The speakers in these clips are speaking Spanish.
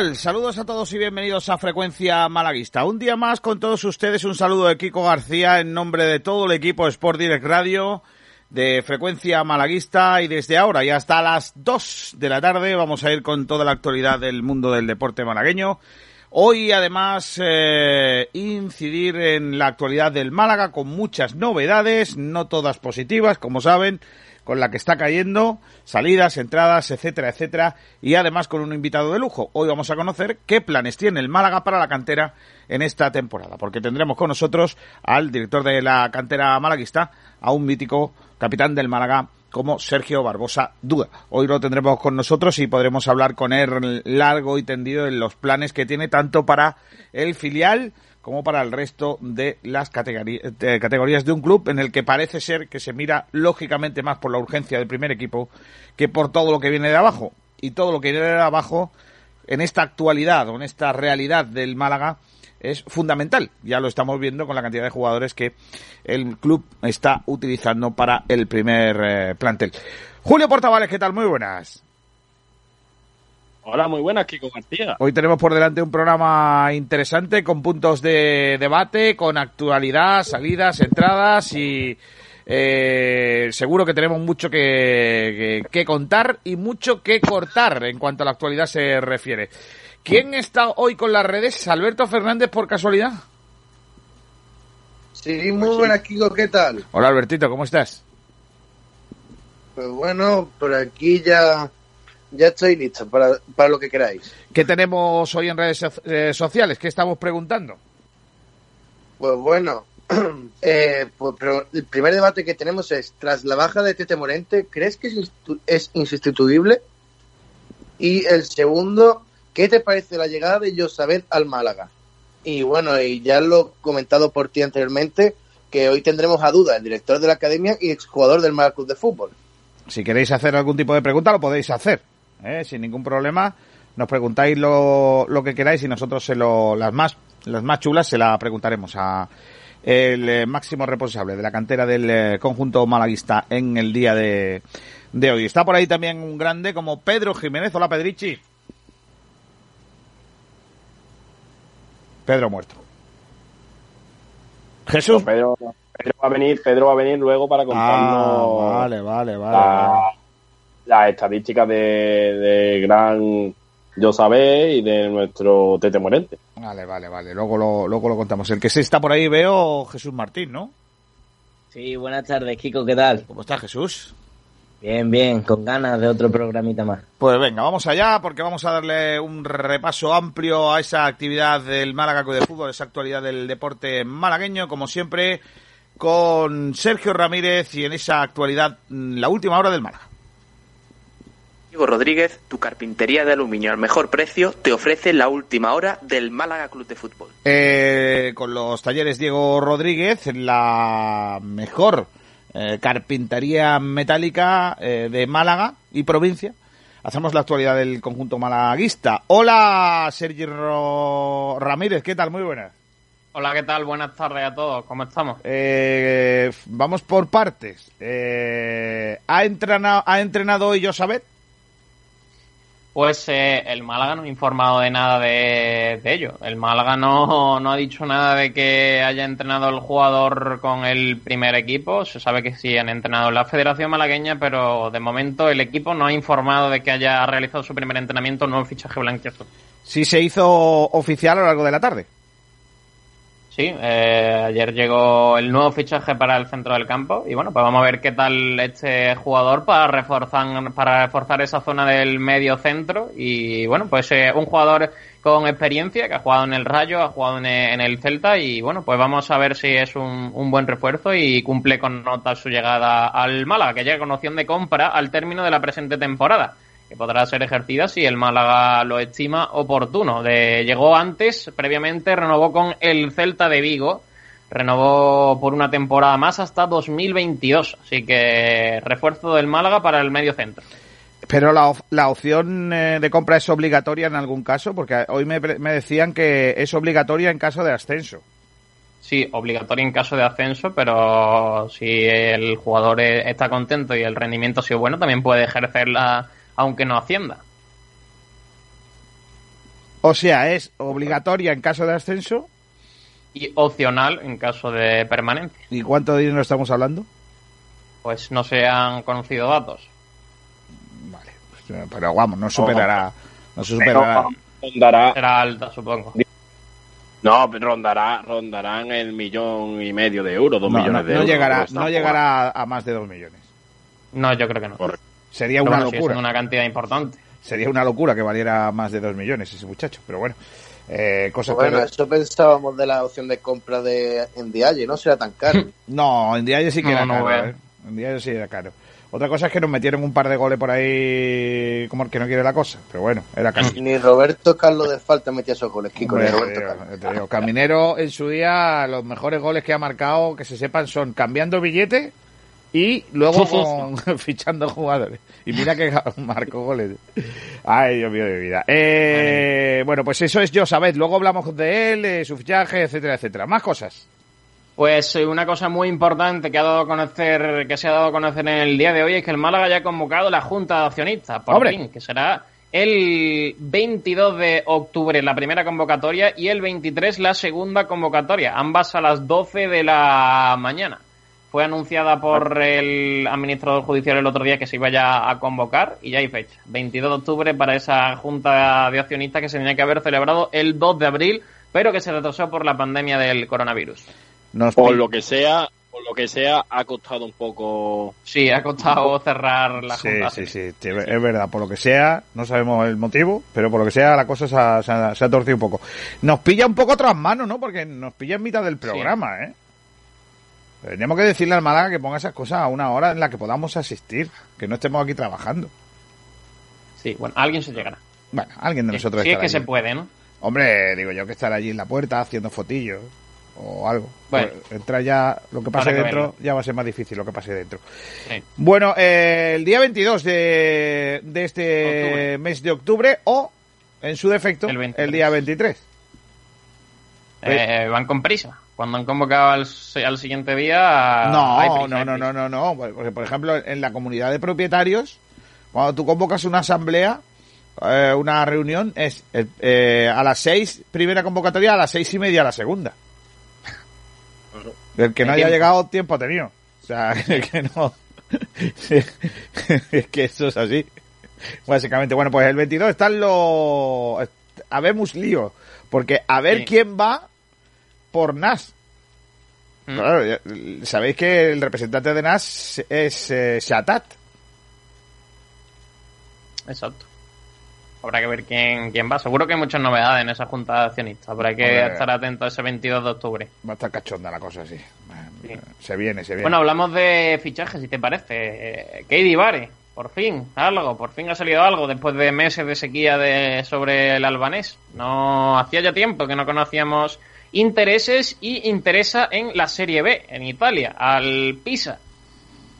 Saludos a todos y bienvenidos a Frecuencia Malaguista. Un día más con todos ustedes, un saludo de Kiko García en nombre de todo el equipo Sport Direct Radio de Frecuencia Malaguista y desde ahora y hasta las 2 de la tarde vamos a ir con toda la actualidad del mundo del deporte malagueño. Hoy además eh, incidir en la actualidad del Málaga con muchas novedades, no todas positivas, como saben con la que está cayendo, salidas, entradas, etcétera, etcétera, y además con un invitado de lujo. Hoy vamos a conocer qué planes tiene el Málaga para la cantera en esta temporada, porque tendremos con nosotros al director de la cantera malaguista, a un mítico capitán del Málaga como Sergio Barbosa Duda. Hoy lo tendremos con nosotros y podremos hablar con él largo y tendido en los planes que tiene tanto para el filial como para el resto de las categorías de un club en el que parece ser que se mira lógicamente más por la urgencia del primer equipo que por todo lo que viene de abajo. Y todo lo que viene de abajo en esta actualidad o en esta realidad del Málaga es fundamental. Ya lo estamos viendo con la cantidad de jugadores que el club está utilizando para el primer eh, plantel. Julio Portavales, ¿qué tal? Muy buenas. Hola, muy buenas, Kiko García. Hoy tenemos por delante un programa interesante con puntos de debate, con actualidad, salidas, entradas y eh, seguro que tenemos mucho que, que, contar y mucho que cortar en cuanto a la actualidad se refiere. ¿Quién está hoy con las redes? ¿Alberto Fernández por casualidad? Sí, muy buenas, Kiko, ¿qué tal? Hola, Albertito, ¿cómo estás? Pues bueno, por aquí ya ya estoy listo para, para lo que queráis. ¿Qué tenemos hoy en redes eh, sociales? ¿Qué estamos preguntando? Pues bueno, eh, pues, pero el primer debate que tenemos es, tras la baja de Tete Morente, ¿crees que es, es insustituible? Y el segundo, ¿qué te parece la llegada de Josabet al Málaga? Y bueno, y ya lo he comentado por ti anteriormente, que hoy tendremos a duda el director de la academia y exjugador del Málaga Club de Fútbol. Si queréis hacer algún tipo de pregunta, lo podéis hacer. ¿Eh? sin ningún problema. Nos preguntáis lo, lo que queráis y nosotros se lo, las más las más chulas se la preguntaremos a el eh, máximo responsable de la cantera del eh, conjunto malaguista en el día de, de hoy. Está por ahí también un grande como Pedro Jiménez. Hola, Pedrichi. Pedro muerto. Jesús. Pedro, Pedro, va a venir, Pedro va a venir luego para contarnos. Ah, vale, vale, vale las estadísticas de, de gran yo sabe y de nuestro Tete Morente. Vale, vale, vale. Luego lo, luego lo contamos. El que se está por ahí veo Jesús Martín, ¿no? Sí, buenas tardes, Kiko, ¿qué tal? ¿Cómo está Jesús? Bien, bien, con ganas de otro programita más. Pues venga, vamos allá porque vamos a darle un repaso amplio a esa actividad del Málaga de Fútbol, esa actualidad del deporte malagueño, como siempre, con Sergio Ramírez y en esa actualidad, la última hora del Málaga. Diego Rodríguez, tu carpintería de aluminio al mejor precio, te ofrece la última hora del Málaga Club de Fútbol. Eh, con los talleres Diego Rodríguez, la mejor eh, carpintería metálica eh, de Málaga y provincia. Hacemos la actualidad del conjunto malaguista. Hola, Sergio Ramírez, ¿qué tal? Muy buenas. Hola, ¿qué tal? Buenas tardes a todos. ¿Cómo estamos? Eh, vamos por partes. Eh, ¿ha, entrenado, ¿Ha entrenado hoy Josabet? Pues eh, el Málaga no ha informado de nada de, ello. El Málaga no, no ha dicho nada de que haya entrenado el jugador con el primer equipo. Se sabe que sí han entrenado en la Federación Malagueña, pero de momento el equipo no ha informado de que haya realizado su primer entrenamiento no fichaje blanquiazul. Sí se hizo oficial a lo largo de la tarde. Sí, eh, ayer llegó el nuevo fichaje para el centro del campo y bueno, pues vamos a ver qué tal este jugador para reforzar, para reforzar esa zona del medio centro y bueno, pues eh, un jugador con experiencia que ha jugado en el Rayo, ha jugado en, en el Celta y bueno, pues vamos a ver si es un, un, buen refuerzo y cumple con nota su llegada al Málaga, que llega con opción de compra al término de la presente temporada que podrá ser ejercida si el Málaga lo estima oportuno. De, llegó antes, previamente renovó con el Celta de Vigo, renovó por una temporada más hasta 2022, así que refuerzo del Málaga para el medio centro. Pero la, la opción eh, de compra es obligatoria en algún caso, porque hoy me, me decían que es obligatoria en caso de ascenso. Sí, obligatoria en caso de ascenso, pero si el jugador está contento y el rendimiento ha sido bueno, también puede ejercerla aunque no Hacienda. O sea, es obligatoria en caso de ascenso. Y opcional en caso de permanencia. ¿Y cuánto dinero estamos hablando? Pues no se han conocido datos. Vale, pues, pero vamos, no superará. No se superará. Rondará, Será alta, supongo. no, pero rondará, rondarán el millón y medio de euros, dos No, millones no, de no euros. llegará, no llegará a más de dos millones. No, yo creo que no. Correcto. Sería Pero una bueno, locura. una cantidad importante. Sería una locura que valiera más de dos millones ese muchacho. Pero bueno, eh, cosas Bueno, que- eso pensábamos de la opción de compra de en Dialle, no será tan caro. No, en Dialle sí que No, era no caro. ¿eh? Sí era caro. Otra cosa es que nos metieron un par de goles por ahí como el que no quiere la cosa. Pero bueno, era casi. Ni Roberto Carlos de Falta metía esos goles, Kiko, ni Hombre, Roberto te digo, Carlos. te digo, Caminero en su día, los mejores goles que ha marcado, que se sepan, son cambiando billete y luego con- fichando jugadores. Y mira que marcó goles. Ay, Dios mío de vida. Eh, bueno, pues eso es yo, sabed. Luego hablamos de él, de su fichaje, etcétera, etcétera. Más cosas. Pues eh, una cosa muy importante que ha dado a conocer, que se ha dado a conocer en el día de hoy es que el Málaga ya ha convocado la Junta de Accionistas, por ¡Hombre! fin, que será el 22 de octubre la primera convocatoria y el 23 la segunda convocatoria, ambas a las 12 de la mañana. Fue anunciada por el administrador judicial el otro día que se iba ya a convocar y ya hay fecha. 22 de octubre para esa junta de accionistas que se tenía que haber celebrado el 2 de abril, pero que se retrasó por la pandemia del coronavirus. Nos Por lo que sea, por lo que sea, ha costado un poco. Sí, ha costado cerrar la Sí, junta. sí, sí, sí, es verdad, por lo que sea, no sabemos el motivo, pero por lo que sea la cosa se ha, se ha- se ha torcido un poco. Nos pilla un poco tras manos, ¿no? Porque nos pilla en mitad del programa, ¿eh? Tendríamos que decirle al Málaga que ponga esas cosas a una hora en la que podamos asistir, que no estemos aquí trabajando. Sí, bueno, alguien se llegará. Bueno, alguien de nosotros si es estará que allí. se puede, ¿no? Hombre, digo yo que estar allí en la puerta haciendo fotillos o algo. Bueno. Pues entrar ya, lo que pase que dentro, ya va a ser más difícil lo que pase dentro. Sí. Bueno, eh, el día 22 de, de este Octubre. mes de octubre o, en su defecto, El el, 23. día 23. Eh, van con prisa. Cuando han convocado al, al siguiente día. no, no, no, prisa. no, no, no. Porque, por ejemplo, en la comunidad de propietarios, cuando tú convocas una asamblea, eh, una reunión, es eh, eh, a las seis, primera convocatoria, a las seis y media la segunda. El que no Hay haya llegado, tiempo ha tenido. O sea, que no. es que eso es así. Básicamente, bueno, pues el 22 están los. Habemos lío. Porque a ver Sí. quién va por NAS. Mm. Claro, sabéis que el representante de NAS es eh, Shatat. Exacto. Habrá que ver quién, quién va. Seguro que hay muchas novedades en esa junta de accionistas. Habrá que Hombre. estar atento a ese 22 de octubre. Va a estar cachonda la cosa, sí. Sí. Se viene, se viene. Bueno, hablamos de fichajes, si te parece. Eh, Katie Vare, por fin, algo, por fin ha salido algo después de meses de sequía de, sobre el albanés. No hacía ya tiempo que no conocíamos intereses y interesa en la Serie B, en Italia, al Pisa.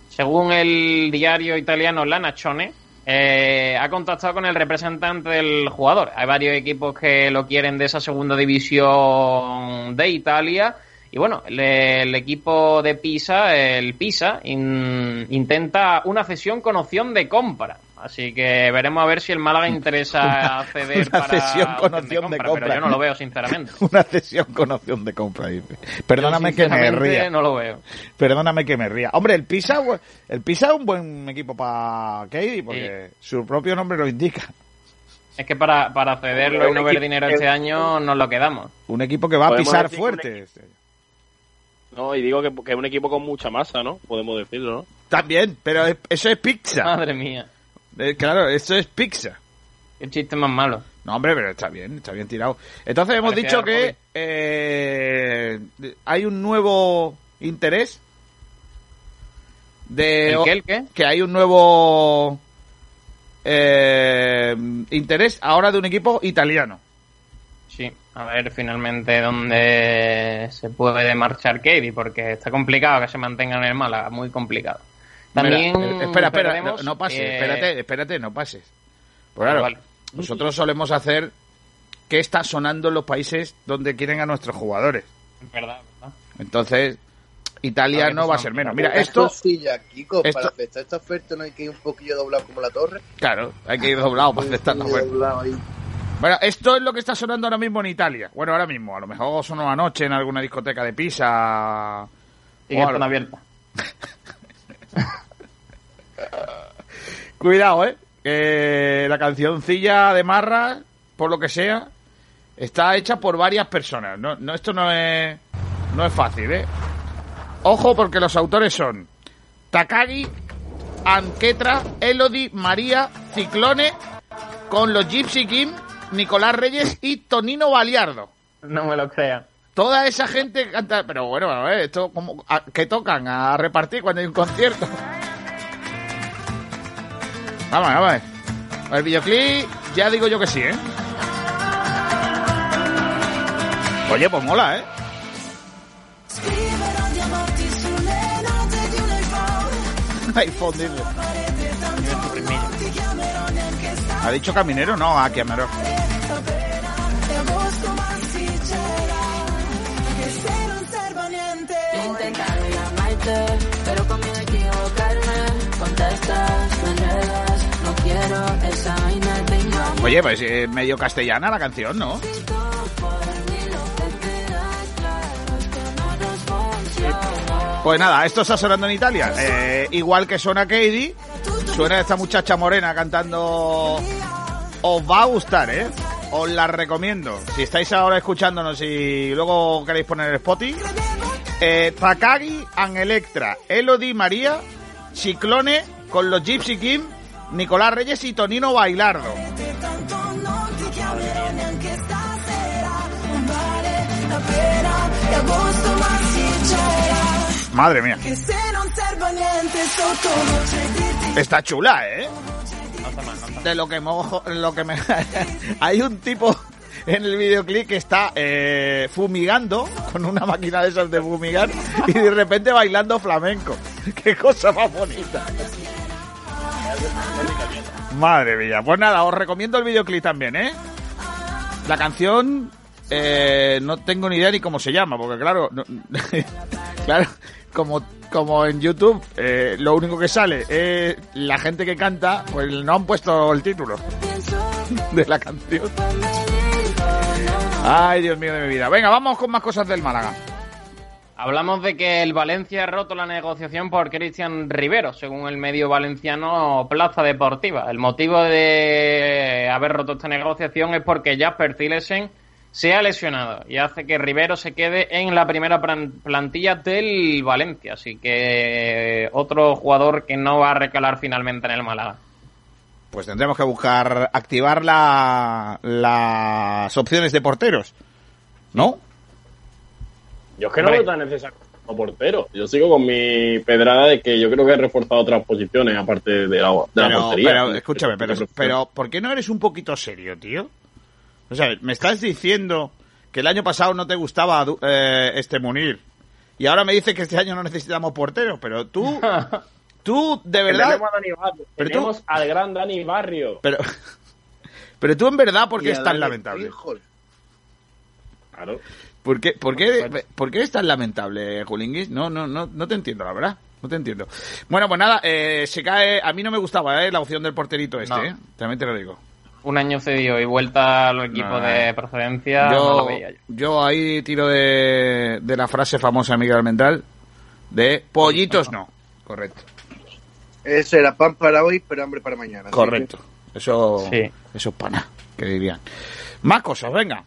Según el diario italiano La Nazione, eh, ha contactado con el representante del jugador. Hay varios equipos que lo quieren de esa segunda división de Italia. Y bueno, el, equipo de Pisa, el Pisa, in- intenta una cesión con opción de compra. Así que veremos a ver si el Málaga interesa ceder una para cesión con opción de compra. Pero yo no lo veo, sinceramente. Una cesión con opción de compra, dice. Perdóname Yo, que me ría. No lo veo. Perdóname que me ría. Hombre, el Pisa, el Pisa es un buen equipo para Katie, porque su propio nombre lo indica. Es que para, para cederlo y no ver dinero este año nos lo quedamos. Un equipo que va a pisar fuerte. No, y digo que, que es un equipo con mucha masa, ¿no? Podemos decirlo, ¿no? También, pero es- eso es pizza. Madre mía. Eh, claro, eso es pizza. Qué chiste más malo. No, hombre, pero está bien, está bien tirado. Entonces hemos dicho que eh, hay un nuevo interés de ¿El qué, el qué? que hay un nuevo eh, interés ahora de un equipo italiano. Sí, a ver finalmente dónde se puede marchar Katie, porque está complicado que se mantenga en el Málaga, muy complicado. También Mira, eh, espera, espera, no, perdemos, no pases, eh, espérate, espérate, no pases. Pues claro, vale. nosotros solemos hacer qué está sonando en los países donde quieren a nuestros jugadores. Es verdad, verdad. Entonces, Italia no va a ser menos. Mira, esto, cosilla, Kiko, esto- para aceptar esta oferta no hay que ir un poquillo doblado como la torre. claro, hay que ir doblado para aceptar la oferta. Bueno, esto es lo que está sonando ahora mismo en Italia. Bueno, ahora mismo, a lo mejor sonó anoche en alguna discoteca de Pisa. Y o que están abiertas. Cuidado, eh. Que la cancioncilla de Marra, por lo que sea, está hecha por varias personas. No, no, esto no es, no es fácil, eh. Ojo, porque los autores son Takagi, Anquetra, Elodie, María, Ciclone, con los Gypsy King, Nicolás Reyes y Tonino Baliardo. No me lo crean. Toda esa gente canta, pero bueno, a ver, esto como que tocan a repartir cuando hay un concierto. Vamos, vamos. El videoclip, ya digo yo que sí, ¿eh? Oye, pues mola, ¿eh? iPhone, dice. ¿Ha dicho caminero? No, a caminero. Oye, pues eh, medio castellana la canción, ¿no? Pues nada, esto está sonando en Italia. Eh, igual que suena Katie, suena esta muchacha morena cantando. Os va a gustar, ¿eh? Os la recomiendo. Si estáis ahora escuchándonos y luego queréis poner el Spotify. Eh, Takagi, Electra, Elodie María, Ciclone con los Gypsy King, Nicolás Reyes y Tonino Bailardo. Madre mía. Está chula, ¿eh? De lo que mojo, lo que me hay un tipo en el videoclip que está eh, fumigando con una máquina de esas de fumigar y de repente bailando flamenco. Qué cosa más bonita. Madre mía. Pues nada, os recomiendo el videoclip también, ¿eh? La canción eh, no tengo ni idea ni cómo se llama, porque claro, claro, como como en YouTube eh, lo único que sale es la gente que canta, pues no han puesto el título de la canción. Ay, Dios mío de mi vida. Venga, vamos con más cosas del Málaga. Hablamos de que el Valencia ha roto la negociación por Cristian Rivero, según el medio valenciano Plaza Deportiva. El motivo de haber roto esta negociación es porque Jasper Cilesen se ha lesionado y hace que Rivero se quede en la primera plan- plantilla del Valencia. Así que otro jugador que no va a recalar finalmente en el Málaga. Pues tendremos que buscar activar la, las opciones de porteros, ¿no? Yo es que no veo tan necesario como portero. Yo sigo con mi pedrada de que yo creo que he reforzado otras posiciones aparte de la, de la Pero, portería. pero, escúchame, pero, pero ¿por qué no eres un poquito serio, tío? O sea, me estás diciendo que el año pasado no te gustaba eh, este Munir y ahora me dices que este año no necesitamos porteros, pero tú, tú de verdad, Tenemos a Dani Barrio. Pero tú- Tenemos al gran Dani Barrio. pero, pero tú en verdad, ¿por qué es tan lamentable? Claro. ¿Por qué, por qué, por qué es tan lamentable, Julinguis? No, no, no, no te entiendo, la verdad. No te entiendo. Bueno, pues nada, eh, se cae. A mí no me gustaba eh, la opción del porterito este, No. eh. También te lo digo. Un año cedido y vuelta al equipo No, de eh. procedencia. no Yo, lo veía yo. yo ahí tiro de, de la frase famosa de Miguel Almendral de pollitos no. Correcto. Eso era pan para hoy, pero hambre para mañana. Correcto. Eso, Sí. eso es pana, que dirían. Más cosas, venga.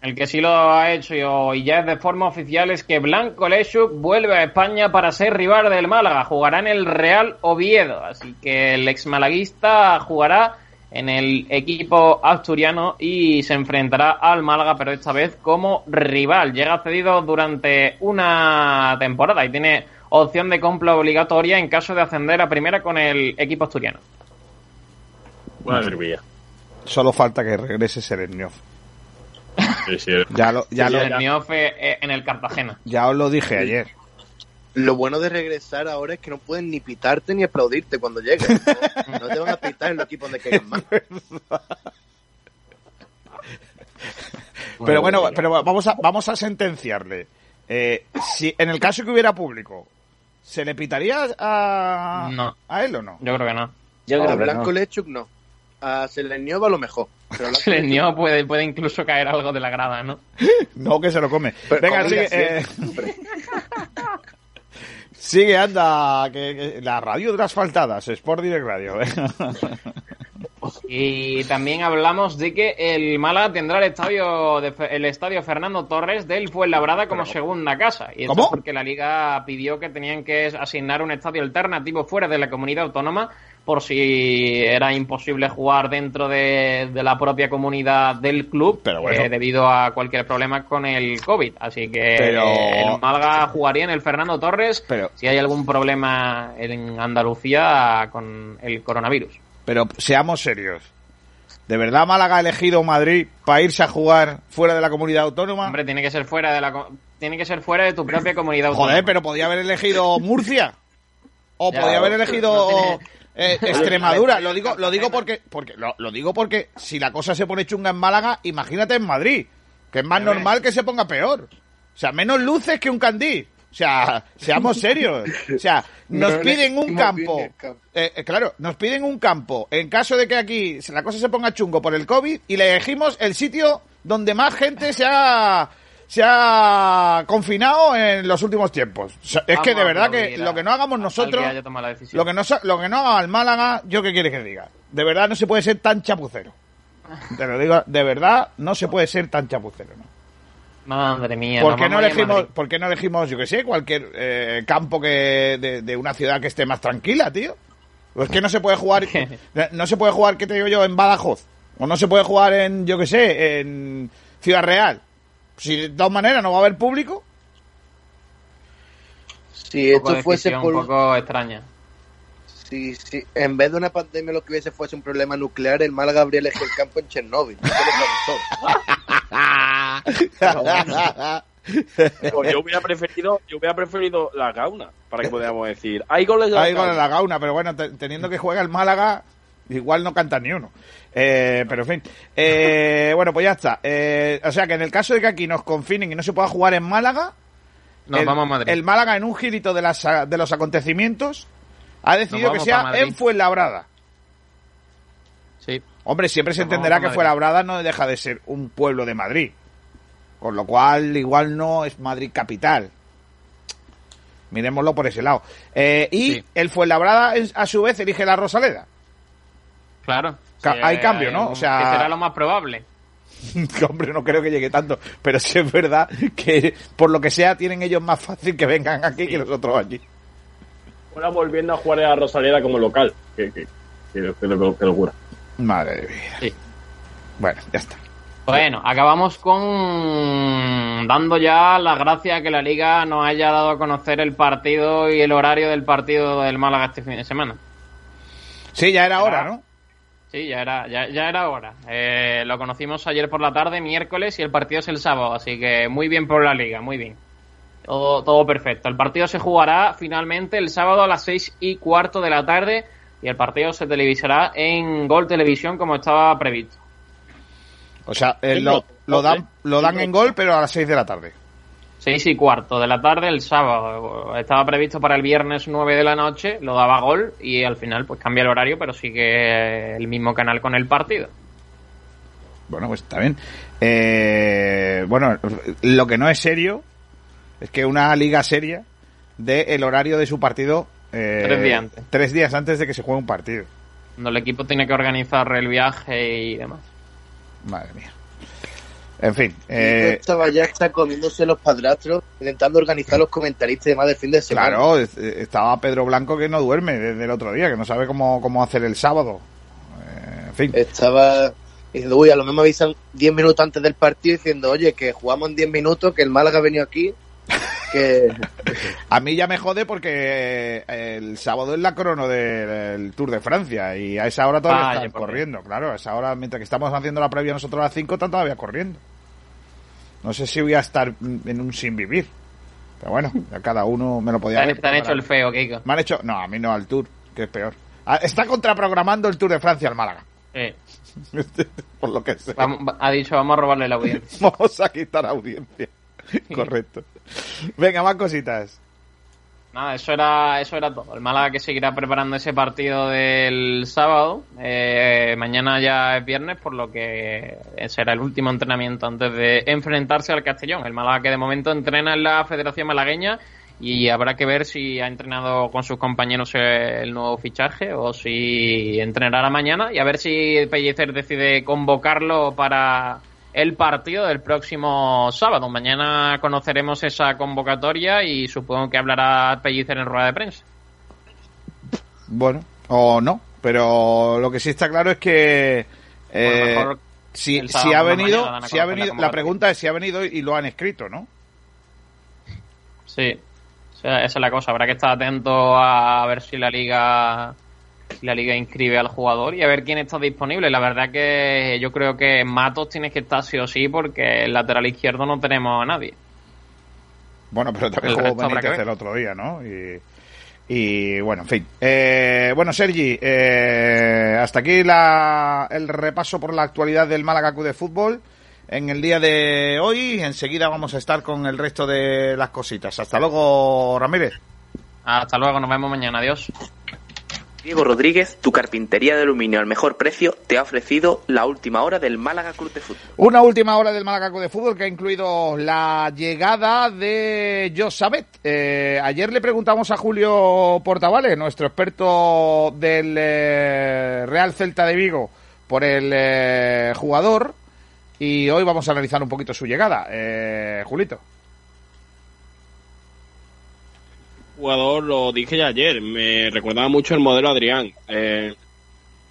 El que sí lo ha hecho y- y ya es de forma oficial es que Blanco Lechuk vuelve a España para ser rival del Málaga. Jugará en el Real Oviedo. Así que el ex malaguista jugará en el equipo asturiano y se enfrentará al Málaga, pero esta vez como rival. Llega cedido durante una temporada y tiene opción de compra obligatoria en caso de ascender a primera con el equipo asturiano. Madre mía. Solo falta que regrese Serenioff. Sí, sí. Ya lo, ya, Y lo, el Niofe, eh, en el Cartagena. ya os lo dije ayer. Lo bueno de regresar ahora es que no pueden ni pitarte ni aplaudirte cuando llegues. No, No te van a pitar en los equipos donde caigan más. Pero bueno, pero vamos a, vamos a sentenciarle. Eh, si en el caso que hubiera público, ¿se le pitaría a, No. a él o no? Yo creo que no. Yo A creo que Blanco no. Lechuk no. A Seleniova a lo mejor. Pero a Blanco El Lechuk Nio puede, puede incluso caer algo de la grada, ¿no? No, que se lo come. Pero Venga, sigue. eh, sigue, anda. Que, que- la radio de las faltadas, Sport Direct Radio. eh. Y también hablamos de que el Málaga tendrá el estadio de, el estadio Fernando Torres del Fuenlabrada como segunda casa. Y esto ¿Cómo? es porque la Liga pidió que tenían que asignar un estadio alternativo fuera de la comunidad autónoma por si era imposible jugar dentro de, de la propia comunidad del club Pero bueno. eh, debido a cualquier problema con el COVID. Así que Pero- el Málaga jugaría en el Fernando Torres Pero- si hay algún problema en Andalucía con el coronavirus. Pero seamos serios. ¿De verdad Málaga ha elegido Madrid para irse a jugar fuera de la comunidad autónoma? Hombre, tiene que ser fuera de la tiene que ser fuera de tu propia comunidad autónoma. Joder, pero podía haber elegido Murcia. O Ya, podía haber no elegido tiene- eh, Extremadura. Lo digo, lo digo porque, porque lo, lo digo porque si la cosa se pone chunga en Málaga, imagínate en Madrid, que es más normal que se ponga peor. O sea, menos luces que un candí. O sea, seamos serios. O sea, nos No piden un campo. Eh, eh, claro, nos piden un campo en caso de que aquí la cosa se ponga chungo por el COVID y le elegimos el sitio donde más gente se ha, se ha confinado en los últimos tiempos. O sea, es que de verdad que lo que no hagamos nosotros, lo que no, lo que no haga el Málaga, yo qué quieres que diga. De verdad no se puede ser tan chapucero. Te lo digo, de verdad no se puede ser tan chapucero, ¿no? Madre mía. ¿Por qué, no elegimos. ¿Por qué no elegimos, yo que sé, cualquier eh, campo que de, de una ciudad que esté más tranquila, tío? Pues que no se puede jugar, no se puede jugar, ¿qué te digo yo, en Badajoz? O no se puede jugar en, yo que sé, en Ciudad Real. Si de todas maneras no va a haber público, Si esto fuese por. un poco extraña. Si, si en vez de una pandemia lo que hubiese fuese un problema nuclear, el Málaga habría elegido el campo en Chernóbil. Pues yo hubiera preferido, yo hubiera preferido la gauna, para que podamos decir, hay goles de la hay gauna. en la gauna, pero bueno, te- teniendo que juega el Málaga, igual no canta ni uno. Eh, pero en fin. Eh, bueno, pues ya está. Eh, o sea que en el caso de que aquí nos confinen y no se pueda jugar en Málaga, Nos el, vamos a Madrid. el Málaga en un girito de, las, de los acontecimientos ha decidido que sea en Fuenlabrada. Sí. Hombre, siempre se Nos entenderá que. Fuenlabrada no deja de ser un pueblo de Madrid. Con lo cual, igual no es Madrid capital. Miremoslo por ese lado. Eh, y Sí. el Fuenlabrada, a su vez, elige la Rosaleda. Claro. Ca- Sí, hay cambio, ¿no? un- O sea- que será lo más probable. Hombre, no creo que llegue tanto. Pero sí es verdad que, por lo que sea, tienen ellos más fácil que vengan aquí que nosotros allí. Ahora volviendo a jugar a Rosaleda como local. Que, que, que, que lo- que locura. Madre. Sí. Bueno, ya está. Bueno, acabamos con dando ya las gracias a que la liga nos haya dado a conocer el partido y el horario del partido del Málaga este fin de semana. Sí, ya era hora, ¿no? Sí, ya era, ya, ya era hora. Eh, lo conocimos ayer por la tarde, miércoles, y el partido es el sábado, así que muy bien por la liga, muy bien. Todo, todo perfecto. El partido se jugará finalmente el sábado a las seis y cuarto de la tarde y el partido se televisará en Gol Televisión como estaba previsto. O sea, eh, lo, lo dan, lo dan en gol, pero a las 6 de la tarde. Seis y cuarto de la tarde el sábado. Estaba previsto para el viernes 9 de la noche, lo daba gol y al final pues cambia el horario, pero sigue el mismo canal con el partido. Bueno, pues está bien. Eh, bueno, lo que no es serio es que una liga seria dé el horario de su partido eh, Tres días antes. tres días antes de que se juegue un partido. Cuando el equipo tiene que organizar el viaje y demás. Madre mía. En fin, eh, estaba ya está comiéndose los padrastros, intentando organizar los comentaristas y demás del fin de semana. claro, eh, estaba Pedro Blanco que no duerme desde el otro día, que no sabe cómo, cómo hacer el sábado. Eh, en fin. Estaba diciendo, uy, a lo mejor me avisan 10 minutos antes del partido diciendo, oye, que jugamos en 10 minutos, que el Málaga ha venido aquí, que... A mí ya me jode porque eh, el sábado es la crono del Tour de Francia y a esa hora todavía Vaya, están corriendo. Claro, a esa hora, mientras que estamos haciendo la previa nosotros a las 5, están todavía corriendo. No sé si voy a estar en un sin vivir. Pero bueno, ya cada uno me lo podía Te han, haber te han hecho el feo, Kiko. Me han hecho... No, a mí no, al Tour, que es peor. Ah, Está contraprogramando el Tour de Francia al Málaga. Sí. Por lo que sé. Vamos- ha dicho, vamos a robarle la audiencia. Vamos a quitar audiencia. Correcto. Venga, más cositas. Nada, eso era, eso era todo. El Málaga que seguirá preparando ese partido del sábado. Eh, mañana ya es viernes, por lo que será el último entrenamiento antes de enfrentarse al Castellón. El Málaga que de momento entrena en la Federación Malagueña y habrá que ver si ha entrenado con sus compañeros el nuevo fichaje o si entrenará mañana y a ver si Pellicer decide convocarlo para el partido del próximo sábado. Mañana conoceremos esa convocatoria y supongo que hablará Pellicer en rueda de prensa. Bueno, o no, pero lo que sí está claro es que eh, si, si ha la venido, mañana si ha la venido, la convocatoria. pregunta es si ha venido y lo han escrito, ¿no? Sí, esa es la cosa. Habrá que estar atento a ver si la liga la liga inscribe al jugador y a ver quién está disponible. La verdad que yo creo que Matos tiene que estar sí o sí porque el lateral izquierdo no tenemos a nadie. Bueno, pero también jugó Benítez el otro día, ¿no? Y, y bueno, en fin. Eh, bueno, Sergi, eh, hasta aquí la, el repaso por la actualidad del Málaga Club de Fútbol en el día de hoy. Enseguida vamos a estar con el resto de las cositas. Hasta luego, Ramírez. Hasta luego, nos vemos mañana. Adiós. Diego Rodríguez, tu carpintería de aluminio al mejor precio, te ha ofrecido la última hora del Málaga Club de Fútbol. Una última hora del Málaga Club de Fútbol que ha incluido la llegada de Josabet. Eh, ayer le preguntamos a Julio Portavales, nuestro experto del eh, Real Celta de Vigo, por el eh, jugador. Y hoy vamos a analizar un poquito su llegada. Eh, Julito. Jugador, lo dije ya ayer, me recordaba mucho el modelo Adrián. Eh,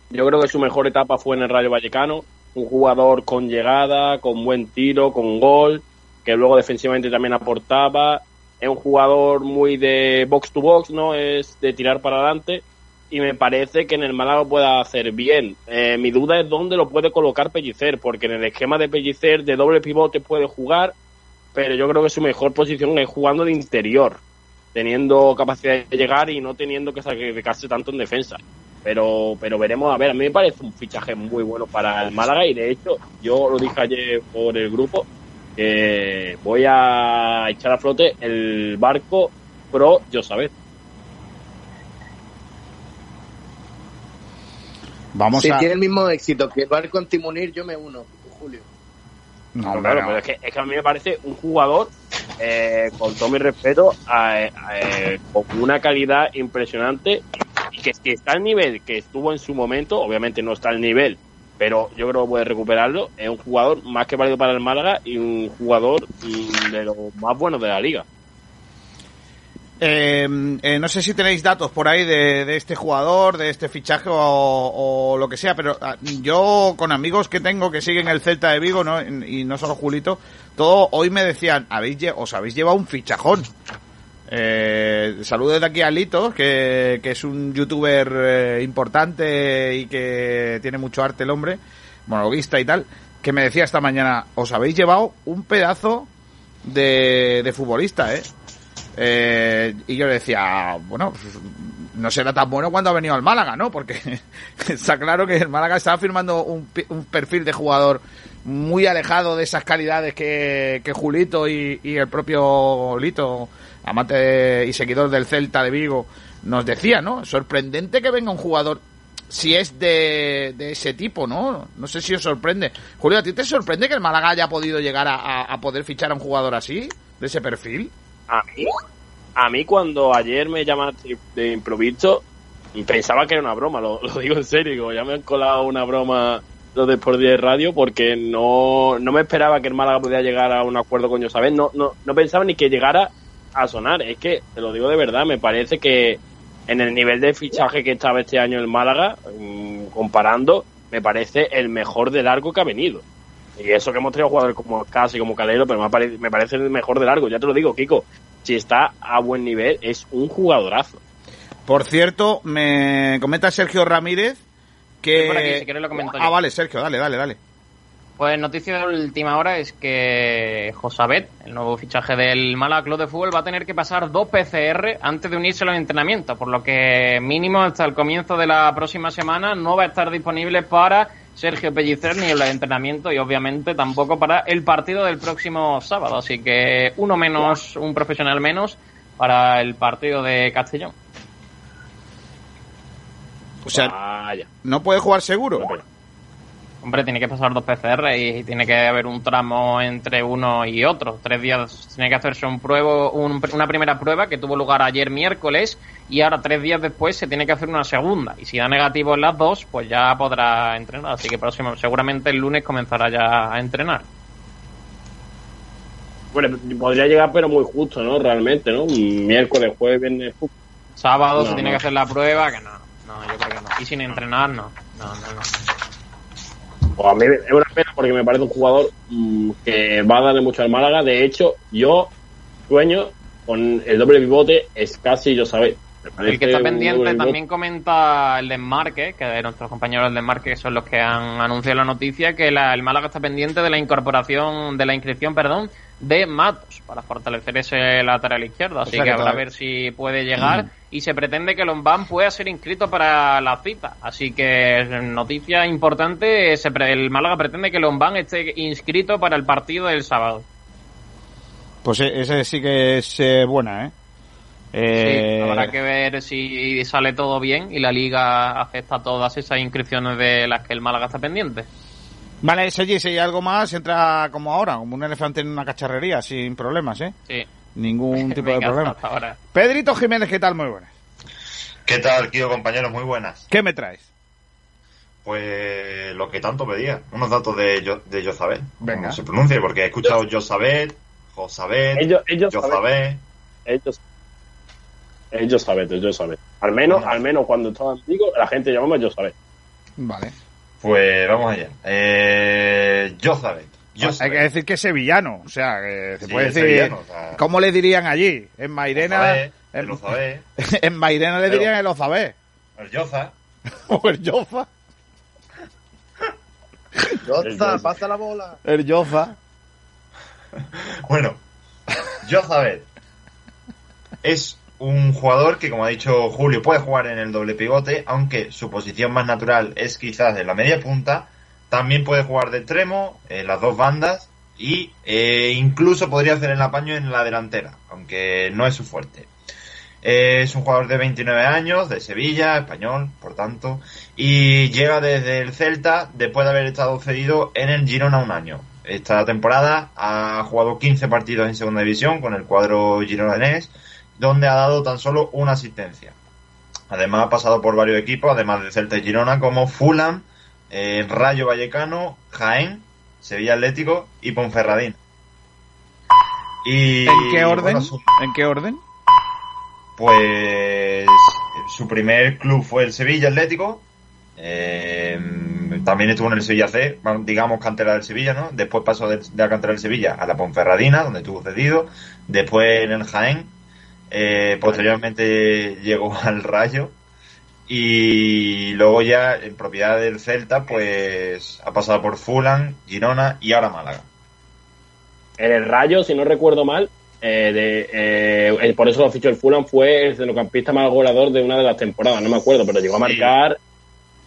yo creo que su mejor etapa fue en el Rayo Vallecano, un jugador con llegada, con buen tiro, con gol, que luego defensivamente también aportaba. Es un jugador muy de box to box, ¿no? Es de tirar para adelante. Y me parece que en el Málaga lo pueda hacer bien. Eh, mi duda es dónde lo puede colocar Pellicer, porque en el esquema de Pellicer de doble pivote puede jugar, pero yo creo que su mejor posición es jugando de interior teniendo capacidad de llegar y no teniendo que sacrificarse tanto en defensa. Pero, pero veremos, a ver, a mí me parece un fichaje muy bueno para el Málaga y de hecho yo lo dije ayer por el grupo que voy a echar a flote el barco pro Josabet. Vamos si a. tiene el mismo éxito que el barco antimunir, yo me uno. No, No, hombre, claro, no. pero es que, es que a mí me parece un jugador, eh, con todo mi respeto, eh, eh, con una calidad impresionante y que si está al nivel que estuvo en su momento, obviamente no está al nivel, pero yo creo que puede recuperarlo. Es un jugador más que válido para el Málaga y un jugador mm, de los más buenos de la liga. Eh, eh, no sé si tenéis datos por ahí de, este jugador, de este fichaje o, lo que sea, pero ah, yo con amigos que tengo que siguen el Celta de Vigo, ¿no? y no solo Julito, todo hoy me decían, habéis os habéis llevado un fichajón. Eh, saludos de aquí a Lito, que, que es un youtuber eh, importante y que tiene mucho arte el hombre, monologuista y tal, que me decía esta mañana, os habéis llevado un pedazo de, de futbolista, ¿eh? Eh, y yo le decía, bueno, pues, no será tan bueno cuando ha venido al Málaga, ¿no? Porque está claro que el Málaga estaba firmando un, un perfil de jugador muy alejado de esas calidades que, que Julito y, el propio Lito, amante y seguidor del Celta de Vigo, nos decía, ¿no? Sorprendente que venga un jugador si es de, de ese tipo, ¿no? No sé si os sorprende. Julio, ¿a ti te sorprende que el Málaga haya podido llegar a poder fichar a un jugador así, de ese perfil? A mí, a mí cuando ayer me llamaste de improviso, pensaba que era una broma, lo, digo en serio, digo, ya me han colado una broma los de Sport 10 Radio porque no, no me esperaba que el Málaga pudiera llegar a un acuerdo con Josabet, no, no, no pensaba ni que llegara a sonar, es que, te lo digo de verdad, me parece que en el nivel de fichaje que estaba este año el Málaga, mm, comparando, me parece el mejor de largo que ha venido. Y eso que hemos tenido jugadores como Casi, como Calero, pero me, parece el mejor de largo. Ya te lo digo, Kiko. Si está a buen nivel, es un jugadorazo. Por cierto, me comenta Sergio Ramírez que... Aquí, si quieres lo comento ah, yo. vale, Sergio, dale, dale, dale. Pues noticia de última hora es que Josabet, el nuevo fichaje del Málaga Club de Fútbol, va a tener que pasar dos PCR antes de unirse a los entrenamientos, por lo que mínimo hasta el comienzo de la próxima semana no va a estar disponible para Sergio Pellicer ni en los entrenamientos y obviamente tampoco para el partido del próximo sábado. Así que uno menos, un profesional menos para el partido de Castellón. O sea, Vaya. ¿no puede jugar seguro? Hombre, tiene que pasar dos PCR y tiene que haber un tramo entre uno y otro. Tres días tiene que hacerse un pruebo, un- una primera prueba que tuvo lugar ayer miércoles y ahora tres días después se tiene que hacer una segunda. Y si da negativo en las dos, pues ya podrá entrenar. Así que próximo, seguramente el lunes comenzará ya a entrenar. Bueno, podría llegar, pero muy justo, ¿no? Realmente, ¿no? Miércoles, jueves, viernes. Sábado se tiene no. que hacer la prueba, que no, no, yo creo que no. Y sin entrenar, no. No, no, no. Pues a mí es una pena porque me parece un jugador mm, que va a darle mucho al Málaga. De hecho, yo sueño con el doble pivote, es casi yo sabéis. El que está un pendiente también comenta el desmarque, que de nuestros compañeros del desmarque son los que han anunciado la noticia, que la- el Málaga está pendiente de la incorporación, de la inscripción, perdón, de Matos para fortalecer ese lateral izquierdo. Así sea que que habrá a ver si puede llegar y se pretende que Lombán pueda ser inscrito para la cita. Así que noticia importante, se pre- el Málaga pretende que Lombán esté inscrito para el partido del sábado. Pues e- ese sí que es eh, buena, ¿eh? Eh, Sí, habrá que ver si sale todo bien y la liga acepta todas esas inscripciones de las que el Málaga está pendiente. Vale, Sergi, si hay algo más, entra como ahora, como un elefante en una cacharrería, sin problemas, ¿eh? Sí. Ningún tipo de problema. hasta ahora. Pedrito Jiménez, ¿qué tal? Muy buenas. ¿Qué tal, Kio, compañeros? Muy buenas. ¿Qué me traes? Pues lo que tanto pedía, unos datos de, Yo- de Josabet. Venga. ¿Cómo se pronuncia? Porque he escuchado Josabet, Josabet, Ellos, ellos Josabet. Ellos, ellos saben, ellos saben. Al menos, al menos cuando estaba en Vigo, la gente llamaba yo saben. Vale. Pues vamos allá. Eh, Josabet. Hay que decir que es sevillano, o sea, que se Sí, puede es decir... sevillano, o sea- ¿Cómo le dirían allí? En Mairena... En, el Ozabé, en Mairena le Pero- dirían el Ozabé. el Yoza. O el Yoza. Yoza, pasa la bola. El Yoza. Bueno, Josabet es un jugador que, como ha dicho Julio, puede jugar en el doble pivote, aunque su posición más natural es quizás de la media punta. También puede jugar de extremo, en las dos bandas, y eh, incluso podría hacer el apaño en la delantera, aunque no es su fuerte. Eh, es un jugador de 29 años, de Sevilla, español, por tanto, y llega desde el Celta después de haber estado cedido en el Girona un año. Esta temporada ha jugado 15 partidos en segunda división con el cuadro gironenés, donde ha dado tan solo una asistencia. Además ha pasado por varios equipos, además de Celta y Girona, como Fulham, eh, Rayo Vallecano, Jaén, Sevilla Atlético y Ponferradín. Y, ¿En qué orden? bueno, su- ¿En qué orden? pues su primer club fue el Sevilla Atlético. eh, también estuvo en el Sevilla C, digamos cantera del Sevilla, ¿no? Después pasó de, de la cantera del Sevilla a la Ponferradina, donde estuvo cedido. Después en el Jaén. Eh, posteriormente llegó al Rayo. Y luego ya en propiedad del Celta, pues ha pasado por Fulham, Girona y ahora Málaga. En el Rayo, si no recuerdo mal, eh, de, eh, eh, por eso lo fichó el Fulham, fue el centrocampista más goleador de una de las temporadas, no me acuerdo, pero llegó a marcar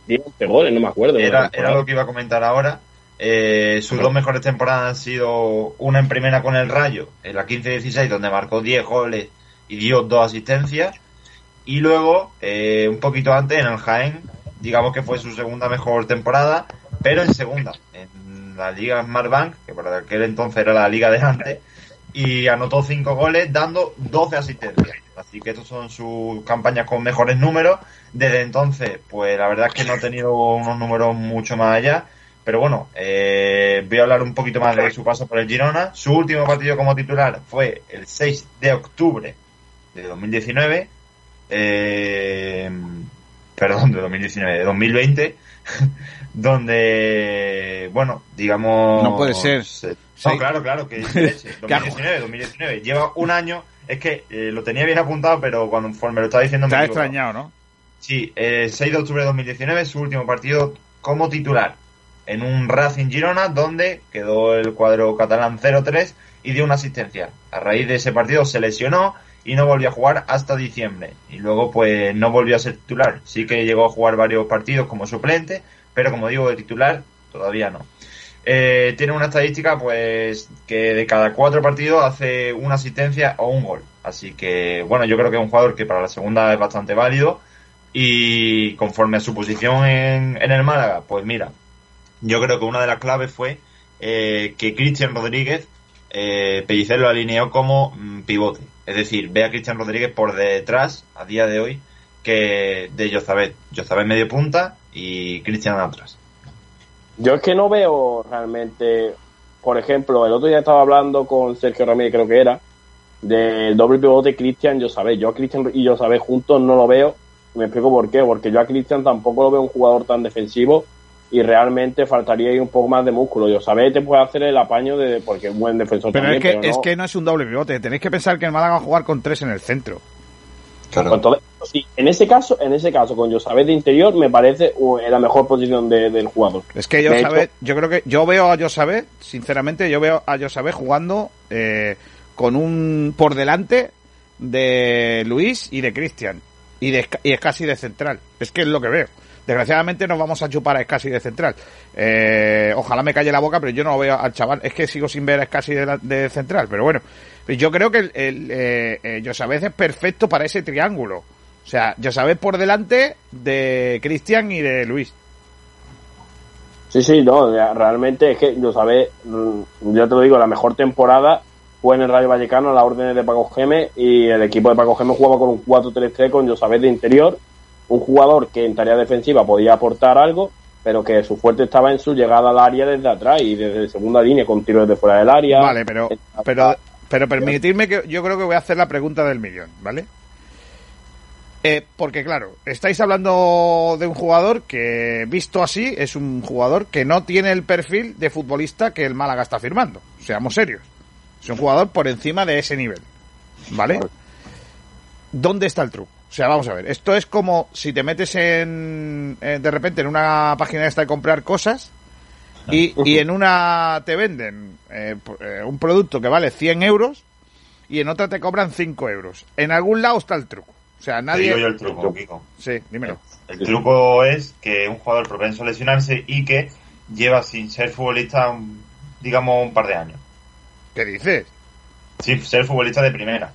10 goles, no me acuerdo. Era, era lo que iba a comentar ahora. Eh, sus dos mejores temporadas han sido una en primera con el Rayo, en la 15-16, donde marcó 10 goles y dio dos asistencias. Y luego, eh, un poquito antes, en el Jaén, digamos que fue su segunda mejor temporada, pero en segunda, en la Liga Smartbank, que por aquel entonces era la liga de antes, y anotó 5 goles dando 12 asistencias. Así que estas son sus campañas con mejores números. Desde entonces, pues la verdad es que no ha tenido unos números mucho más allá. Pero bueno, eh, voy a hablar un poquito más de su paso por el Girona. Su último partido como titular fue el 6 de octubre de 2019. Eh, perdón, de 2019, de 2020. donde, bueno, digamos... No puede ser. se- No, claro, claro, que leche, 2019, 2019. Lleva un año. Es que eh, lo tenía bien apuntado, pero cuando conforme lo estaba diciendo Te me ha he equivocado. extrañado, ¿no? Sí, eh, 6 de octubre de 2019, su último partido como titular en un Racing Girona, donde quedó el cuadro catalán 0-3 y dio una asistencia. A raíz de ese partido se lesionó y no volvió a jugar hasta diciembre. Y luego, pues, no volvió a ser titular. Sí que llegó a jugar varios partidos como suplente, pero como digo, de titular todavía no. Eh, tiene una estadística, pues, que de cada cuatro partidos hace una asistencia o un gol. Así que, bueno, yo creo que es un jugador que para la segunda es bastante válido. Y conforme a su posición en, en el Málaga, pues mira, yo creo que una de las claves fue eh, que Cristian Rodríguez, eh, Pellicer lo alineó como mm, pivote. Es decir, ve a Cristian Rodríguez por detrás, a día de hoy, que de Jozabet. Jozabet medio punta y Cristian atrás. Yo es que no veo realmente, por ejemplo, el otro día estaba hablando con Sergio Ramírez, creo que era, del doble pivote Cristian Josabé. Yo a Cristian y Josabé juntos no lo veo. Me explico por qué. Porque yo a Cristian tampoco lo veo un jugador tan defensivo y realmente faltaría ahí un poco más de músculo. Josabé te puede hacer el apaño de porque es buen defensor Pero, también. es, que, pero es no. que no es un doble pivote. Tenéis que pensar que el Málaga va a jugar con tres en el centro. Pues entonces, sí, en ese caso, en ese caso, con Josabé de interior, me parece uh, la mejor posición de- del jugador. Es que yo hecho- yo creo que yo veo a Josabé, sinceramente, yo veo a Josabé jugando eh, con un por delante de Luis y de Cristian y de y es casi de central. Es que es lo que veo. Desgraciadamente nos vamos a chupar a Escasi de central. Eh, ojalá me calle la boca, pero yo no veo al chaval. Es que sigo sin ver a Escasi de, de central. Pero bueno, yo creo que el, eh, eh, Josabez es perfecto para ese triángulo. O sea, Josabez por delante de Cristian y de Luis. Sí, sí, no, realmente es que yo sabé, mm, ya te lo digo, la mejor temporada fue en el Rayo Vallecano a las órdenes de Paco Geme y el equipo de Paco Geme jugaba con un 4-3-3 con Josabé de interior, un jugador que en tarea defensiva podía aportar algo, pero que su fuerte estaba en su llegada al área desde atrás y desde segunda línea con tiros desde fuera del área. Vale, pero, pero, pero permitidme que yo creo que voy a hacer la pregunta del millón, ¿vale? Eh, porque claro, estáis hablando de un jugador que, visto así, es un jugador que no tiene el perfil de futbolista que el Málaga está firmando. Seamos serios. Es un jugador por encima de ese nivel. ¿Vale? ¿Dónde está el truco? O sea, vamos a ver. Esto es como si te metes en, eh, de repente en una página esta de comprar cosas y, y en una te venden eh, eh, un producto que vale 100 euros y en otra te cobran 5 euros. En algún lado está el truco. O sea, Te nadie... digo yo el truco, Kiko. Sí, dímelo. El truco es que un jugador propenso a lesionarse y que lleva sin ser futbolista, digamos, un par de años. ¿Qué dices? Sí, ser futbolista de primera.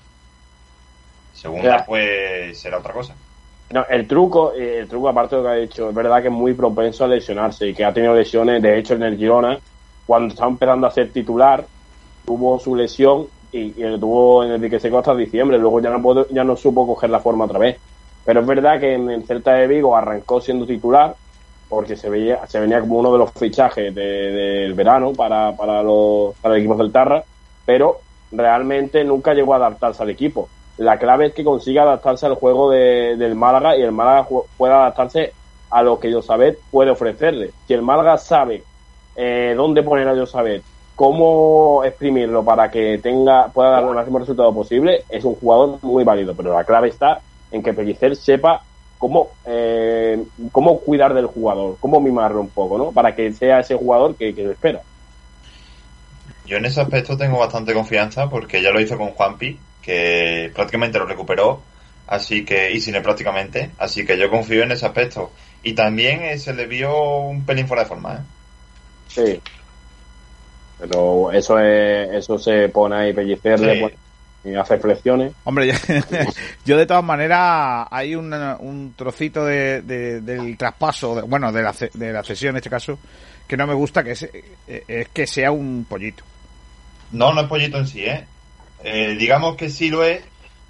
Segunda, Ya. pues será otra cosa. No, el truco, eh, el truco aparte de lo que ha dicho, es verdad que es muy propenso a lesionarse y que ha tenido lesiones, de hecho en el Girona, cuando estaba empezando a ser titular, tuvo su lesión y, y lo tuvo en el Dique Seco hasta diciembre, luego ya no pudo- ya no supo coger la forma otra vez. Pero es verdad que en el Celta de Vigo arrancó siendo titular, porque se veía, se venía como uno de los fichajes de- del verano para, para los, para el equipo del Tarra, pero realmente nunca llegó a adaptarse al equipo. La clave es que consiga adaptarse al juego de- del Málaga y el Málaga pueda adaptarse a lo que Josabet puede ofrecerle. Si el Málaga sabe eh, dónde poner a Josabet, cómo exprimirlo para que tenga pueda dar el máximo resultado posible, es un jugador muy válido. Pero la clave está en que Pellicer sepa cómo, eh, cómo cuidar del jugador, cómo mimarlo un poco, ¿no? Para que sea ese jugador que, que se espera. Yo en ese aspecto tengo bastante confianza porque ya lo hizo con Juanpi, que prácticamente lo recuperó, así que, y sin prácticamente, así que yo confío en ese aspecto. Y también eh, se le vio un pelín fuera de forma, ¿eh? Sí. Pero eso es, eso se pone ahí pellicerle Sí. bueno, y hacer flexiones. Hombre, yo, yo de todas maneras hay un, un trocito de, de- del traspaso, de- bueno, de la, de la cesión en este caso, que no me gusta, que es, eh, es que sea un pollito. No, no es pollito en sí, ¿eh? Eh, digamos que sí lo es,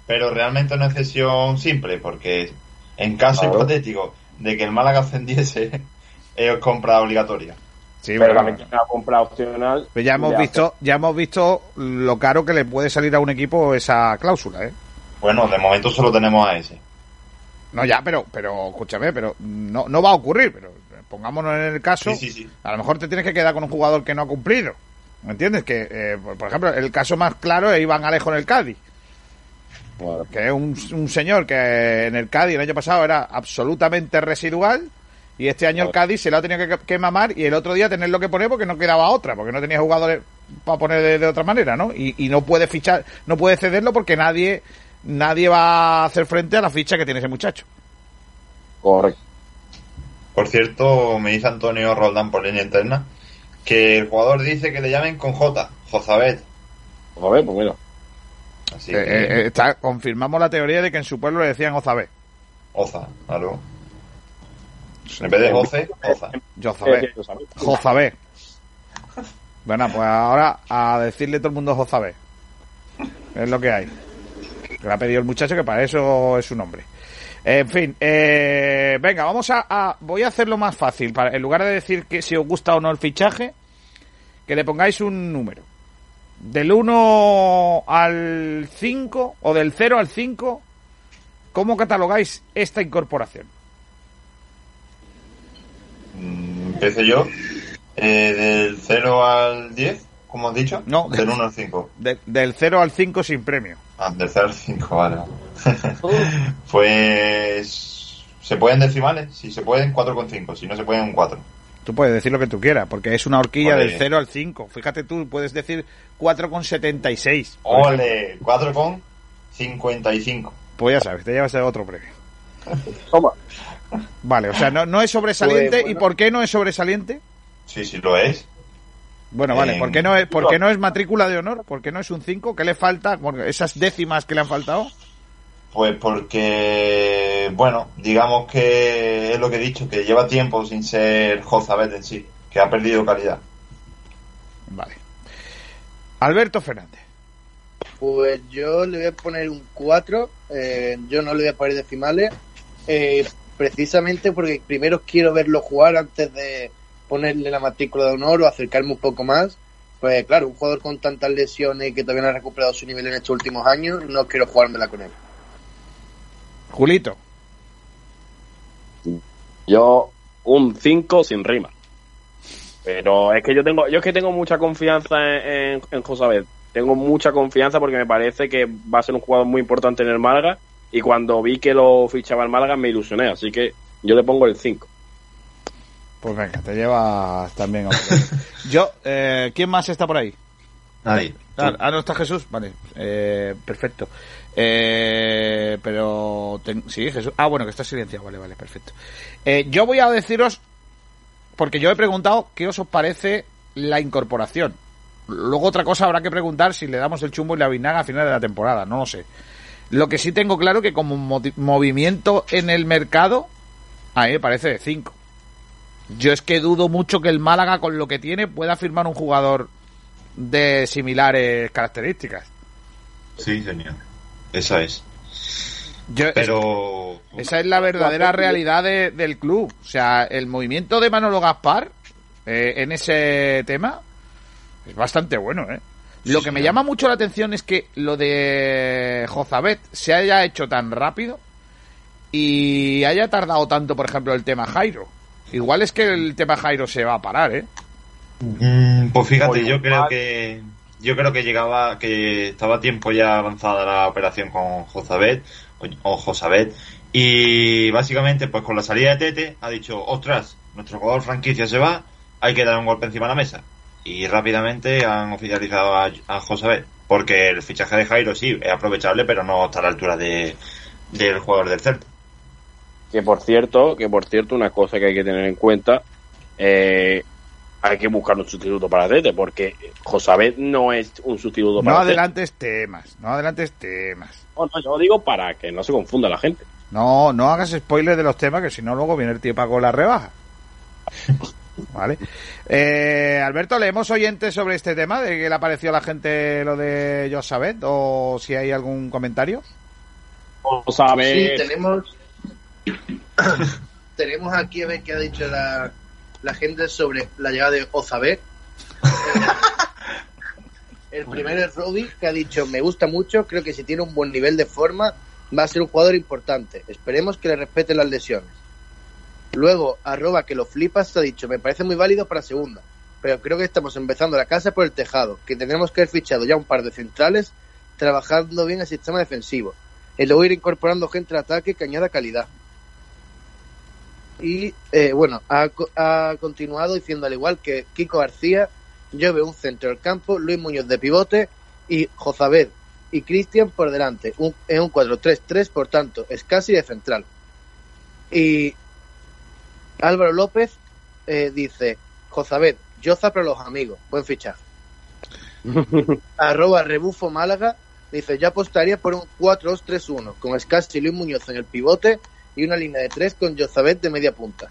pero realmente es una excepción simple, porque en caso Claro. hipotético de que el Málaga ascendiese, es compra obligatoria. Sí, pero bueno, también tiene una compra opcional. Pero ya hemos visto, ya hemos visto lo caro que le puede salir a un equipo esa cláusula, ¿eh? Bueno, de momento solo tenemos a ese. No, ya, pero, pero, escúchame, pero no, no va a ocurrir, pero pongámonos en el caso, Sí, sí, sí. a lo mejor te tienes que quedar con un jugador que no ha cumplido. ¿Me entiendes? Que, eh, por ejemplo, el caso más claro es Iván Alejo en el Cádiz. Bueno, que es un, un señor que en el Cádiz el año pasado era absolutamente residual y este año el Cádiz se lo ha tenido que, que mamar y el otro día tenerlo que poner porque no quedaba otra, porque no tenía jugadores para poner de, de otra manera, ¿no? Y, y no puede fichar, no puede cederlo porque nadie nadie va a hacer frente a la ficha que tiene ese muchacho. correcto. Por cierto, me dice Antonio Roldán por línea interna que el jugador dice que le llamen con J, Jozabet. Ver, pues mira. Así Eh, que, eh, está- confirmamos la teoría de que en su pueblo le decían Ozabé. Oza, claro. En vez de Joce, Oza. Jozabé. Eh. Jozabé. Bueno, pues ahora a decirle todo el mundo Jozabé. Es lo que hay. Que le ha pedido el muchacho que para eso es su nombre. En fin, eh, venga, vamos a, a- Voy a hacerlo más fácil. Para, en lugar de decir que si os gusta o no el fichaje, que le pongáis un número. Del 1 al 5, o del 0 al 5, ¿cómo catalogáis esta incorporación? Mm, Empiezo yo. Eh, del 0 al 10, como has dicho. No. Del 1 al 5. De- del 0 al 5 sin premio. Ah, del 0 al 5, vale. pues. ¿Se pueden decimales? Si se pueden, 4,5. Si no se pueden, un 4. Tú puedes decir lo que tú quieras, porque es una horquilla Ole. del 0 al 5. Fíjate tú, puedes decir 4,76. Ole, 4,55. Pues ya sabes, te llevas otro premio. Toma. Vale, o sea, no, no es sobresaliente. Pues, ¿Y por qué no es sobresaliente? Sí, sí lo es. Bueno, vale, Eh, ¿por qué no es, por qué no es matrícula de honor? ¿Por qué no es un 5? ¿Qué le falta? Porque esas décimas que le han faltado. Pues porque, bueno, digamos que es lo que he dicho, que lleva tiempo sin ser Jozabet en sí, que ha perdido calidad. Vale. Alberto Fernández. Pues yo le voy a poner un 4. eh, yo no le voy a poner decimales. eh, precisamente porque primero quiero verlo jugar antes de ponerle la matrícula de honor o acercarme un poco más. Pues claro, un jugador con tantas lesiones y que todavía no ha recuperado su nivel en estos últimos años, no quiero jugármela con él. Julito. Yo un 5 sin rima. Pero es que yo tengo, yo es que tengo mucha confianza en, en, en Josabet. Tengo mucha confianza porque me parece que va a ser un jugador muy importante en el Málaga. Y cuando vi que lo fichaba el Málaga me ilusioné. Así que yo le pongo el 5. Pues venga, te llevas también otro. Yo, eh, ¿quién más está por ahí? Nadie. Ah, ah, no está Jesús, vale, eh, perfecto. Eh, pero sí, Jesús. Ah, bueno, que está silenciado, vale, vale, perfecto. Eh, yo voy a deciros, porque yo he preguntado qué os parece la incorporación. Luego otra cosa habrá que preguntar si le damos el chumbo y la vinaga a final de la temporada, no lo sé. Lo que sí tengo claro que como movimiento en el mercado, a mí me parece de 5. Yo es que dudo mucho que el Málaga con lo que tiene pueda firmar un jugador de similares características. Sí, señor. Esa es. Yo- Pero. esa es la verdadera realidad de- del club. O sea, el movimiento de Manolo Gaspar eh, en ese tema es bastante bueno, ¿eh? Lo que me llama mucho la atención es que lo de Jozabet se haya hecho tan rápido y haya tardado tanto, por ejemplo, el tema Jairo. Igual es que el tema Jairo se va a parar, ¿eh? Mm, pues fíjate, yo creo que. Yo creo que llegaba, que estaba tiempo ya avanzada la operación con Jozabet, o, Josabet, y básicamente, pues con la salida de Tete, ha dicho, ostras, nuestro jugador franquicia se va, hay que dar un golpe encima de la mesa. y rápidamente han oficializado a, a José porque el fichaje de Jairo sí es aprovechable, pero no está a la altura de, del jugador del Celta. Que por cierto, que por cierto, una cosa que hay que tener en cuenta, eh, hay que buscar un sustituto para Tete, porque Josabet no es un sustituto No para Tete. adelantes temas, no adelantes temas. No, no, yo lo digo para que no se confunda la gente. No, no hagas spoiler de los temas, que si no luego viene el tío con la rebaja. Vale. Eh, Alberto, ¿leemos oyentes sobre este tema de que le apareció a la gente lo de Josabet? ¿O si hay algún comentario? Josabet. Sí, tenemos. tenemos aquí a ver qué ha dicho la, la gente sobre la llegada de Ozabet. El primero es Rodi, que ha dicho: Me gusta mucho, creo que si tiene un buen nivel de forma, va a ser un jugador importante. Esperemos que le respeten las lesiones. Luego, arroba que lo flipas, ha dicho: Me parece muy válido para segunda, pero creo que estamos empezando la casa por el tejado, que tenemos que haber fichado ya un par de centrales trabajando bien el sistema defensivo. Y luego ir incorporando gente al ataque que añada calidad. Y eh, bueno, ha, ha continuado diciendo al igual que Kiko García, yo veo un centro del campo, Luis Muñoz de pivote y Jozabed y Cristian por delante, un, en un 4-3-3, por tanto, es casi de central. Y Álvaro López eh, dice, Jozabed, Yoza para los amigos, buen fichaje. Arroba Rebufo Málaga dice, yo apostaría por un 4-2-3-1, con Scassi y Luis Muñoz en el pivote y una línea de tres con Jozabet de media punta.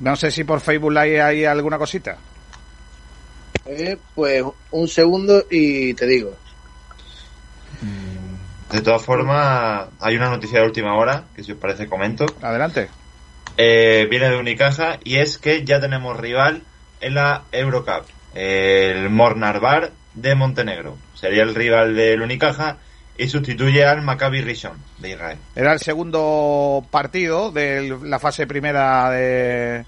No sé si por Facebook Live hay alguna cosita. Eh, pues un segundo y te digo. De todas formas, hay una noticia de última hora, que si os parece comento. Adelante. Eh, viene de Unicaja y es que ya tenemos rival en la Eurocup. El Mornarvar de Montenegro. Sería el rival del Unicaja y sustituye al Maccabi Rishon de Israel. Era el segundo partido de la fase primera de,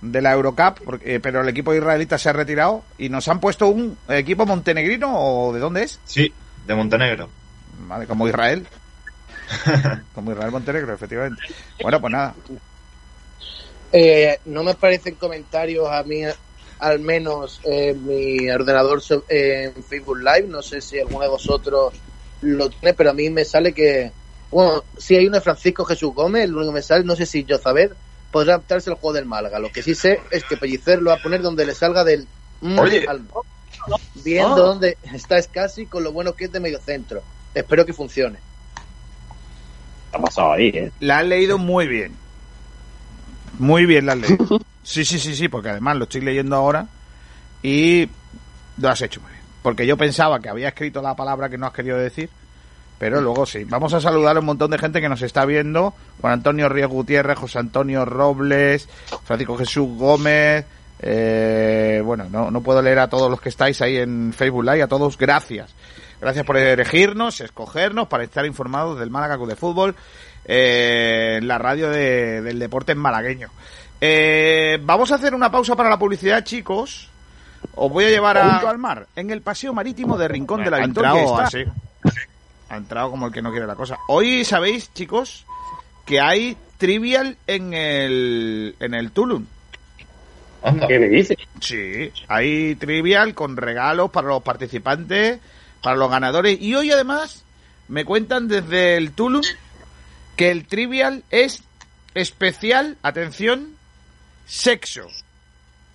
de la Eurocup, porque- eh, pero el equipo israelita se ha retirado y nos han puesto un equipo montenegrino o de dónde es? Sí, de Montenegro. Vale, como Israel. como Israel Montenegro, efectivamente. Bueno, pues nada. Eh, no me aparecen comentarios a mí, al menos en mi ordenador en Facebook Live. No sé si alguno de vosotros lo tiene, pero a mí me sale que. Bueno, si hay uno de Francisco Jesús Gómez, el único que me sale, no sé si Jozabed podrá adaptarse al juego del Málaga. Lo que sí sé es que Pellicer lo va a poner donde le salga del. Oye. al- viendo Ah. dónde está Scassi con lo bueno que es de medio centro. Espero que funcione. Ha pasado ahí, ¿eh? La has leído muy bien. Muy bien la has leído. Sí, sí, sí, sí, porque además lo estoy leyendo ahora y lo has hecho muy bien. Porque yo pensaba que había escrito la palabra que no has querido decir, pero luego sí. Vamos a saludar a un montón de gente que nos está viendo. Juan Antonio Ríos Gutiérrez, José Antonio Robles, Francisco Jesús Gómez. eh, bueno, no, no puedo leer a todos los que estáis ahí en Facebook Live. A todos, gracias. Gracias por elegirnos, escogernos para estar informados del Málaga Club de Fútbol eh, en la radio de- del deporte malagueño. Eh, vamos a hacer una pausa para la publicidad, chicos. Os voy a llevar a... Junto al mar, en el paseo marítimo de Rincón de la Ha Victoria. entrado está- así. Ha entrado como el que no quiere la cosa. Hoy sabéis, chicos, que hay trivial en el, en el Tulum. ¿Qué me dices? Sí, hay trivial con regalos para los participantes, para los ganadores. Y hoy además me cuentan desde el Tulum que el trivial es especial, atención, sexo.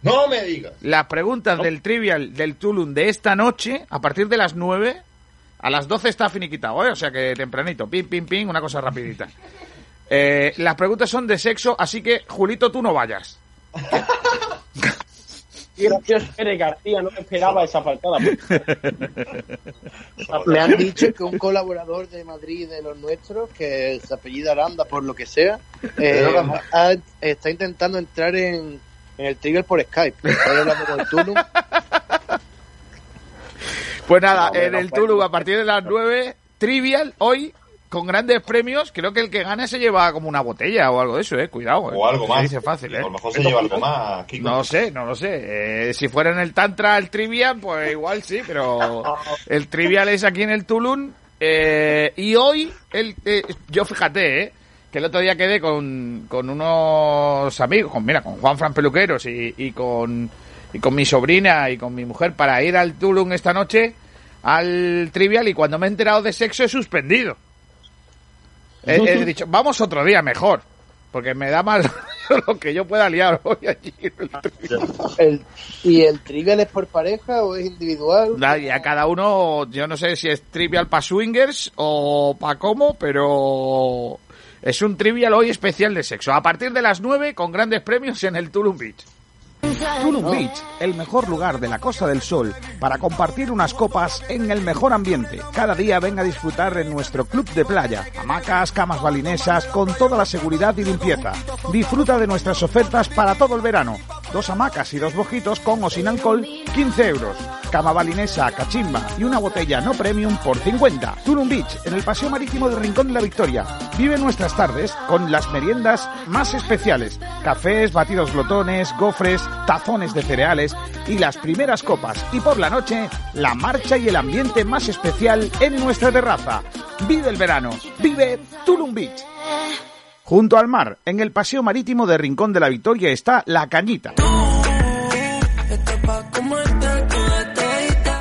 No me digas. Las preguntas del trivial del Tulum de esta noche, a partir de las 9, a las 12 está finiquitado, ¿eh? o sea que tempranito, pim, pim, pim, una cosa rapidita. Eh, las preguntas son de sexo, así que, Julito, tú no vayas. Qué gracioso eres, García, no me esperaba esa faltada. Me han dicho que un colaborador de Madrid de los nuestros, que se apellida Aranda por lo que sea, eh, ha- está intentando entrar en, en el Trigger por Skype. Estoy hablando con el Tulum. Pues nada, No, hombre, en no el puede. Tulum a partir de las 9, trivial, hoy, con grandes premios, creo que el que gane se lleva como una botella o algo de eso, eh, cuidado. eh. O algo Se más. dice fácil, eh. A lo mejor se lleva algo más, Kiko. No sé, no lo sé. Eh, si fuera en el Tantra el Trivial, pues igual sí, pero el Trivial es aquí en el Tulum. eh, y hoy, el, eh, yo fíjate, eh, que el otro día quedé con, con unos amigos, con, mira, con Juan Fran Peluqueros y, y con y con mi sobrina y con mi mujer para ir al Tulum esta noche al trivial y cuando me he enterado de sexo he suspendido. He, he dicho, vamos otro día mejor, porque me da más lo que yo pueda liar hoy allí. en el ¿Y el trivial es por pareja o es individual? A cada uno, yo no sé si es trivial para swingers o para cómo, pero es un trivial hoy especial de sexo. A partir de las 9 con grandes premios en el Tulum Beach. Tulum Beach, el mejor lugar de la Costa del Sol para compartir unas copas en el mejor ambiente. Cada día ven a disfrutar en nuestro club de playa. Hamacas, camas balinesas, con toda la seguridad y limpieza. Disfruta de nuestras ofertas para todo el verano. Dos hamacas y dos bojitos con o sin alcohol, 15 euros. Cama balinesa, cachimba y una botella no premium por 50. Tulum Beach, en el paseo marítimo del Rincón de la Victoria. Vive nuestras tardes con las meriendas más especiales. Cafés, batidos glotones, gofres, tazones de cereales y las primeras copas. Y por la noche, la marcha y el ambiente más especial en nuestra terraza. Vive el verano. Vive Tulum Beach. Junto al mar, en el paseo marítimo de Rincón de la Victoria está La Cañita.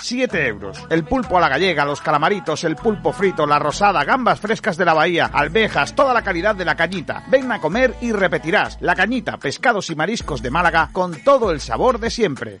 7 euros. El pulpo a la gallega, los calamaritos, el pulpo frito, la rosada, gambas frescas de la bahía, alvejas, toda la calidad de la cañita. Ven a comer y repetirás. La cañita, pescados y mariscos de Málaga con todo el sabor de siempre.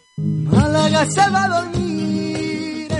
Málaga se va a dormir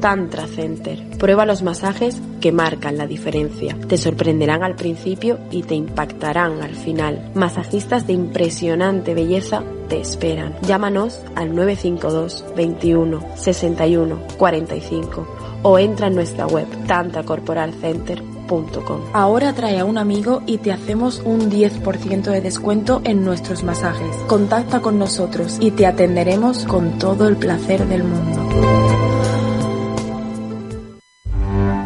Tantra Center. Prueba los masajes que marcan la diferencia. Te sorprenderán al principio y te impactarán al final. Masajistas de impresionante belleza te esperan. Llámanos al 952 21 61 45 o entra en nuestra web tantracorporalcenter.com. Ahora trae a un amigo y te hacemos un 10% de descuento en nuestros masajes. Contacta con nosotros y te atenderemos con todo el placer del mundo.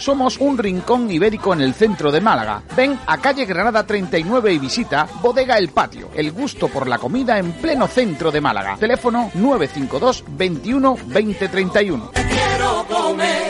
Somos un rincón ibérico en el centro de Málaga. Ven a calle Granada 39 y visita Bodega El Patio, el gusto por la comida en pleno centro de Málaga. Teléfono 952 21 20 31. Quiero comer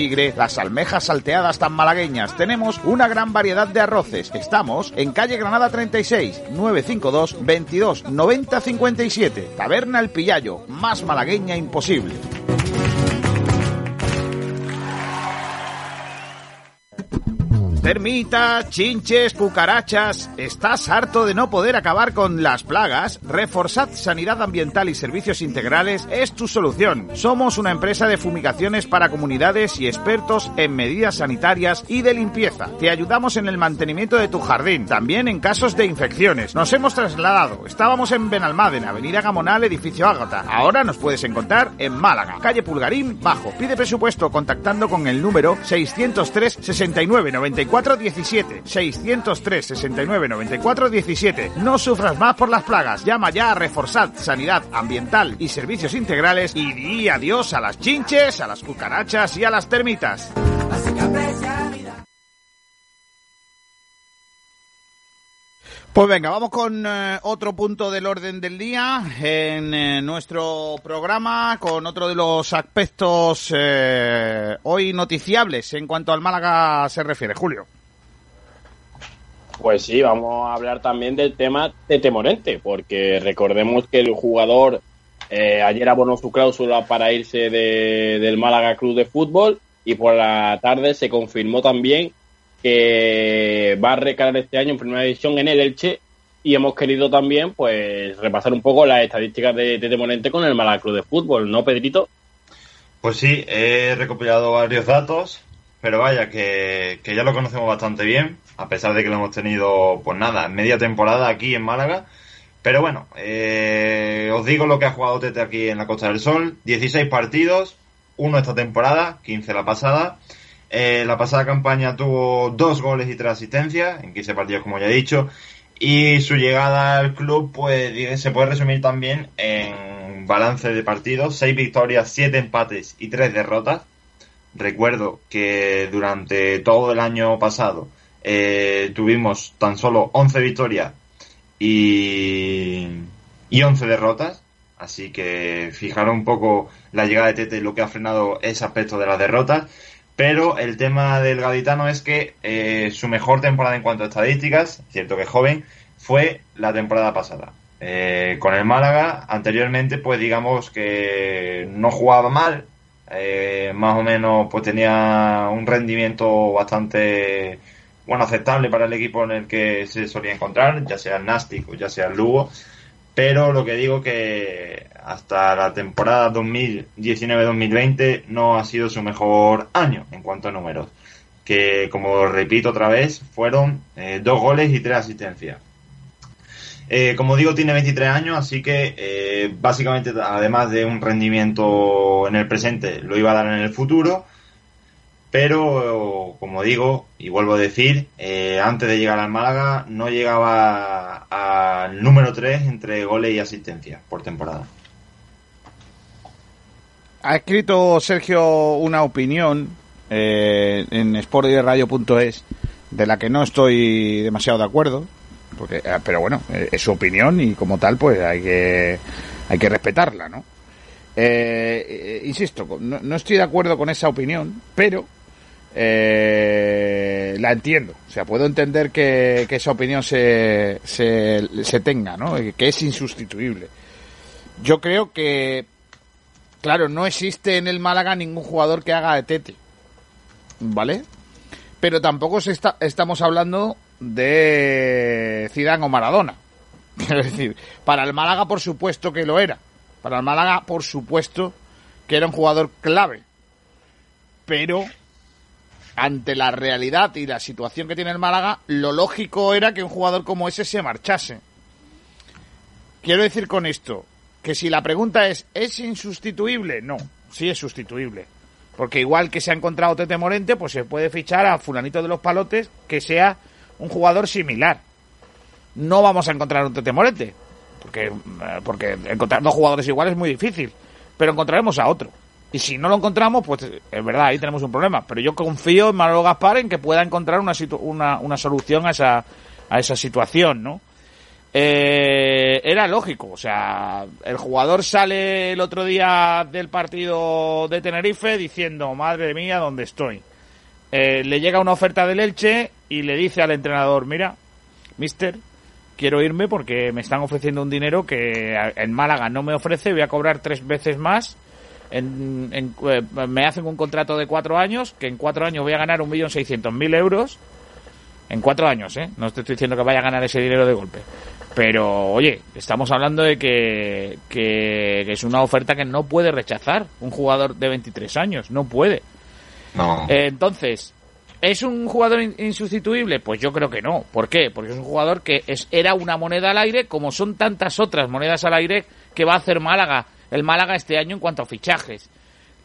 tigre, las almejas salteadas tan malagueñas. Tenemos una gran variedad de arroces. Estamos en calle Granada 36, 952 22 90 57. Taberna El Pillayo, más malagueña imposible. Termitas, chinches, cucarachas. ¿Estás harto de no poder acabar con las plagas? Reforzad Sanidad Ambiental y Servicios Integrales es tu solución. Somos una empresa de fumigaciones para comunidades y expertos en medidas sanitarias y de limpieza. Te ayudamos en el mantenimiento de tu jardín, también en casos de infecciones. Nos hemos trasladado. Estábamos en Benalmádena, Avenida Gamonal, edificio Ágata. Ahora nos puedes encontrar en Málaga, calle Pulgarín, bajo. Pide presupuesto contactando con el número 603 69 94 17 603 69 94 17. No sufras más por las plagas. Llama ya a Reforzad Sanidad Ambiental y Servicios Integrales y di adiós a las chinches, a las cucarachas y a las termitas. Pues venga, vamos con eh, otro punto del orden del día en eh, nuestro programa, con otro de los aspectos eh, hoy noticiables en cuanto al Málaga se refiere. Julio. Pues sí, vamos a hablar también del tema de Temorente, porque recordemos que el jugador eh, ayer abonó su cláusula para irse de- del Málaga Club de Fútbol y por la tarde se confirmó también que va a recalar este año en primera división en el Elche y hemos querido también pues repasar un poco las estadísticas de, de Temorente con el Málaga Club de Fútbol, ¿no, Pedrito? Pues sí, he recopilado varios datos, pero vaya, que, que ya lo conocemos bastante bien, a pesar de que lo hemos tenido, pues nada, media temporada aquí en Málaga. Pero bueno, eh, os digo lo que ha jugado Tete aquí en la Costa del Sol, 16 partidos, uno esta temporada, 15 la pasada. Eh, la pasada campaña tuvo dos goles y tres asistencias, en 15 partidos como ya he dicho. Y su llegada al club, pues se puede resumir también en balance de partidos, 6 victorias, 7 empates y 3 derrotas. Recuerdo que durante todo el año pasado eh, tuvimos tan solo 11 victorias y, y 11 derrotas. Así que fijaros un poco la llegada de Tete y lo que ha frenado ese aspecto de las derrotas. Pero el tema del gaditano es que eh, su mejor temporada en cuanto a estadísticas, cierto que joven, fue la temporada pasada. Eh, con el Málaga, anteriormente, pues digamos que no jugaba mal, eh, más o menos pues tenía un rendimiento bastante bueno aceptable para el equipo en el que se solía encontrar, ya sea el Nastic o ya sea el Lugo. Pero lo que digo que hasta la temporada 2019-2020 no ha sido su mejor año en cuanto a números. Que como repito otra vez, fueron eh, dos goles y tres asistencias. Eh, como digo, tiene 23 años, así que eh, básicamente, además de un rendimiento en el presente, lo iba a dar en el futuro. Pero, como digo, y vuelvo a decir, antes de llegar al Málaga no llegaba al número 3 entre goles y asistencias por temporada. Ha escrito Sergio una opinión eh, en sportdirectradio.es de la que no estoy demasiado de acuerdo, porque, eh, pero bueno, eh, es su opinión y como tal pues hay que, hay que respetarla, ¿no? Eh, eh, insisto, no, no estoy de acuerdo con esa opinión, pero eh, la entiendo. O sea, puedo entender que, esa opinión se, se, tenga, ¿no? Que es insustituible. Yo creo que, claro, no existe en el Málaga ningún jugador que haga de Tete. ¿Vale? Pero tampoco estamos hablando de Zidane o Maradona. Quiero decir, para el Málaga por supuesto que lo era. Para el Málaga por supuesto que era un jugador clave. Pero ante la realidad y la situación que tiene el Málaga, lo lógico era que un jugador como ese se marchase. Quiero decir con esto que si la pregunta es ¿es insustituible? No, sí es sustituible. Porque igual que se ha encontrado Tete Morente, pues se puede fichar a fulanito de los palotes que sea un jugador similar. No vamos a encontrar un Tete Morente, porque, eh, porque encontrar dos jugadores iguales es muy difícil, pero encontraremos a otro. Y si no lo encontramos, pues es verdad, ahí tenemos un problema. Pero yo confío en Manolo Gaspar en que pueda encontrar una, una, una solución a esa, a esa situación, ¿no? Eh, era lógico, o sea, el jugador sale el otro día del partido de Tenerife diciendo, madre mía, ¿dónde estoy? Eh, le llega una oferta del Elche y le dice al entrenador, mira, mister, quiero irme porque me están ofreciendo un dinero que en Málaga no me ofrece, voy a cobrar tres veces más. En, en, eh, me hacen un contrato de cuatro años, que en cuatro años voy a ganar un millón seiscientos mil euros. En cuatro años, ¿eh? No te estoy diciendo que vaya a ganar ese dinero de golpe. Pero, oye, estamos hablando de que, que, que es una oferta que no puede rechazar un jugador de 23 años. No puede. No. Eh, entonces, ¿es un jugador in- insustituible? Pues yo creo que no. ¿Por qué? Porque es un jugador que es, era una moneda al aire, como son tantas otras monedas al aire que va a hacer Málaga, el Málaga este año en cuanto a fichajes.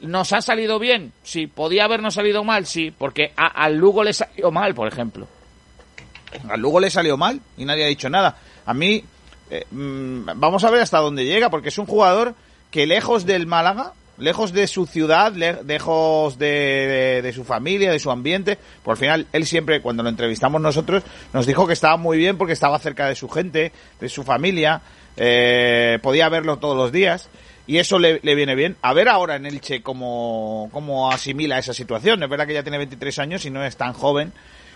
¿Nos ha salido bien? Sí. ¿Podía habernos salido mal? Sí. Porque al Lugo le salió mal, por ejemplo. Al Lugo le salió mal y nadie ha dicho nada. A mí, eh, mm, vamos a ver hasta dónde llega, porque es un jugador que lejos del Málaga, lejos de su ciudad, le- lejos de, de- su familia, de su ambiente, por al final él siempre, cuando lo entrevistamos nosotros, nos dijo que estaba muy bien porque estaba cerca de su gente, de su familia, eh, podía verlo todos los días. Y eso le, le viene bien. A ver ahora en Elche cómo, cómo asimila esa situación. Es verdad que ya tiene 23 años y no es tan joven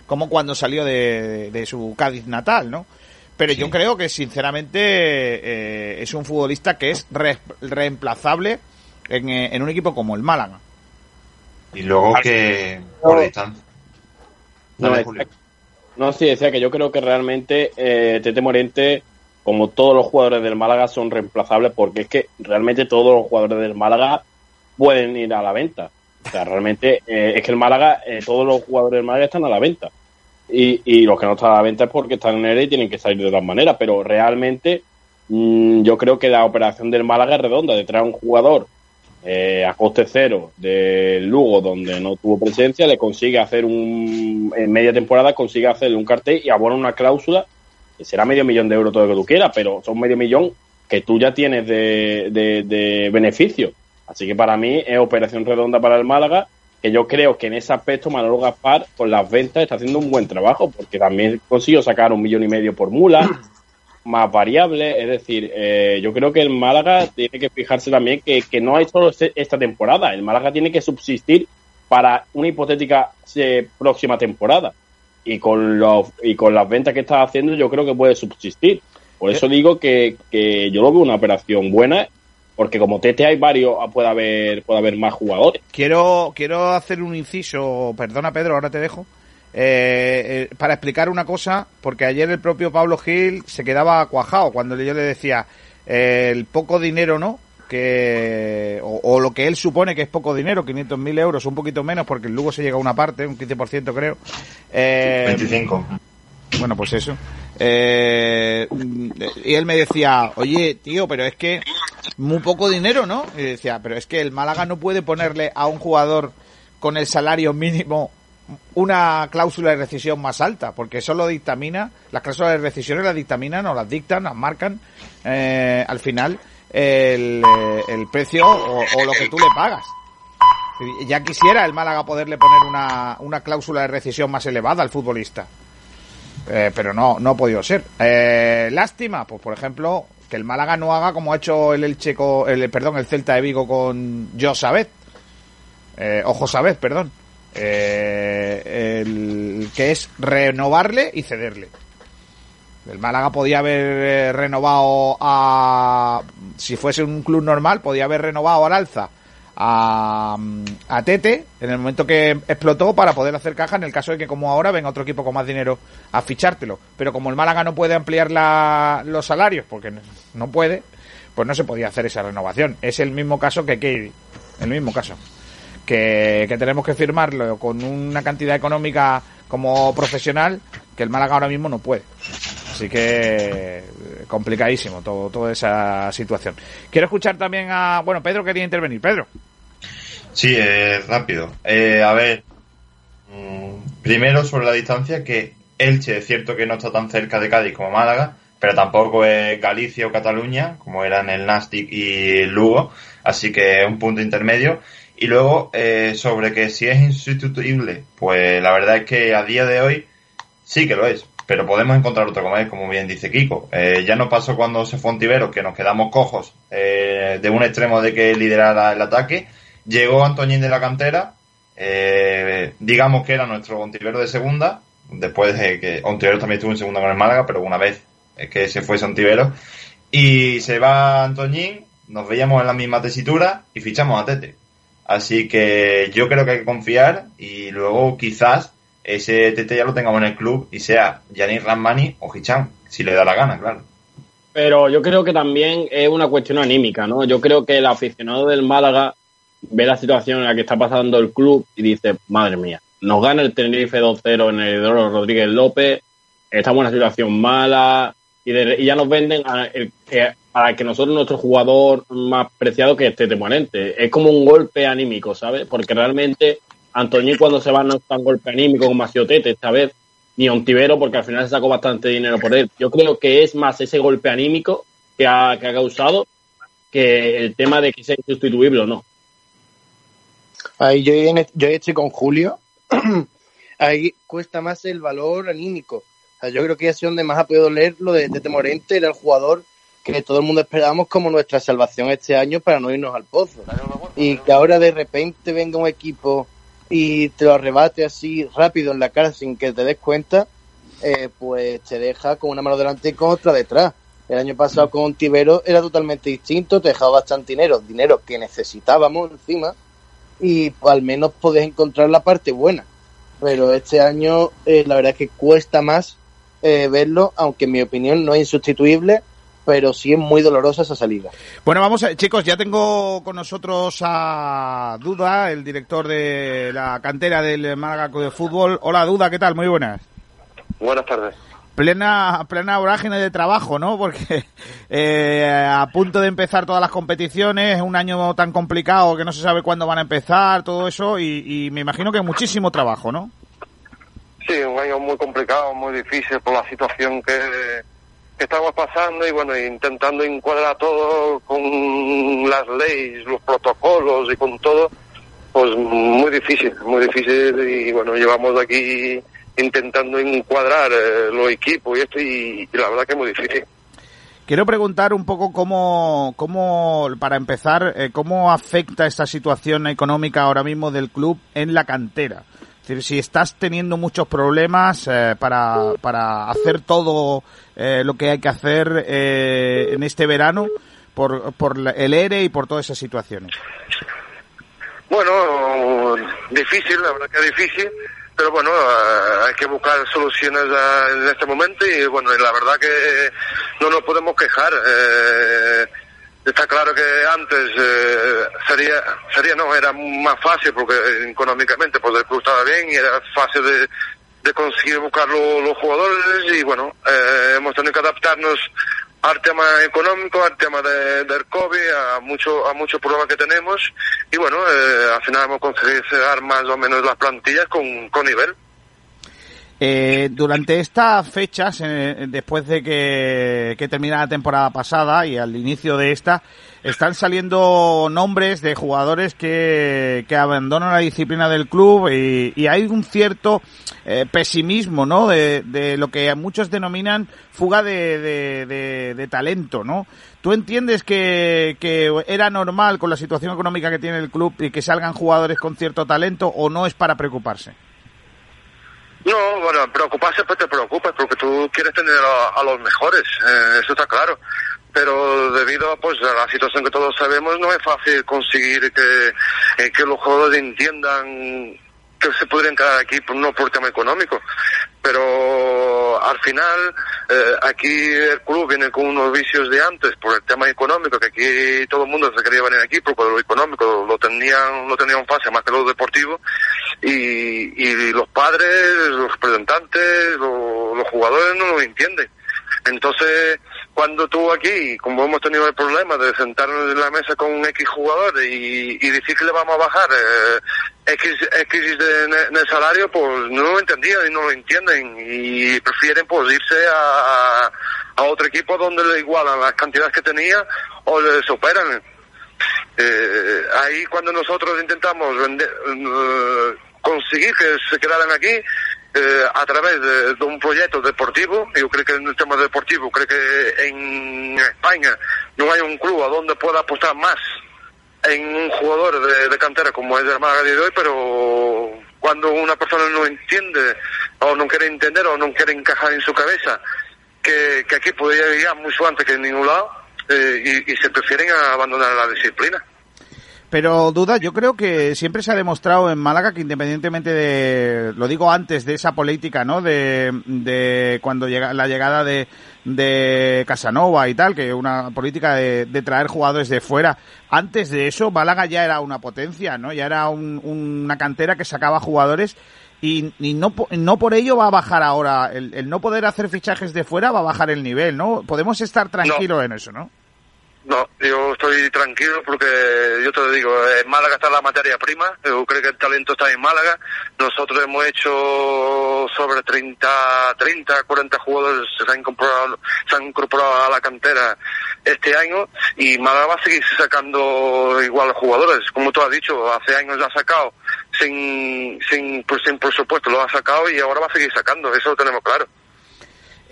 como cuando salió de, de su Cádiz natal, ¿no? Pero yo creo que sinceramente eh, es un futbolista que es re- reemplazable en, eh, en un equipo como el Málaga. Y luego que por distancia. No, no, sí, decía que yo creo que realmente eh, Tete Morente, como todos los jugadores del Málaga, son reemplazables porque es que realmente todos los jugadores del Málaga pueden ir a la venta. O sea, realmente eh, es que el Málaga, eh, todos los jugadores del Málaga están a la venta. Y, y los que no están a la venta es porque están en ERE y tienen que salir de otra manera. Pero realmente mm, yo creo que la operación del Málaga es redonda, de traer un jugador eh, a coste cero del Lugo, donde no tuvo presencia, le consigue hacer un. En media temporada consigue hacerle un cartel y abona una cláusula será medio millón de euros todo lo que tú quieras, pero son medio millón que tú ya tienes de, de, de beneficio. Así que para mí es operación redonda para el Málaga, que yo creo que en ese aspecto Manolo Gaspar con las ventas está haciendo un buen trabajo, porque también consiguió sacar un millón y medio por mula, más variable, es decir, eh, yo creo que el Málaga tiene que fijarse también que, que no hay solo este- esta temporada, el Málaga tiene que subsistir para una hipotética eh, próxima temporada y con los y con las ventas que está haciendo yo creo que puede subsistir. Por eso digo que, que yo lo veo una operación buena, porque como TT hay varios, puede haber puede haber más jugadores. Quiero, quiero hacer un inciso, perdona Pedro, ahora te dejo, eh, eh, para explicar una cosa, porque ayer el propio Pablo Gil se quedaba cuajado cuando yo le decía eh, el poco dinero, ¿no? Que o, o lo que él supone que es poco dinero, 500.000 euros, un poquito menos, porque el Lugo se llega a una parte, un 15% creo. Eh, 25. Bueno, pues eso. Eh, y él me decía, oye, tío, pero es que muy poco dinero, ¿no? Y decía, pero es que el Málaga no puede ponerle a un jugador con el salario mínimo una cláusula de rescisión más alta, porque eso lo dictamina, las cláusulas de rescisión las dictaminan o las dictan, las marcan eh, al final el, eh, el precio o, o lo que tú le pagas. Ya quisiera el Málaga poderle poner una, una cláusula de rescisión más elevada al futbolista. Eh, pero no, no ha podido ser. Eh, lástima, pues por ejemplo, que el Málaga no haga como ha hecho el Elche con, el, perdón, el Celta de Vigo con Josabet, eh, o Josabet, perdón, el, que es renovarle y cederle. El Málaga podía haber eh, renovado a, si fuese un club normal, podía haber renovado al alza a, a Tete en el momento que explotó para poder hacer caja en el caso de que como ahora venga otro equipo con más dinero a fichártelo. Pero como el Málaga no puede ampliar la, los salarios, porque no puede, pues no se podía hacer esa renovación. Es el mismo caso que Katie, el mismo caso. Que, que tenemos que firmarlo con una cantidad económica como profesional que el Málaga ahora mismo no puede. Así que complicadísimo todo, toda esa situación. Quiero escuchar también a... Bueno, Pedro quería intervenir. Pedro. Sí, eh, rápido. Eh, a ver, mm, primero sobre la distancia, que Elche es cierto que no está tan cerca de Cádiz como Málaga, pero tampoco es Galicia o Cataluña, como eran el Nastic y Lugo, así que es un punto intermedio. Y luego, eh, sobre que si es insustituible, pues la verdad es que a día de hoy sí que lo es, pero podemos encontrar otro como como bien dice Kiko. Eh, ya no pasó cuando se fue Ontivero, que nos quedamos cojos eh, de un extremo de que liderara el ataque, Llegó Antoñín de la cantera, eh, digamos que era nuestro Ontivero de segunda, después de que Ontivero también estuvo en segunda con el Málaga, pero una vez que se fue Ontivero, y se va Antoñín, nos veíamos en la misma tesitura y fichamos a Tete. Así que yo creo que hay que confiar y luego quizás ese Tete ya lo tengamos en el club y sea Yannick Ramani o Hicham, si le da la gana, claro. Pero yo creo que también es una cuestión anímica, ¿no? Yo creo que el aficionado del Málaga ve la situación en la que está pasando el club y dice, madre mía, nos gana el Tenerife 2-0 en el Eduardo Rodríguez López, estamos en una situación mala y, ya nos venden a, el, para que nosotros nuestro jugador más preciado que este Temuanente. Es como un golpe anímico, ¿sabes? Porque realmente Antoñín cuando se va no es tan golpe anímico como Tete esta vez, ni Ontivero porque al final se sacó bastante dinero por él. Yo creo que es más ese golpe anímico que ha, que ha causado que el tema de que sea insustituible o no. Ahí yo, yo estoy con Julio. Ahí cuesta más el valor anímico. yo creo que ha sido donde más ha podido leer lo de Tete Morente, era el jugador que todo el mundo esperábamos como nuestra salvación este año para no irnos al pozo. Y que ahora de repente venga un equipo y te lo arrebate así rápido en la cara sin que te des cuenta, eh, pues te deja con una mano delante y con otra detrás. El año pasado con Tibero era totalmente distinto, te dejaba bastante dinero, dinero que necesitábamos encima, y al menos podés encontrar la parte buena. Pero este año eh, la verdad es que cuesta más eh, verlo, aunque en mi opinión no es insustituible, pero sí es muy dolorosa esa salida. Bueno, vamos, a, chicos, ya tengo con nosotros a Duda, el director de la cantera del Málaga de Fútbol. Hola, Duda, ¿qué tal? Muy buenas. Buenas tardes. Plena, plena vorágine de trabajo, ¿no? Porque eh, a punto de empezar todas las competiciones, un año tan complicado que no se sabe cuándo van a empezar, todo eso, y, y me imagino que muchísimo trabajo, ¿no? Sí, un año muy complicado, muy difícil por la situación que, que estamos pasando y bueno, intentando encuadrar todo con las leyes, los protocolos y con todo, pues muy difícil, muy difícil y bueno, llevamos aquí intentando encuadrar eh, los equipos y esto y, la verdad que es muy difícil. Quiero preguntar un poco cómo, cómo para empezar, eh, cómo afecta esta situación económica ahora mismo del club en la cantera si estás teniendo muchos problemas eh, para, para hacer todo eh, lo que hay que hacer eh, en este verano por, por el ERE y por todas esas situaciones. Bueno, difícil, la verdad que difícil, pero bueno, hay que buscar soluciones en este momento y bueno, la verdad que no nos podemos quejar. Eh, Está claro que antes eh, sería, sería no, era más fácil porque económicamente pues el club estaba bien y era fácil de, de conseguir buscar los jugadores y bueno, eh, hemos tenido que adaptarnos al tema económico, al tema de, del COVID, a mucho, a muchos problemas que tenemos y bueno, eh, al final hemos conseguido cerrar más o menos las plantillas con, con nivel. Eh, durante estas fechas, después de que, termina la temporada pasada y al inicio de esta, están saliendo nombres de jugadores que, abandonan la disciplina del club y, hay un cierto eh, pesimismo, ¿no? De, lo que muchos denominan fuga de, talento, ¿no? ¿Tú entiendes que era normal con la situación económica que tiene el club y que salgan jugadores con cierto talento o no es para preocuparse? No, bueno, preocuparse pues te preocupas porque tú quieres tener a, a los mejores, eh, eso está claro. Pero debido pues, a la situación que todos sabemos, no es fácil conseguir que, eh, que los jugadores entiendan que se podrían quedar aquí por, no por tema económico. Pero al final, eh, aquí el club viene con unos vicios de antes por el tema económico, que aquí todo el mundo se quería venir aquí porque lo económico lo tenían, lo tenían fácil más que lo deportivo. Y, y los padres, los representantes, los jugadores no lo entienden. Entonces, cuando tú aquí, como hemos tenido el problema de sentarnos en la mesa con un X jugador y, decir que le vamos a bajar eh, X, X de, en el salario, pues no lo entendían y no lo entienden y prefieren pues irse a, a otro equipo donde le igualan las cantidades que tenía o le superan. Eh, ahí cuando nosotros intentamos vender, eh, conseguir que se quedaran aquí, eh, a través de, un proyecto deportivo. Yo creo que en el tema deportivo, creo que en España no hay un club a donde pueda apostar más en un jugador de, cantera como es el Málaga de hoy, pero cuando una persona no entiende o no quiere entender o no quiere encajar en su cabeza que, que aquí podría llegar mucho antes que en ningún lado eh, y, y se prefieren abandonar la disciplina. Pero duda, yo creo que siempre se ha demostrado en Málaga que independientemente de, lo digo antes de esa política, ¿no? De, de cuando llega la llegada de, de Casanova y tal, que una política de, de, traer jugadores de fuera. Antes de eso, Málaga ya era una potencia, ¿no? Ya era un, una cantera que sacaba jugadores y, y, no, no por ello va a bajar ahora. El, el, no poder hacer fichajes de fuera va a bajar el nivel, ¿no? Podemos estar tranquilos no. en eso, ¿no? No, yo estoy tranquilo porque yo te digo, en Málaga está la materia prima, yo creo que el talento está en Málaga. Nosotros hemos hecho sobre 30, 30, 40 jugadores se han incorporado, se han incorporado a la cantera este año y Málaga va a seguir sacando igual jugadores. Como tú has dicho, hace años lo ha sacado sin, sin, sin presupuesto, lo ha sacado y ahora va a seguir sacando, eso lo tenemos claro.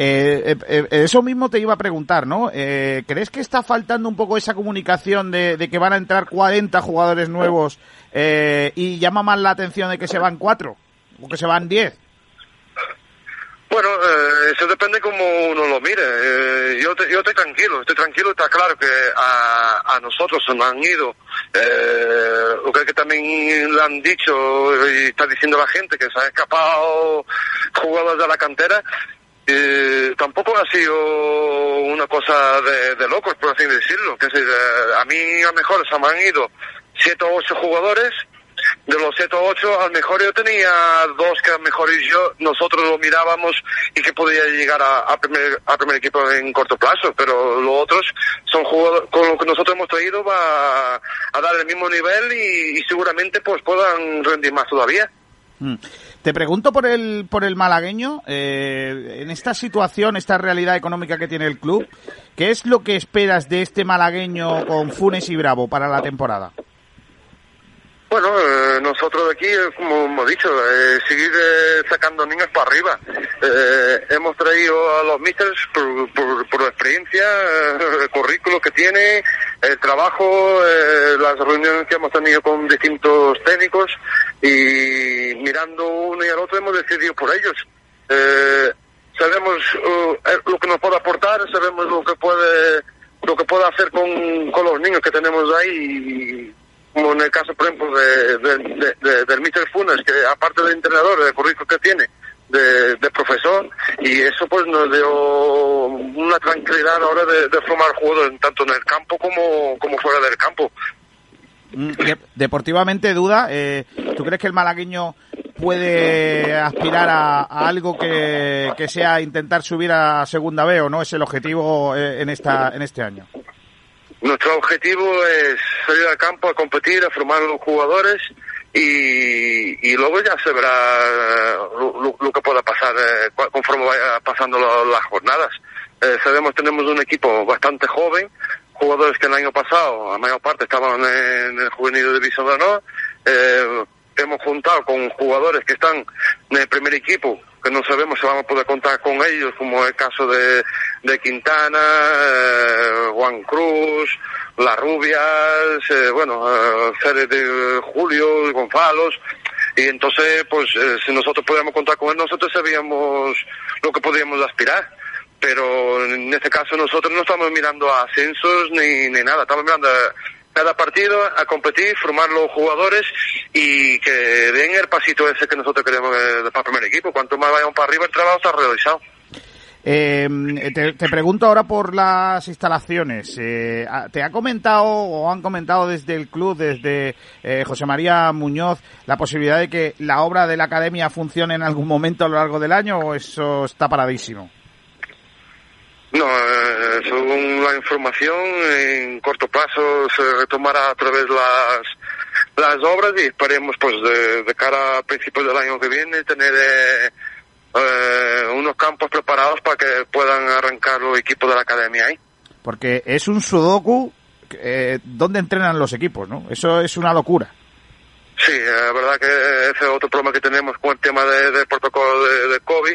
Eh, eh, eso mismo te iba a preguntar, ¿no? Eh, ¿Crees que está faltando un poco esa comunicación de, que van a entrar 40 jugadores nuevos eh, y llama más la atención de que se van 4 o que se van 10? Bueno, eh, eso depende como uno lo mire. Eh, yo, yo estoy tranquilo, estoy tranquilo. Está claro que a, a nosotros nos han ido, eh, lo que también le han dicho y está diciendo la gente que se han escapado jugadores de la cantera eh, tampoco ha sido una cosa de, de, locos, por así decirlo. Que decir, eh, a mí a lo mejor se me han ido siete o ocho jugadores. De los siete o ocho, a lo mejor yo tenía dos que a lo mejor yo, nosotros lo mirábamos y que podía llegar a, a, primer, equipo en corto plazo, pero los otros son jugadores, con lo que nosotros hemos traído va a, dar el mismo nivel y seguramente pues puedan rendir más todavía. Mm. Te pregunto por el por el malagueño, eh, en esta situación, esta realidad económica que tiene el club, ¿qué es lo que esperas de este malagueño con Funes y Bravo para la temporada? Bueno, eh, nosotros aquí, como hemos dicho, eh, seguir eh, sacando niños para arriba. Eh, hemos traído a los misters por, por experiencia, el currículo que tiene, el trabajo, las reuniones que hemos tenido con distintos técnicos y mirando uno y al otro hemos decidido por ellos. sabemos uh, lo que nos puede aportar, sabemos lo que puede lo que puede hacer con, con los niños que tenemos ahí y, como en el caso, por ejemplo, de, de, de, de del Mr. Funes, que aparte de entrenador, el currículo que tiene, de, de, profesor, y eso pues nos dio una tranquilidad a la hora de, de formar jugadores, tanto en el campo como, como fuera del campo. Deportivamente, duda, eh, ¿tú crees que el malagueño puede aspirar a, a algo que, que, sea intentar subir a segunda B o no es el objetivo eh, en esta en este año? Nuestro objetivo es salir al campo a competir, a formar a los jugadores y, y, luego ya se verá lo, lo- lo que pueda pasar eh, conforme vaya pasando lo- las jornadas. Eh, sabemos tenemos un equipo bastante joven, jugadores que el año pasado, la mayor parte estaban en el juvenil de de Honor. Eh, hemos juntado con jugadores que están en el primer equipo, que no sabemos si vamos a poder contar con ellos, como el caso de, de Quintana, eh, Juan Cruz, Las Rubias, eh, bueno, eh, Fede de Julio, Gonzalos. Y entonces, pues, eh, si nosotros podíamos contar con él, nosotros sabíamos lo que podíamos aspirar. Pero en este caso nosotros no estamos mirando a ascensos ni, ni nada, estamos mirando a cada partido a competir, formar los jugadores y que den el pasito ese que nosotros queremos eh, para el primer equipo. Cuanto más vayamos para arriba, el trabajo está realizado. Eh, te, te pregunto ahora por las instalaciones. Eh, ¿Te ha comentado o han comentado desde el club, desde eh, José María Muñoz, la posibilidad de que la obra de la academia funcione en algún momento a lo largo del año o eso está paradísimo? No, eh, según la información, en corto plazo se retomará a través de las, las obras y esperemos, pues, de, de cara a principios del año que viene, tener eh, eh, unos campos preparados para que puedan arrancar los equipos de la academia ahí. Porque es un sudoku eh, donde entrenan los equipos, ¿no? Eso es una locura. Sí, la verdad que ese es otro problema que tenemos con el tema de- del protocolo de, de COVID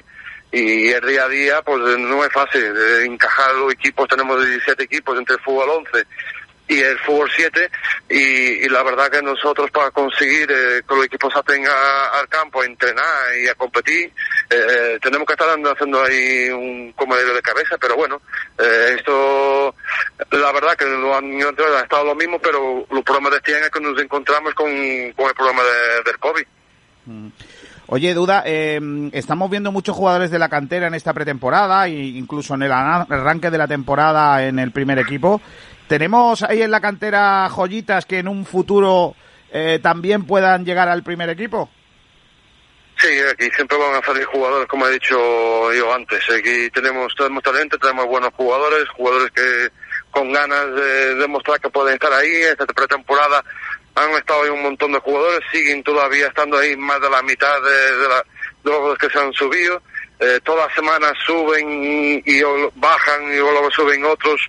y el día a día pues no es fácil. Encajar los equipos, tenemos 17 equipos entre el fútbol 11 y el fútbol 7 y, la verdad que nosotros para conseguir eh, que los equipos a- al campo a entrenar y a competir eh, tenemos que estar haciendo ahí un comedero de cabeza pero bueno eh, esto la verdad que los años anteriores ha estado lo mismo pero los problemas de este año es que nos encontramos con, con el problema de- del COVID Oye, Duda, eh, estamos viendo muchos jugadores de la cantera en esta pretemporada e incluso en el arranque de la temporada en el primer equipo. ¿Tenemos ahí en la cantera joyitas que en un futuro eh, también puedan llegar al primer equipo? Sí, aquí siempre van a salir jugadores, como he dicho yo antes. Aquí tenemos, tenemos talento, tenemos buenos jugadores, jugadores que con ganas de demostrar que pueden estar ahí. Esta pretemporada han estado ahí un montón de jugadores, siguen todavía estando ahí más de la mitad de, de, la- de los que se han subido. Eh, todas las semanas suben y o- bajan y luego suben otros.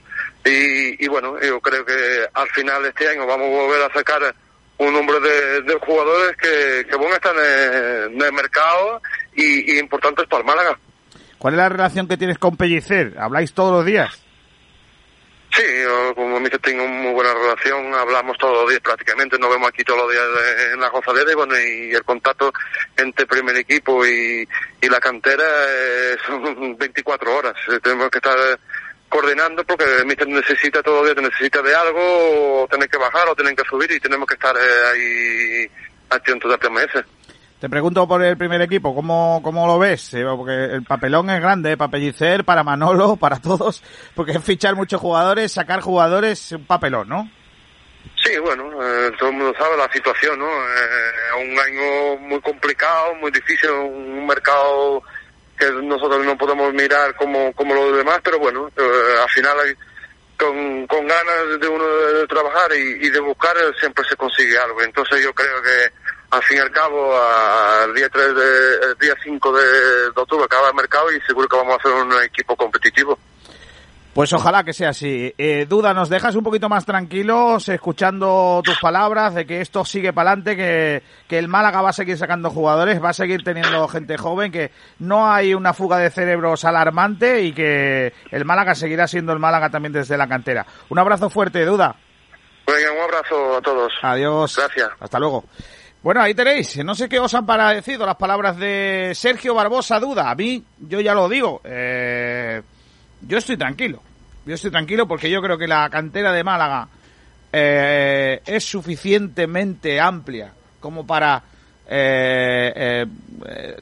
Y, y bueno, yo creo que al final de este año vamos a volver a sacar un número de, de jugadores que, que van en, en el mercado y, y importantes para el Málaga. ¿Cuál es la relación que tienes con Pellicer? ¿Habláis todos los días? Sí, yo como me dice, tengo muy buena relación, hablamos todos los días prácticamente, nos vemos aquí todos los días en la gozadera y bueno, y el contacto entre primer equipo y, y la cantera eh, son 24 horas. Tenemos que estar coordinando porque el míster necesita todo el día, te necesita de algo, o tienen que bajar o tienen que subir y tenemos que estar eh, ahí atentos al tema ese. Te pregunto por el primer equipo, ¿cómo, cómo lo ves? Eh, Porque el papelón es grande, para Pellicer, para Manolo, para todos, porque es fichar muchos jugadores, sacar jugadores, un papelón, ¿no? Sí, bueno, eh, todo el mundo sabe la situación, ¿no? Eh, un año muy complicado, muy difícil, un mercado que nosotros no podemos mirar como, como los demás, pero bueno, eh, al final con, con ganas de uno de trabajar y, de buscar eh, siempre se consigue algo. Entonces yo creo que al fin y al cabo, al día 3 de, el día 5 de, de octubre acaba el mercado y seguro que vamos a hacer un equipo competitivo. Pues ojalá que sea así. Eh, Duda, nos dejas un poquito más tranquilos escuchando tus palabras de que esto sigue para adelante, que, que el Málaga va a seguir sacando jugadores, va a seguir teniendo gente joven, que no hay una fuga de cerebros alarmante y que el Málaga seguirá siendo el Málaga también desde la cantera. Un abrazo fuerte, Duda. Un abrazo a todos. Adiós. Gracias. Hasta luego. Bueno, ahí tenéis. No sé qué os han parecido las palabras de Sergio Barbosa Duda. A mí, yo ya lo digo, eh, yo estoy tranquilo. Yo estoy tranquilo porque yo creo que la cantera de Málaga eh, es suficientemente amplia como para, eh, eh, eh,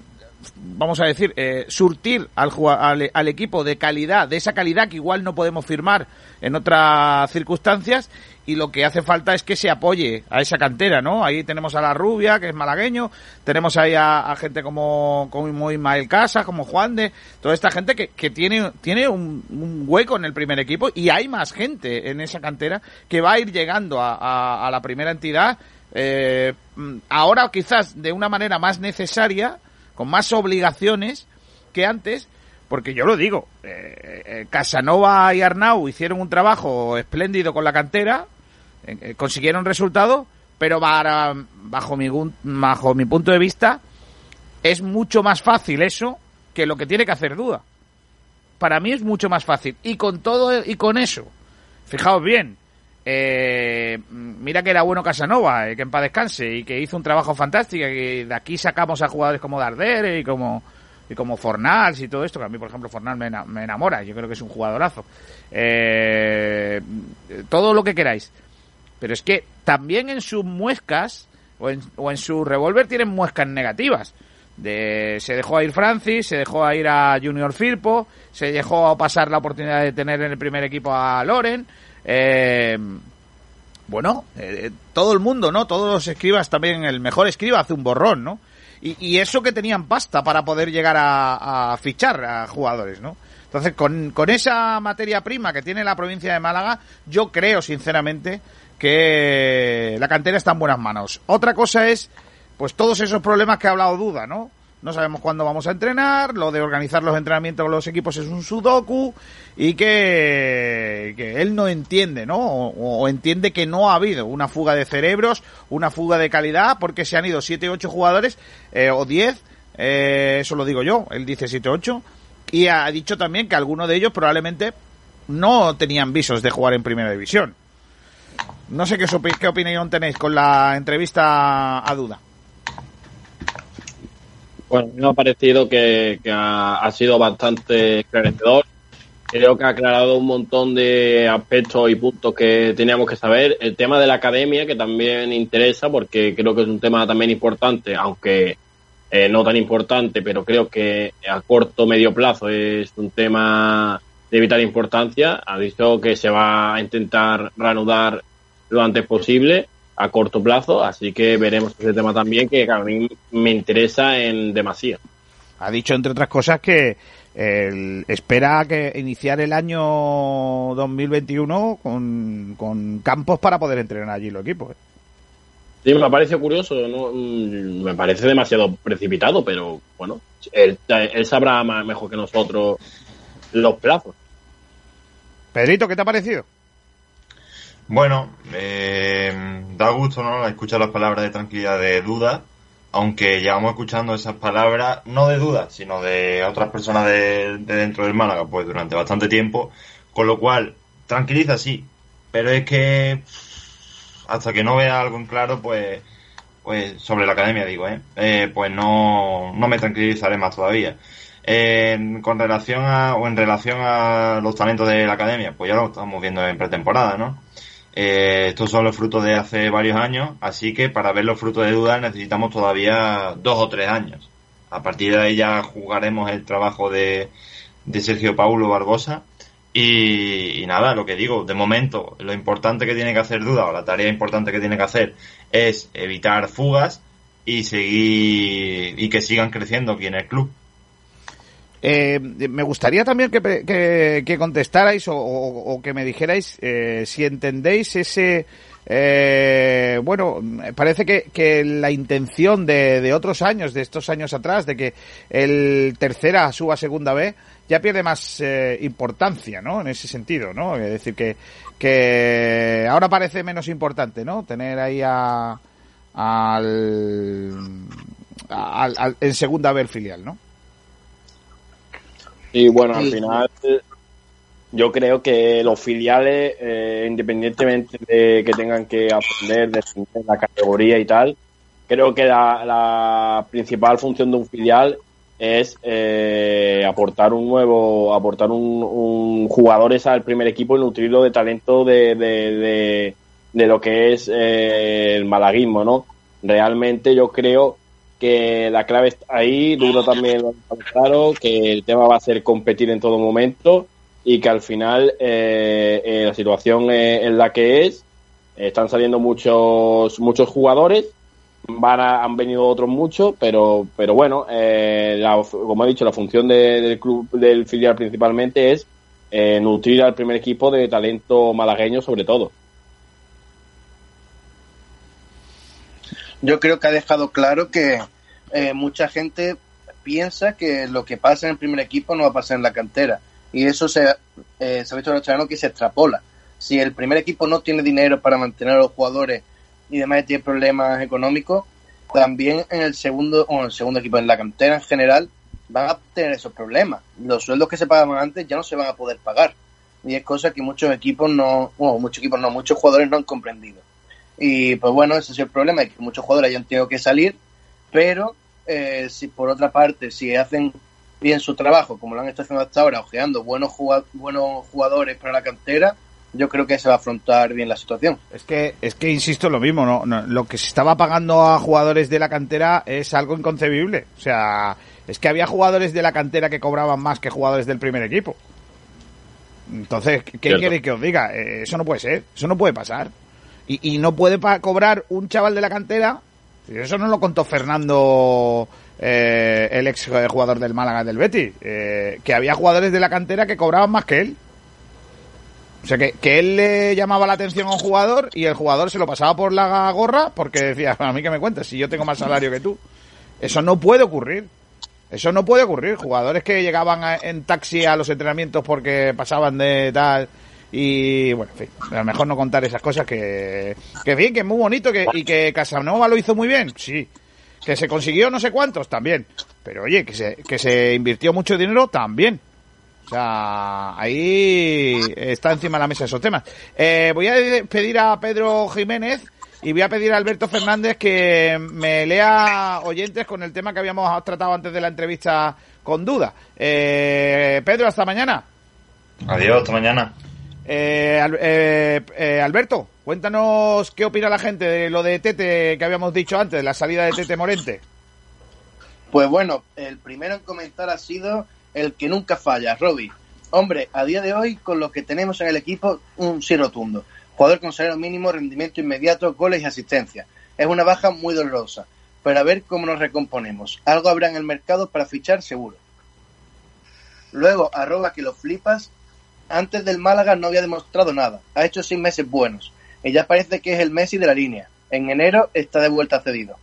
vamos a decir, eh, surtir al, al equipo de calidad, de esa calidad que igual no podemos firmar en otras circunstancias y lo que hace falta es que se apoye a esa cantera, ¿no? Ahí tenemos a la Rubia, que es malagueño, tenemos ahí a, a gente como, como Ismael Casas, como Juan de, toda esta gente que, que tiene, tiene un, un hueco en el primer equipo y hay más gente en esa cantera que va a ir llegando a, a- a la primera entidad eh, mm, ahora quizás de una manera más necesaria, con más obligaciones que antes, porque yo lo digo, eh, eh, Casanova y Arnau hicieron un trabajo espléndido con la cantera, eh, eh, consiguieron resultados, pero para, bajo, mi, bajo mi punto de vista es mucho más fácil eso que lo que tiene que hacer Duda. Para mí es mucho más fácil. Y con todo y con eso, fijaos bien, eh, mira que era bueno Casanova, eh, que en paz descanse, y que hizo un trabajo fantástico, y de aquí sacamos a jugadores como Darder y como y como Fornals y todo esto, que a mí, por ejemplo, Fornals me, me enamora, yo creo que es un jugadorazo. Eh, todo lo que queráis. Pero es que también en sus muescas, o en, o en su revólver, tienen muescas negativas. De, se dejó a ir Francis, se dejó a ir a Junior Firpo, se dejó pasar la oportunidad de tener en el primer equipo a Loren. Eh, bueno, eh, todo el mundo, ¿no? Todos los escribas también, el mejor escriba hace un borrón, ¿no? Y, eso que tenían pasta para poder llegar a, a fichar a jugadores, ¿no? Entonces, con, con esa materia prima que tiene la provincia de Málaga, yo creo, sinceramente, que la cantera está en buenas manos. Otra cosa es, pues todos esos problemas que ha hablado Duda, ¿no? No sabemos cuándo vamos a entrenar, lo de organizar los entrenamientos con los equipos es un sudoku y que, que él no entiende, ¿no? O, entiende que no ha habido una fuga de cerebros, una fuga de calidad, porque se han ido 7 ocho jugadores eh, o 10, eh, eso lo digo yo, él dice 7 ocho y ha dicho también que algunos de ellos probablemente no tenían visos de jugar en primera división. No sé qué, qué opinión tenéis con la entrevista a Duda. Bueno, me ha parecido que, ha, sido bastante esclarecedor. Creo que ha aclarado un montón de aspectos y puntos que teníamos que saber. El tema de la academia, que también interesa, porque creo que es un tema también importante, aunque eh, no tan importante, pero creo que a corto medio plazo es un tema de vital importancia. Ha dicho que se va a intentar reanudar lo antes posible a corto plazo, así que veremos ese tema también que a mí me interesa en demasía. Ha dicho, entre otras cosas, que el- espera que iniciar el año 2021 con, con campos para poder entrenar allí los equipos. ¿eh? Sí, me parece curioso, ¿no? Mm, me parece demasiado precipitado, pero bueno, él, él sabrá más, mejor que nosotros los plazos. Pedrito, ¿qué te ha parecido? Bueno, eh, da gusto, ¿no? Escuchar las palabras de tranquilidad de duda, aunque llevamos escuchando esas palabras, no de duda, sino de otras personas de, de dentro del Málaga, pues durante bastante tiempo, con lo cual, tranquiliza sí, pero es que hasta que no vea algo en claro, pues, pues sobre la academia digo, ¿eh? Eh, pues no, no me tranquilizaré más todavía. Eh, con relación a, o en relación a los talentos de la academia, pues ya lo estamos viendo en pretemporada, ¿no? Eh, estos son los frutos de hace varios años, así que para ver los frutos de duda necesitamos todavía dos o tres años. A partir de ahí ya jugaremos el trabajo de, de Sergio Paulo Barbosa. Y, y nada, lo que digo, de momento, lo importante que tiene que hacer duda, o la tarea importante que tiene que hacer, es evitar fugas y seguir, y que sigan creciendo aquí en el club. Eh, me gustaría también que, que, contestarais o que me dijerais eh, si entendéis ese... eh, bueno, parece que, que la intención de, de otros años, de estos años atrás, de que el tercera suba a segunda B, ya pierde más eh, importancia, ¿no? En ese sentido, ¿no? Es decir, que, que ahora parece menos importante, ¿no? Tener ahí a, al, al- al- en segunda B el filial, ¿no? Y bueno, al final yo creo que los filiales, eh, independientemente de que tengan que aprender, defender la categoría y tal, creo que la, la principal función de un filial es eh, aportar un nuevo, aportar un, un jugadores al primer equipo y nutrirlo de talento de, de, de, de lo que es eh, el malaguismo, ¿no? Realmente yo creo que la clave está ahí, Duro también lo ha claro, que el tema va a ser competir en todo momento y que al final eh, eh, la situación es, es la que es, están saliendo muchos muchos jugadores, van a- han venido otros muchos, pero pero bueno, eh, como he dicho, la función de- del club del filial principalmente es eh, nutrir al primer equipo de talento malagueño sobre todo. Yo creo que ha dejado claro que eh, mucha gente piensa que lo que pasa en el primer equipo no va a pasar en la cantera. Y eso se, eh, se ha visto en el que se extrapola. Si el primer equipo no tiene dinero para mantener a los jugadores y demás tiene problemas económicos, también en el segundo, o en el segundo equipo, en la cantera en general, van a tener esos problemas. Los sueldos que se pagaban antes ya no se van a poder pagar. Y es cosa que muchos equipos no, bueno, muchos equipos no, muchos jugadores no han comprendido. Y pues bueno, ese es el problema, es que muchos jugadores hayan tenido que salir, pero eh, si por otra parte, si hacen bien su trabajo, como lo han estado haciendo hasta ahora, ojeando buenos, buenos jugadores para la cantera, yo creo que se va a afrontar bien la situación. Es que, es que insisto lo mismo, ¿no? lo que se estaba pagando a jugadores de la cantera es algo inconcebible. O sea, es que había jugadores de la cantera que cobraban más que jugadores del primer equipo. Entonces, ¿qué quiere que os diga? Eh, eso no puede ser, eso no puede pasar. Y, y no puede cobrar un chaval de la cantera. Eso no lo contó Fernando, eh, el ex jugador del Málaga del Betty. Eh, que había jugadores de la cantera que cobraban más que él. O sea, que, que él le llamaba la atención a un jugador y el jugador se lo pasaba por la gorra porque decía, a mí que me cuentas, si yo tengo más salario que tú. Eso no puede ocurrir. Eso no puede ocurrir. Jugadores que llegaban en taxi a los entrenamientos porque pasaban de tal. Y bueno, en fin, a lo mejor no contar esas cosas que, que bien, que es muy bonito que, y que Casanova lo hizo muy bien, sí. Que se consiguió no sé cuántos, también. Pero oye, que se, que se invirtió mucho dinero, también. O sea, ahí está encima de la mesa esos temas. Eh, voy a pedir a Pedro Jiménez y voy a pedir a Alberto Fernández que me lea oyentes con el tema que habíamos tratado antes de la entrevista con duda. Eh, Pedro, hasta mañana. Adiós, hasta mañana. Eh, eh, eh, Alberto, cuéntanos qué opina la gente de lo de Tete que habíamos dicho antes, de la salida de Tete Morente. Pues bueno, el primero en comentar ha sido el que nunca falla, Robbie. Hombre, a día de hoy, con lo que tenemos en el equipo, un sí rotundo. Jugador con salario mínimo, rendimiento inmediato, goles y asistencia. Es una baja muy dolorosa, pero a ver cómo nos recomponemos. Algo habrá en el mercado para fichar seguro. Luego, arroba que lo flipas. Antes del Málaga no había demostrado nada. Ha hecho seis meses buenos. Y ya parece que es el Messi de la línea. En enero está de vuelta cedido.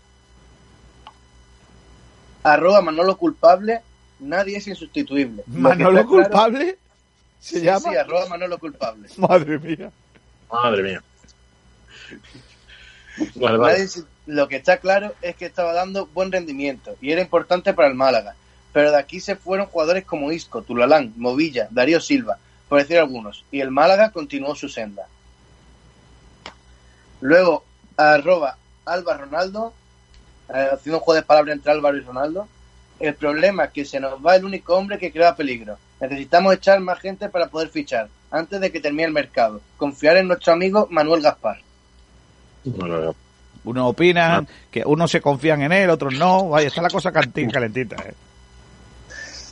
Arroba Manolo culpable. Nadie es insustituible. ¿Manolo culpable? ¿Se sí, llama? Sí, arroba Manolo culpable. Madre mía. Madre mía. Vale, vale. Lo que está claro es que estaba dando buen rendimiento y era importante para el Málaga. Pero de aquí se fueron jugadores como Isco, Tulalán, Movilla, Darío Silva, por decir algunos. Y el Málaga continuó su senda. Luego, arroba Alba Ronaldo, eh, haciendo un juego de palabras entre Álvaro y Ronaldo. El problema es que se nos va el único hombre que crea peligro. Necesitamos echar más gente para poder fichar antes de que termine el mercado. Confiar en nuestro amigo Manuel Gaspar. Bueno, Unos opinan que unos se confían en él, otros no. Vaya, está la cosa calentita. ¿eh?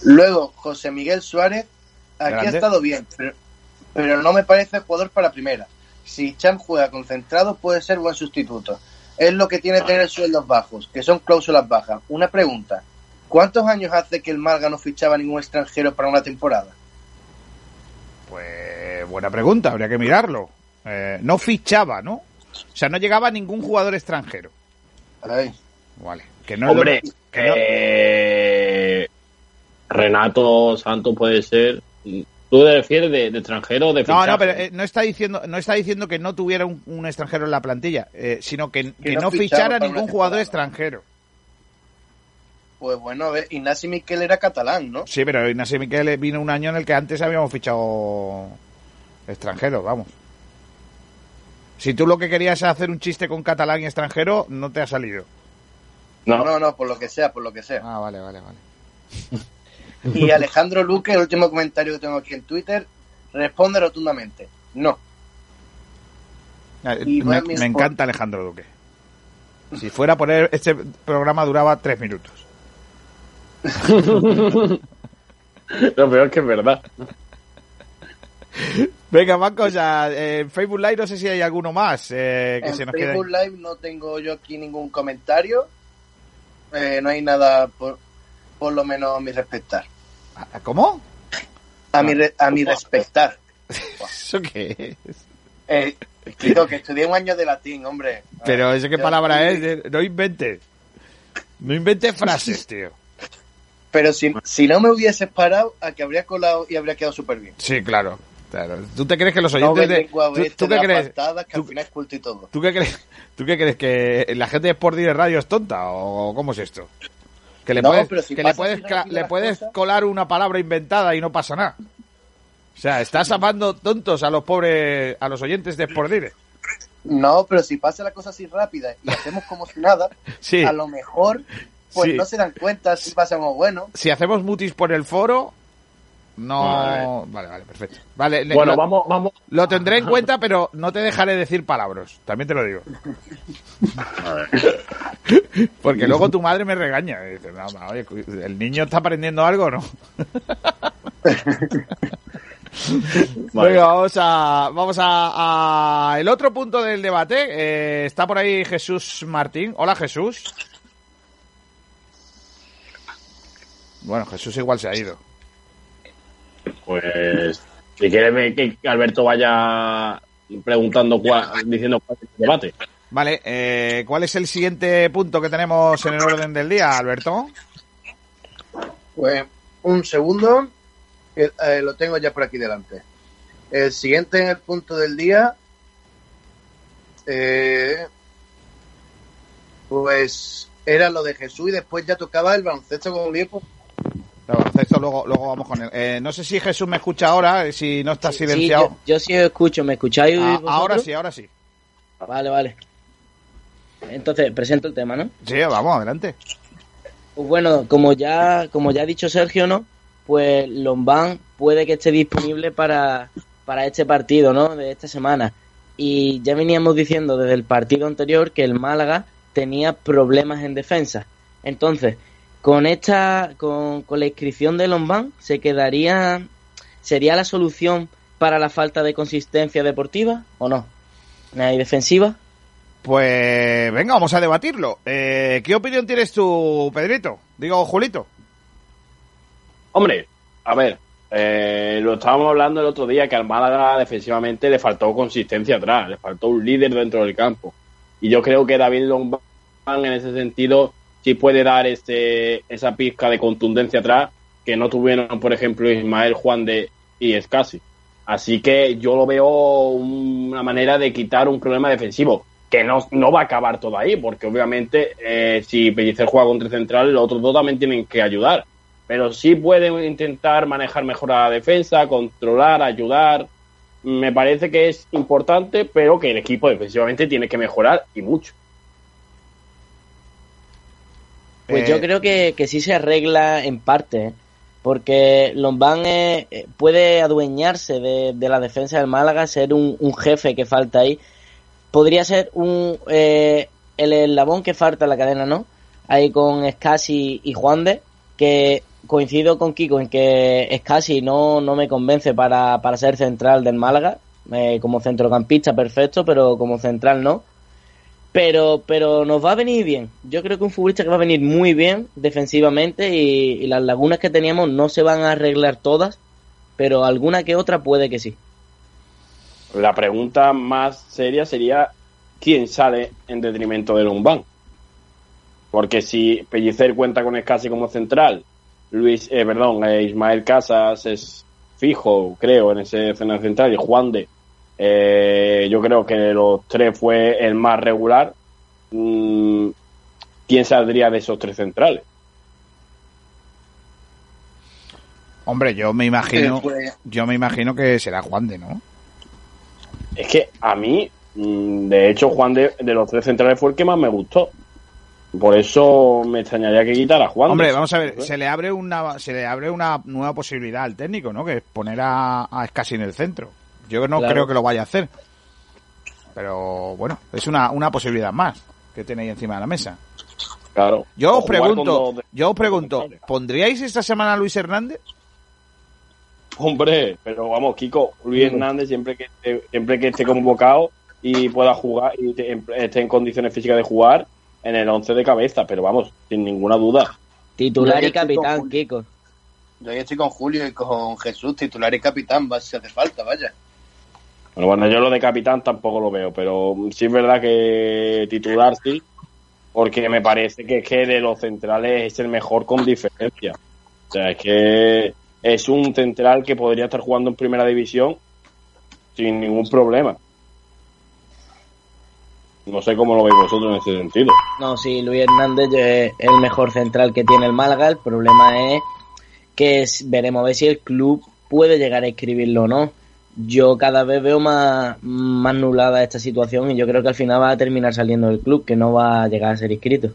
Luego, José Miguel Suárez, aquí Grande. ha estado bien, pero, pero no me parece jugador para primera. Si Cham juega concentrado, puede ser buen sustituto. Es lo que tiene tener sueldos bajos, que son cláusulas bajas. Una pregunta: ¿cuántos años hace que el Malga no fichaba ningún extranjero para una temporada? Pues buena pregunta, habría que mirarlo. Eh, no fichaba, ¿no? O sea, no llegaba ningún jugador extranjero. Ay. Vale. Que no es lo- Hombre, que no- eh, Renato Santos puede ser. ¿Tú te refieres de, de extranjero o de No, fichaje? no, pero eh, no está diciendo, no está diciendo que no tuviera un, un extranjero en la plantilla, eh, sino que, que no no, fichara ningún jugador extranjero. Pues bueno, a ver, Ignasi Miquel era catalán, ¿no? Sí, pero Ignacio Miquel vino un año en el que antes habíamos fichado extranjeros, vamos. Si tú lo que querías es hacer un chiste con catalán y extranjero, no te ha salido. No, no, no, por lo que sea, por lo que sea. Ah, vale, vale, vale. Y Alejandro Luque, el último comentario que tengo aquí en Twitter, responde rotundamente: no. Y Me, encanta Alejandro Duque. Si fuera por él, este programa duraba tres minutos. Lo peor que es verdad. Venga, más cosas. Eh, En Facebook Live no sé si hay alguno más eh, que En se nos quede. Facebook Live no tengo yo aquí ningún comentario. Eh, no hay nada por, por lo menos a mi respetar. ¿Cómo? A mi, re- a mi respetar. ¿Eso qué es? Eh, que estudié un año de latín, hombre. Pero ese qué yo- palabra es, no inventes. No inventes frases, tío. Pero si, si no me hubieses parado, a que habría colado y habría quedado súper bien. Sí, claro. claro. ¿Tú te crees que los No oyentes me de... lengua ¿Tú, oeste tú qué crees? que al final es culto y todo. ¿Tú qué crees? ¿Tú qué crees? ¿Que la gente de Sport Direct Radio es tonta? ¿O cómo es esto? Que le No, puedes, si que le puedes, le puedes colar una palabra inventada y no pasa nada. O sea, estás amando tontos a los pobres, a los oyentes de Sport Direct. No, pero si pasa la cosa así rápida y hacemos como si nada, Sí. a lo mejor pues Sí. no se dan cuenta si pasamos bueno. Si hacemos mutis por el foro, no... Vale. Vale, vale, perfecto. Vale, le- Bueno, lo- vamos, vamos. Lo tendré en cuenta, pero no te dejaré decir palabras. También te lo digo. Porque luego tu madre me regaña. Y dice, no, no, oye, cu- ¿el niño está aprendiendo algo o no? Venga, vamos a, vamos a, a el otro punto del debate. Eh, está por ahí Jesús Martín. Hola, Jesús. Bueno, Jesús igual se ha ido. Pues, si quieres que Alberto vaya preguntando, cuál, diciendo cuál es el debate. Vale, eh, ¿cuál es el siguiente punto que tenemos en el orden del día, Alberto? Pues un segundo, eh, lo tengo ya por aquí delante. El siguiente en el punto del día, eh, pues era lo de Jesús y después ya tocaba el baloncesto con Liepo. Baloncesto, luego, luego vamos con él. Eh, no sé si Jesús me escucha ahora, eh, si no está silenciado. Sí, yo, yo sí os escucho, ¿me escucháis? Ah, ahora sí, ahora sí. Vale, vale. Entonces, presento el tema, ¿no? Sí, vamos, adelante. Pues bueno, como ya, como ya ha dicho Sergio, ¿no? Pues Lombán puede que esté disponible para, para este partido, ¿no? De esta semana. Y ya veníamos diciendo desde el partido anterior que el Málaga tenía problemas en defensa. Entonces, con esta, con, con la inscripción de Lombán, se quedaría, sería la solución para la falta de consistencia deportiva o no? ¿Hay defensiva? Pues venga, vamos a debatirlo. Eh, ¿Qué opinión tienes tú, Pedrito? Digo, Julito. Hombre, a ver, eh, lo estábamos hablando el otro día que al Málaga defensivamente le faltó consistencia atrás, le faltó un líder dentro del campo. Y yo creo que David Lombán en ese sentido puede dar ese, esa pizca de contundencia atrás que no tuvieron, por ejemplo, Ismael Juan de y Escasi. Así que yo lo veo una manera de quitar un problema defensivo que no, no va a acabar todo ahí, porque obviamente eh, si Pellicer juega con tres centrales, los otros dos también tienen que ayudar. Pero sí pueden intentar manejar mejor a la defensa, controlar, ayudar. Me parece que es importante, pero que el equipo defensivamente tiene que mejorar y mucho. Pues Eh, yo creo que, que sí se arregla en parte, ¿eh? porque Lombán eh, eh, puede adueñarse de, de la defensa del Málaga, ser un, un jefe que falta ahí. Podría ser un eh, el eslabón que falta en la cadena, ¿no? Ahí con Scassi y Juan de, que coincido con Kiko en que Scassi no, no me convence para, para ser central del Málaga, eh, como centrocampista perfecto, pero como central no pero pero nos va a venir bien. Yo creo que un futbolista que va a venir muy bien defensivamente y, las lagunas que teníamos no se van a arreglar todas, pero alguna que otra puede que sí. La pregunta más seria sería quién sale en detrimento de Lombán. Porque si Pellicer cuenta con Escasi como central, Luis, eh, perdón, eh, Ismael Casas es fijo, creo, en ese escenario central, y Juan de, eh, yo creo que de los tres fue el más regular. Mm, ¿Quién saldría de esos tres centrales? Hombre, yo me imagino, Eh, pues- yo me imagino que será Juan de, ¿no? Es que a mí, mm, de hecho, Juan de, de los tres centrales fue el que más me gustó. Por eso me extrañaría que quitara a Juan. Hombre, vamos a ver, se le abre una, se le abre una nueva posibilidad al técnico, ¿no? Que es poner a, a Escasi en el centro. Yo no Claro. creo que lo vaya a hacer. Pero bueno, es una, una posibilidad más que tenéis encima de la mesa. Claro. Yo os pregunto, de- yo os pregunto, ¿pondríais esta semana a Luis Hernández? Hombre, pero vamos, Kiko, Luis Hernández siempre que esté, siempre que esté convocado y pueda jugar y te- esté en condiciones físicas de jugar en el 11 de cabeza, pero vamos, sin ninguna duda. Titular y capitán. Kiko. Yo ahí estoy con Julio y con Jesús, titular y capitán, va si hace falta, vaya. Pero bueno, yo lo de capitán tampoco lo veo, pero sí es verdad que titular sí, porque me parece que que de los centrales es el mejor con diferencia. O sea, es que es un central que podría estar jugando en primera división sin ningún problema. No sé cómo lo veis vosotros en ese sentido. No, sí, Luis Hernández es el mejor central que tiene el Málaga. El problema es que veremos a ver si el club puede llegar a escribirlo o no. Yo cada vez veo más, más nublada esta situación y yo creo que al final va a terminar saliendo del club, que no va a llegar a ser inscrito.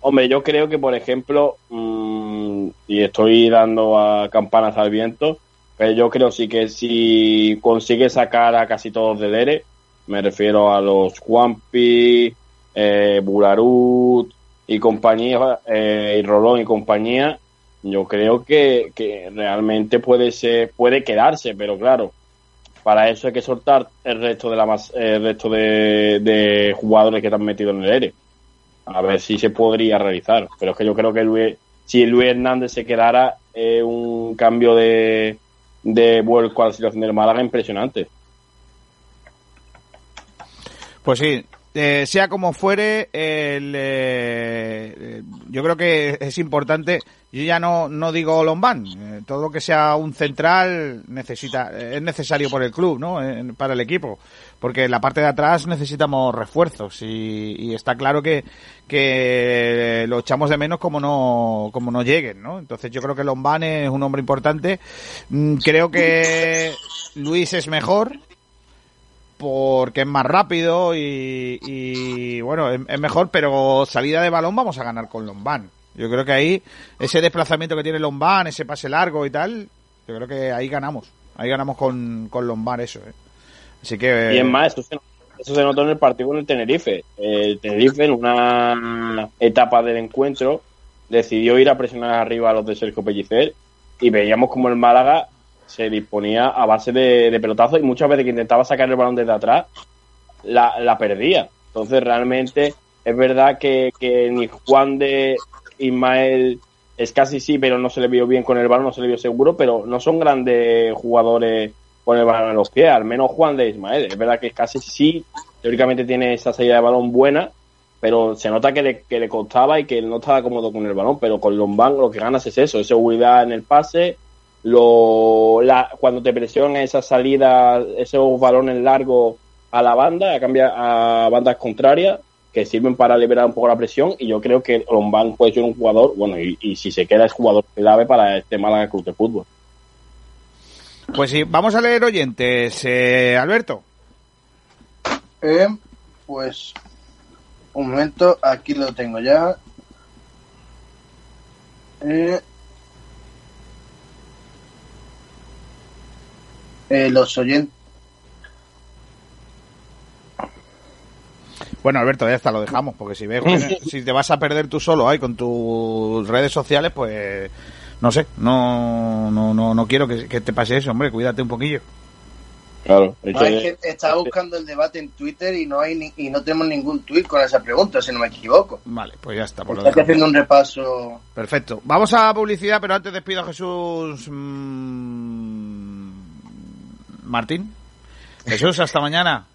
Hombre, yo creo que, por ejemplo, mm, y estoy dando a campanas al viento, pero yo creo sí que si consigue sacar a casi todos del ERE, me refiero a los Juanpi, eh, Burarut y compañía, eh, y Rolón y compañía, yo creo que, que realmente puede ser, puede quedarse, pero claro, para eso hay que soltar el resto de la mas- el resto de, de jugadores que están metidos en el ERE a ver si se podría realizar. Pero es que yo creo que Luis, si Luis Hernández se quedara, es un cambio de, de vuelco a la situación del Málaga impresionante. Pues sí, eh, sea como fuere, el, eh, eh, yo creo que es importante. Yo ya no, no digo Lombán, eh, todo lo que sea un central necesita, eh, es necesario por el club, ¿no? Para el equipo, porque en la parte de atrás necesitamos refuerzos y, y está claro que, que lo echamos de menos como no, como no lleguen, ¿no? Entonces yo creo que Lombán es un hombre importante. Mm, Creo que Luis es mejor, porque es más rápido y, bueno, es, mejor, pero salida de balón vamos a ganar con Lombán. Yo creo que ahí, ese desplazamiento que tiene Lombán, ese pase largo y tal, yo creo que ahí ganamos. Ahí ganamos con, con Lombán eso, ¿eh? Así que... Y es más, eso se, eso se notó en el partido con el Tenerife. El Tenerife, en una etapa del encuentro, decidió ir a presionar arriba a los de Sergio Pellicer y veíamos como el Málaga se disponía a base de, de pelotazos y muchas veces que intentaba sacar el balón desde atrás, la, la perdía. Entonces, realmente, es verdad que, que ni Juan de Ismael es casi sí, pero no se le vio bien con el balón, no se le vio seguro, pero no son grandes jugadores con el balón en los pies, al menos Juan de Ismael. Es verdad que casi sí, teóricamente tiene esa salida de balón buena, pero se nota que le, que le costaba y que no estaba cómodo con el balón, pero con Lombán lo que ganas es eso, es seguridad en el pase, lo, la, cuando te presionan esa salida, esos balones largos a la banda, a cambiar a bandas contrarias, que sirven para liberar un poco la presión, y yo creo que Lombán puede ser un jugador, bueno, y, y si se queda es jugador clave para este Málaga Club de Fútbol. Pues sí, vamos a leer oyentes. Eh, Alberto. Eh, pues un momento, aquí lo tengo ya. Eh, eh, los oyentes. Bueno, Alberto, ya está, lo dejamos, porque si ves, si te vas a perder tú solo ahí con tus redes sociales, pues no sé, no no no, no quiero que, que te pase eso, hombre, cuídate un poquillo. Claro, No, es que estaba buscando el debate en Twitter y no hay ni- y no tenemos ningún tweet con esa pregunta, si no me equivoco. Vale, pues ya está. Pues lo Estoy dejamos. haciendo un repaso. Perfecto. Vamos a publicidad, pero antes despido a Jesús mm, Martín. Jesús, hasta mañana.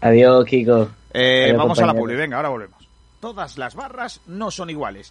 Adiós, Kiko. Eh, Adiós, vamos a la publi, venga, ahora volvemos. Todas las barras no son iguales.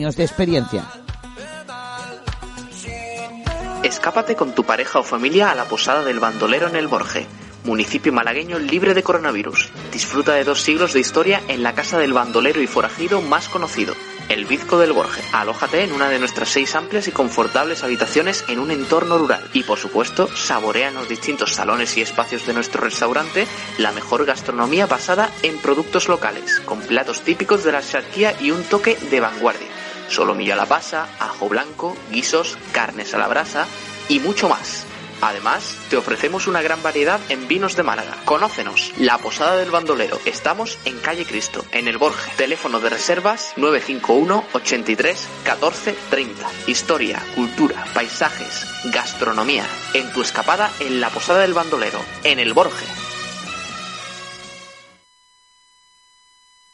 de experiencia. Escápate con tu pareja o familia a la posada del bandolero en el Borje, municipio malagueño libre de coronavirus. Disfruta de dos siglos de historia en la casa del bandolero y forajido más conocido, el Bizco del Borje. Alójate en una de nuestras seis amplias y confortables habitaciones en un entorno rural. Y por supuesto, saborea en los distintos salones y espacios de nuestro restaurante la mejor gastronomía basada en productos locales, con platos típicos de la charquía y un toque de vanguardia. Solomillo a la pasa, ajo blanco, guisos, carnes a la brasa y mucho más. Además, te ofrecemos una gran variedad en vinos de Málaga. Conócenos, La Posada del Bandolero. Estamos en Calle Cristo, en el Borge. Teléfono de reservas 951 83 14 30. Historia, cultura, paisajes, gastronomía. En tu escapada en La Posada del Bandolero, en el Borge.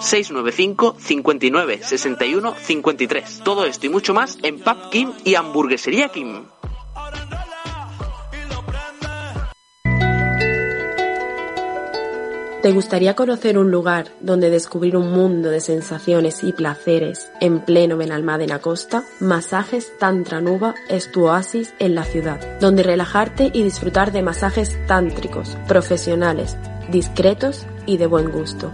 695 59 61 53. Todo esto y mucho más en Pub Kim y Hamburguesería Kim. ¿Te gustaría conocer un lugar donde descubrir un mundo de sensaciones y placeres en pleno Benalmádena Costa? Masajes Tantra Nuba es tu oasis en la ciudad, donde relajarte y disfrutar de masajes tántricos, profesionales, discretos y de buen gusto.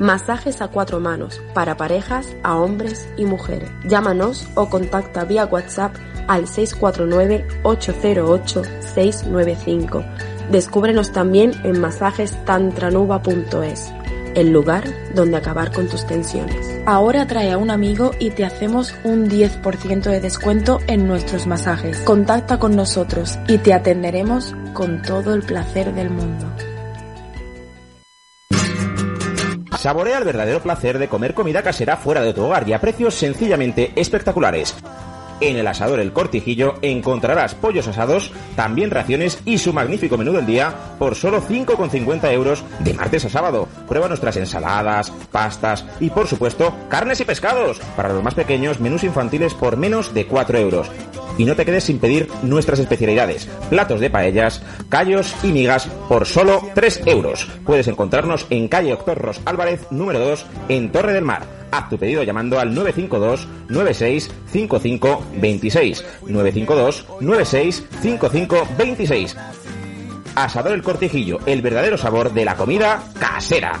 Masajes a cuatro manos para parejas, a hombres y mujeres. Llámanos o contacta vía WhatsApp al 649-808-695. Descúbrenos también en masajestantranuba.es, el lugar donde acabar con tus tensiones. Ahora trae a un amigo y te hacemos un 10% de descuento en nuestros masajes. Contacta con nosotros y te atenderemos con todo el placer del mundo. Saborea el verdadero placer de comer comida casera fuera de tu hogar y a precios sencillamente espectaculares. En el asador El Cortijillo encontrarás pollos asados, también raciones y su magnífico menú del día por solo 5,50 euros de martes a sábado. Prueba nuestras ensaladas, pastas y por supuesto carnes y pescados. Para los más pequeños, menús infantiles por menos de 4 euros. Y no te quedes sin pedir nuestras especialidades, platos de paellas, callos y migas por solo 3 euros. Puedes encontrarnos en calle Doctor Ros Álvarez, número 2, en Torre del Mar. Haz tu pedido llamando al 952 96 55 26 952 96 55 26 Asador El Cortijillo, el verdadero sabor de la comida casera.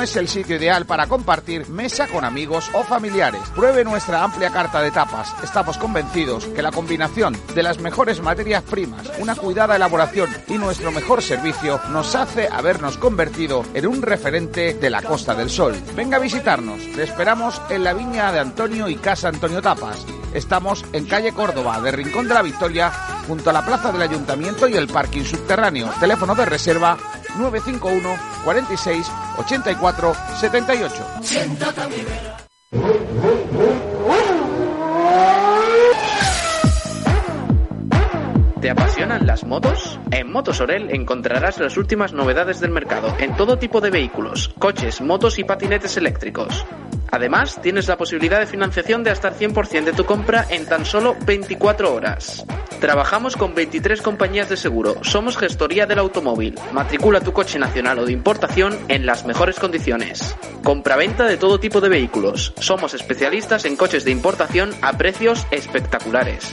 es el sitio ideal para compartir mesa con amigos o familiares. Pruebe nuestra amplia carta de tapas. Estamos convencidos que la combinación de las mejores materias primas, una cuidada elaboración y nuestro mejor servicio nos hace habernos convertido en un referente de la Costa del Sol. Venga a visitarnos. Le esperamos en la viña de Antonio y Casa Antonio Tapas. Estamos en calle Córdoba, de Rincón de la Victoria, junto a la plaza del Ayuntamiento y el parking subterráneo. Teléfono de reserva 951 46 84 78. ¿Te apasionan las motos? En Motosorel encontrarás las últimas novedades del mercado en todo tipo de vehículos, coches, motos y patinetes eléctricos. Además, tienes la posibilidad de financiación de hasta el 100% de tu compra en tan solo 24 horas. Trabajamos con 23 compañías de seguro. Somos gestoría del automóvil. Matricula tu coche nacional o de importación en las mejores condiciones. Compraventa de todo tipo de vehículos. Somos especialistas en coches de importación a precios espectaculares.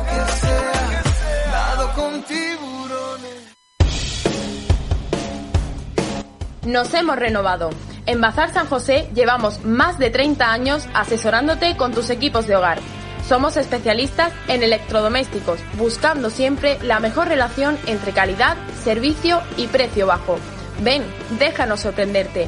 Nos hemos renovado. En Bazar San José llevamos más de 30 años asesorándote con tus equipos de hogar. Somos especialistas en electrodomésticos, buscando siempre la mejor relación entre calidad, servicio y precio bajo. Ven, déjanos sorprenderte.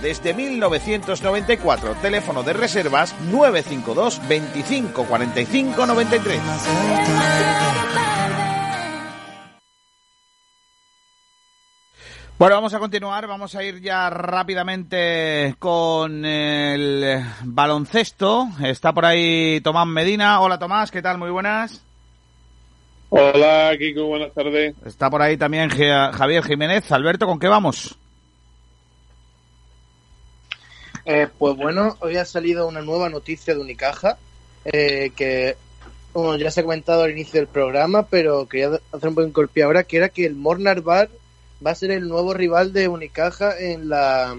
desde 1994. Teléfono de reservas 952 25 45 93. Bueno, vamos a continuar, vamos a ir ya rápidamente con el baloncesto. Está por ahí Tomás Medina. Hola Tomás, ¿qué tal? Muy buenas. Hola, Kiko, buenas tardes. Está por ahí también Javier Jiménez. Alberto, ¿con qué vamos? Eh, pues bueno, hoy ha salido una nueva noticia de Unicaja eh, que bueno, ya se ha comentado al inicio del programa, pero quería hacer un buen golpe ahora, que era que el Mornar Bar va a ser el nuevo rival de Unicaja en la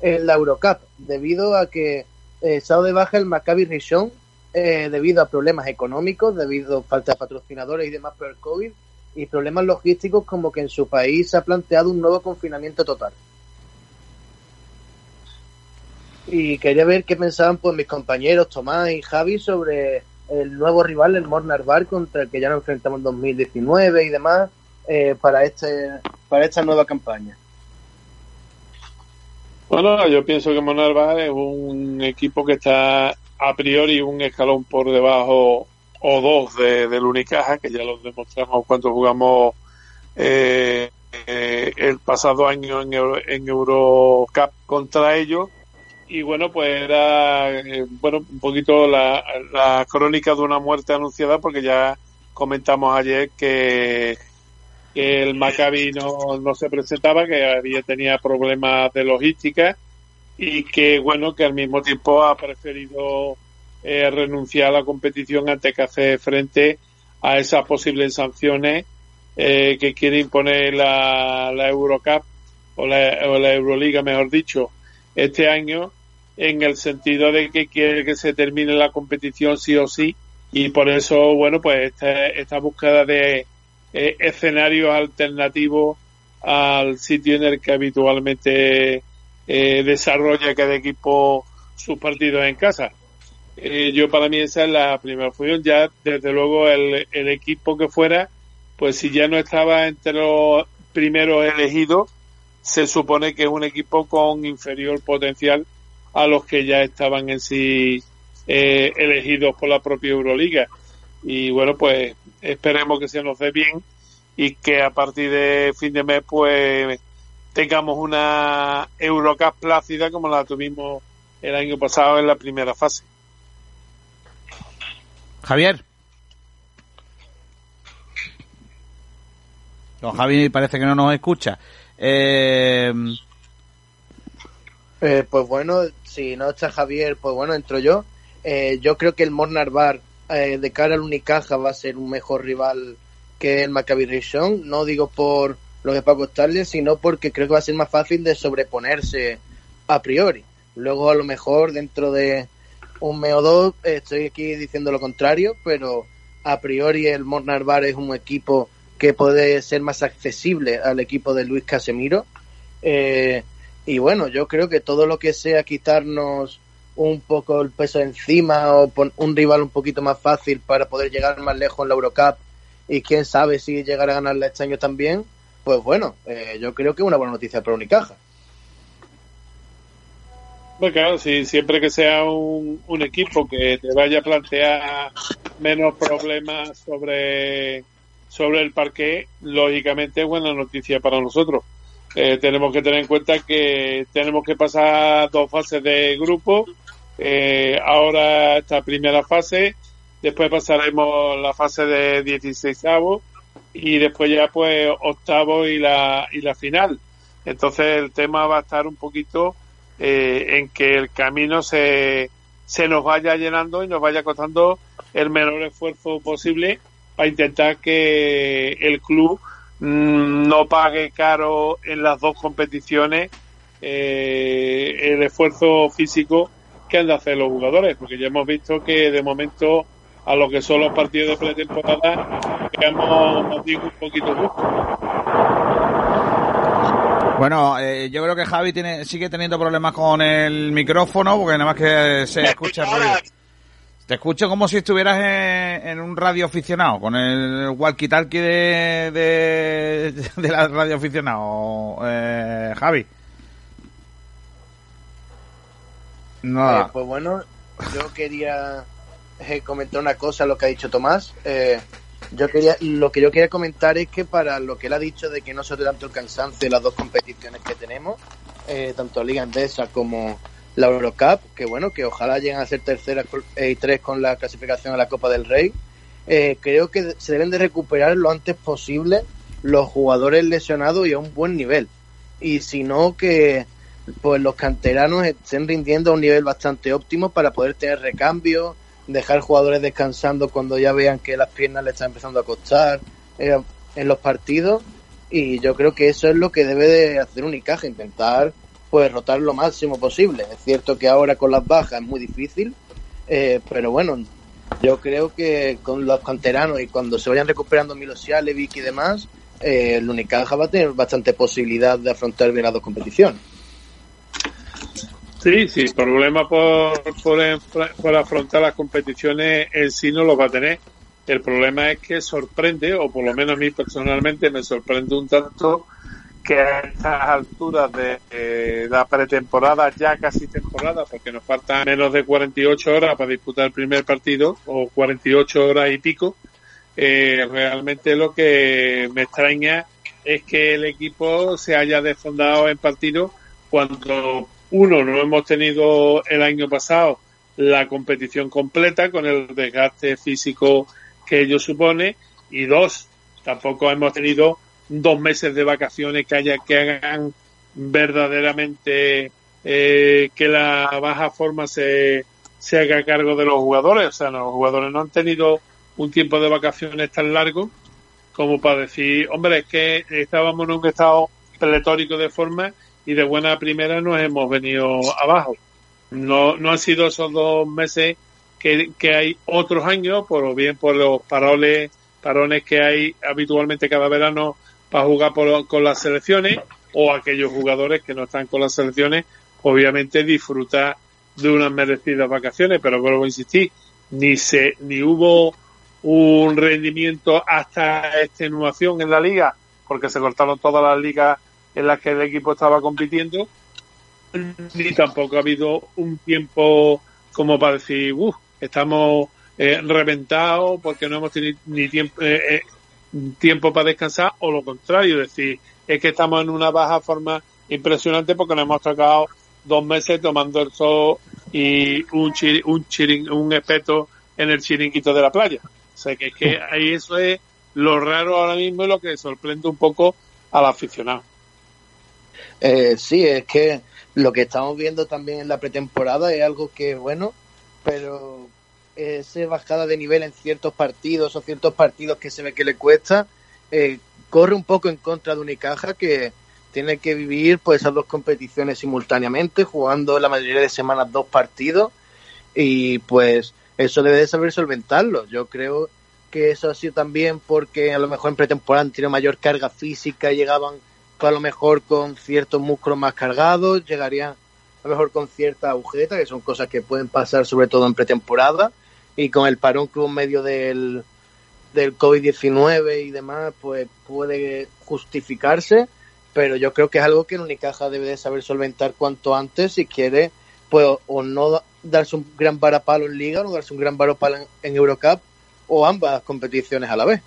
en la Eurocup, debido a que eh, de baja el Maccabi Rishon eh, debido a problemas económicos, debido a falta de patrocinadores y demás por el COVID, y problemas logísticos como que en su país se ha planteado un nuevo confinamiento total. Y quería ver qué pensaban pues mis compañeros Tomás y Javi sobre el nuevo rival, el Mornar Bar, contra el que ya nos enfrentamos en 2019 y demás eh, para este para esta nueva campaña. Bueno, yo pienso que Monalva es un equipo que está a priori un escalón por debajo o dos de, del Unicaja, que ya lo demostramos cuando jugamos eh, eh, el pasado año en, Euro, en Eurocup contra ellos. Y bueno, pues era eh, bueno un poquito la, la crónica de una muerte anunciada, porque ya comentamos ayer que que el Maccabi no, no se presentaba, que había tenía problemas de logística y que bueno que al mismo tiempo ha preferido eh, renunciar a la competición antes que hacer frente a esas posibles sanciones eh, que quiere imponer la, la Eurocup o la, o la Euroliga, mejor dicho, este año en el sentido de que quiere que se termine la competición sí o sí y por eso bueno pues esta, esta búsqueda de eh, escenarios alternativos al sitio en el que habitualmente eh, desarrolla cada equipo sus partidos en casa. Eh, yo para mí esa es la primera función. Ya desde luego el, el, equipo que fuera, pues si ya no estaba entre los primeros elegidos, se supone que es un equipo con inferior potencial a los que ya estaban en sí eh, elegidos por la propia Euroliga. Y bueno, pues esperemos que se nos dé bien y que a partir de fin de mes pues tengamos una Eurocup plácida como la tuvimos el año pasado en la primera fase. Javier. Don Javi parece que no nos escucha. Eh... Eh, pues bueno, si no está Javier, pues bueno, entro yo. Eh, yo creo que el Mornar Bar eh, de cara al Unicaja va a ser un mejor rival que el Maccabi Rishon. No digo por lo que va a costarle, sino porque creo que va a ser más fácil de sobreponerse a priori. Luego a lo mejor dentro de un mes o dos estoy aquí diciendo lo contrario, pero a priori el Mornar Bar es un equipo que puede ser más accesible al equipo de Luis Casemiro. Eh, y bueno, yo creo que todo lo que sea quitarnos un poco el peso encima o un rival un poquito más fácil para poder llegar más lejos en la Eurocup y quién sabe si llegar a ganarla este año también, pues bueno, eh, yo creo que es una buena noticia para Unicaja. Pues claro, si siempre que sea un, un equipo que te vaya a plantear menos problemas sobre, sobre el parque, lógicamente es buena noticia para nosotros. Eh, tenemos que tener en cuenta que tenemos que pasar dos fases de grupo. Eh, ahora esta primera fase, después pasaremos la fase de 16 y después ya pues octavo y la, y la final. Entonces el tema va a estar un poquito eh, en que el camino se, se nos vaya llenando y nos vaya costando el menor esfuerzo posible para intentar que el club no pague caro en las dos competiciones eh, el esfuerzo físico que han de hacer los jugadores, porque ya hemos visto que de momento a lo que son los partidos de pretemporada digamos digo, un poquito justo. Bueno, eh, yo creo que Javi tiene, sigue teniendo problemas con el micrófono porque nada más que se escucha ruido. Te escucho como si estuvieras en, un radio aficionado, con el walkie-talkie de, de, de la radio aficionado, eh, Javi. Nada. Eh, pues bueno, yo quería eh, comentar una cosa, lo que ha dicho Tomás. Eh, yo quería, lo que yo quería comentar es que para lo que él ha dicho de que no se tanto el cansancio de las dos competiciones que tenemos, eh, tanto Liga Endesa como la Eurocup, que bueno, que ojalá lleguen a ser terceras col- eh, y tres con la clasificación a la Copa del Rey, eh, creo que se deben de recuperar lo antes posible los jugadores lesionados y a un buen nivel. Y si no, que pues los canteranos estén rindiendo a un nivel bastante óptimo para poder tener recambio, dejar jugadores descansando cuando ya vean que las piernas le están empezando a costar eh, en los partidos y yo creo que eso es lo que debe de hacer Unicaja, intentar pues rotar lo máximo posible. Es cierto que ahora con las bajas es muy difícil, eh, pero bueno, yo creo que con los canteranos y cuando se vayan recuperando Milosialevic y demás, eh, el Unicaja va a tener bastante posibilidad de afrontar bien las dos competiciones. Sí, sí, problema por, por, afrontar las competiciones en sí no lo va a tener. El problema es que sorprende, o por lo menos a mí personalmente me sorprende un tanto, que a estas alturas de eh, la pretemporada, ya casi temporada, porque nos faltan menos de 48 horas para disputar el primer partido, o 48 horas y pico, eh, realmente lo que me extraña es que el equipo se haya desfondado en partido cuando uno no hemos tenido el año pasado la competición completa con el desgaste físico que ello supone y dos tampoco hemos tenido dos meses de vacaciones que haya que hagan verdaderamente eh, que la baja forma se, se haga cargo de los jugadores o sea los jugadores no han tenido un tiempo de vacaciones tan largo como para decir hombre es que estábamos en un estado pletórico de forma y de buena primera nos hemos venido abajo. No, no han sido esos dos meses que, que hay otros años, por bien por los paroles, parones que hay habitualmente cada verano para jugar por- con las selecciones, o aquellos jugadores que no están con las selecciones, obviamente disfrutar de unas merecidas vacaciones, pero vuelvo a insistir, ni se, ni hubo un rendimiento hasta extenuación en la liga, porque se cortaron todas las ligas en las que el equipo estaba compitiendo, ni tampoco ha habido un tiempo como para decir, uff, estamos eh, reventados porque no hemos tenido ni tiempo, eh, eh, tiempo para descansar, o lo contrario, es decir, es que estamos en una baja forma impresionante porque nos hemos tocado dos meses tomando el sol y un, chiri- un, chirin- un espeto en el chiringuito de la playa. O sea, que es que ahí eso es lo raro ahora mismo y lo que sorprende un poco al aficionado. Eh, sí, es que lo que estamos viendo también en la pretemporada es algo que, bueno, pero esa bajada de nivel en ciertos partidos o ciertos partidos que se ve que le cuesta, eh, corre un poco en contra de Unicaja que tiene que vivir pues esas dos competiciones simultáneamente, jugando la mayoría de semanas dos partidos y pues eso debe de saber solventarlo. Yo creo que eso ha sido también porque a lo mejor en pretemporada han tenido mayor carga física, llegaban a lo mejor con ciertos músculos más cargados, llegarían a lo mejor con cierta agujeta, que son cosas que pueden pasar sobre todo en pretemporada, y con el parón que hubo medio del, del COVID-19 y demás, pues puede justificarse, pero yo creo que es algo que el Unicaja debe de saber solventar cuanto antes si quiere, pues o no darse un gran varapalo en Liga, o darse un gran varapalo en, en Eurocup, o ambas competiciones a la vez.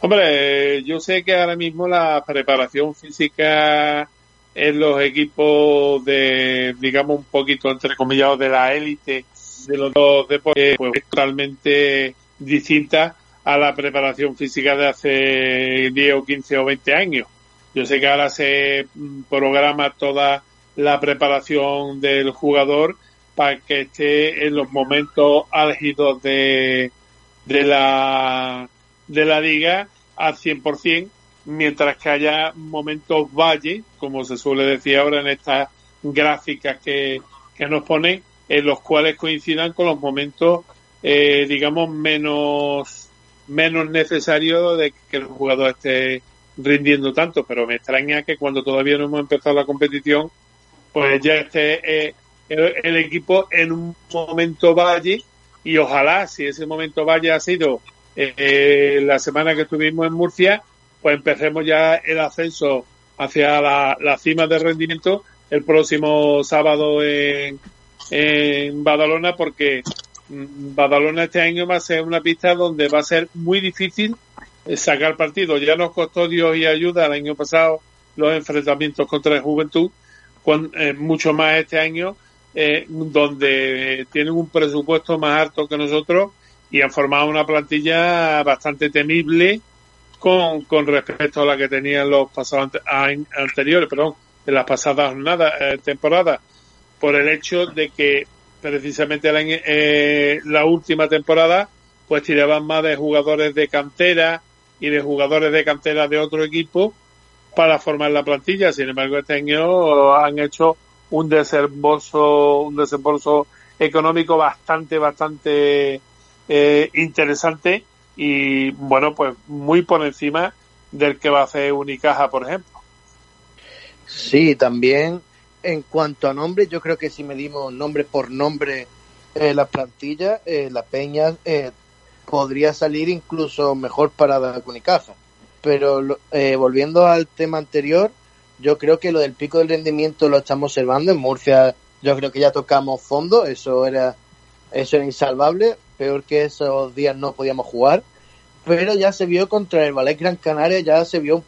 Hombre, yo sé que ahora mismo la preparación física en los equipos de, digamos, un poquito entre comillas, de la élite de los dos deportes, pues es totalmente distinta a la preparación física de hace 10 o 15 o 20 años. Yo sé que ahora se programa toda la preparación del jugador para que esté en los momentos álgidos de, de la de la liga al 100%, mientras que haya momentos valle, como se suele decir ahora en estas gráficas que, que nos ponen, en los cuales coincidan con los momentos, eh, digamos, menos, menos necesarios de que el jugador esté rindiendo tanto, pero me extraña que cuando todavía no hemos empezado la competición, pues ya esté eh, el, equipo en un momento valle y ojalá si ese momento valle ha sido eh, la semana que estuvimos en Murcia, pues empecemos ya el ascenso hacia la, la cima de rendimiento el próximo sábado en, en Badalona porque mm, Badalona este año va a ser una pista donde va a ser muy difícil eh, sacar partido. Ya nos costó Dios y ayuda el año pasado los enfrentamientos contra el Juventud, con, eh, mucho más este año, eh, donde tienen un presupuesto más alto que nosotros y han formado una plantilla bastante temible con, con respecto a la que tenían los pasados ante- anteriores, perdón, en las pasadas jornadas, eh, temporadas, por el hecho de que precisamente eh, la última temporada pues tiraban más de jugadores de cantera y de jugadores de cantera de otro equipo para formar la plantilla. Sin embargo, este año han hecho un desembolso, un desembolso económico bastante, bastante eh, interesante y bueno, pues muy por encima del que va a hacer Unicaja, por ejemplo. Sí, también en cuanto a nombres, yo creo que si medimos nombre por nombre eh, la plantilla, eh, la Peña eh, podría salir incluso mejor parada que Unicaja. Pero eh, volviendo al tema anterior, yo creo que lo del pico del rendimiento lo estamos observando. En Murcia yo creo que ya tocamos fondo, eso era, eso era insalvable, peor que esos días no podíamos jugar. Pero ya se vio contra el Ballet Gran Canaria, ya se vio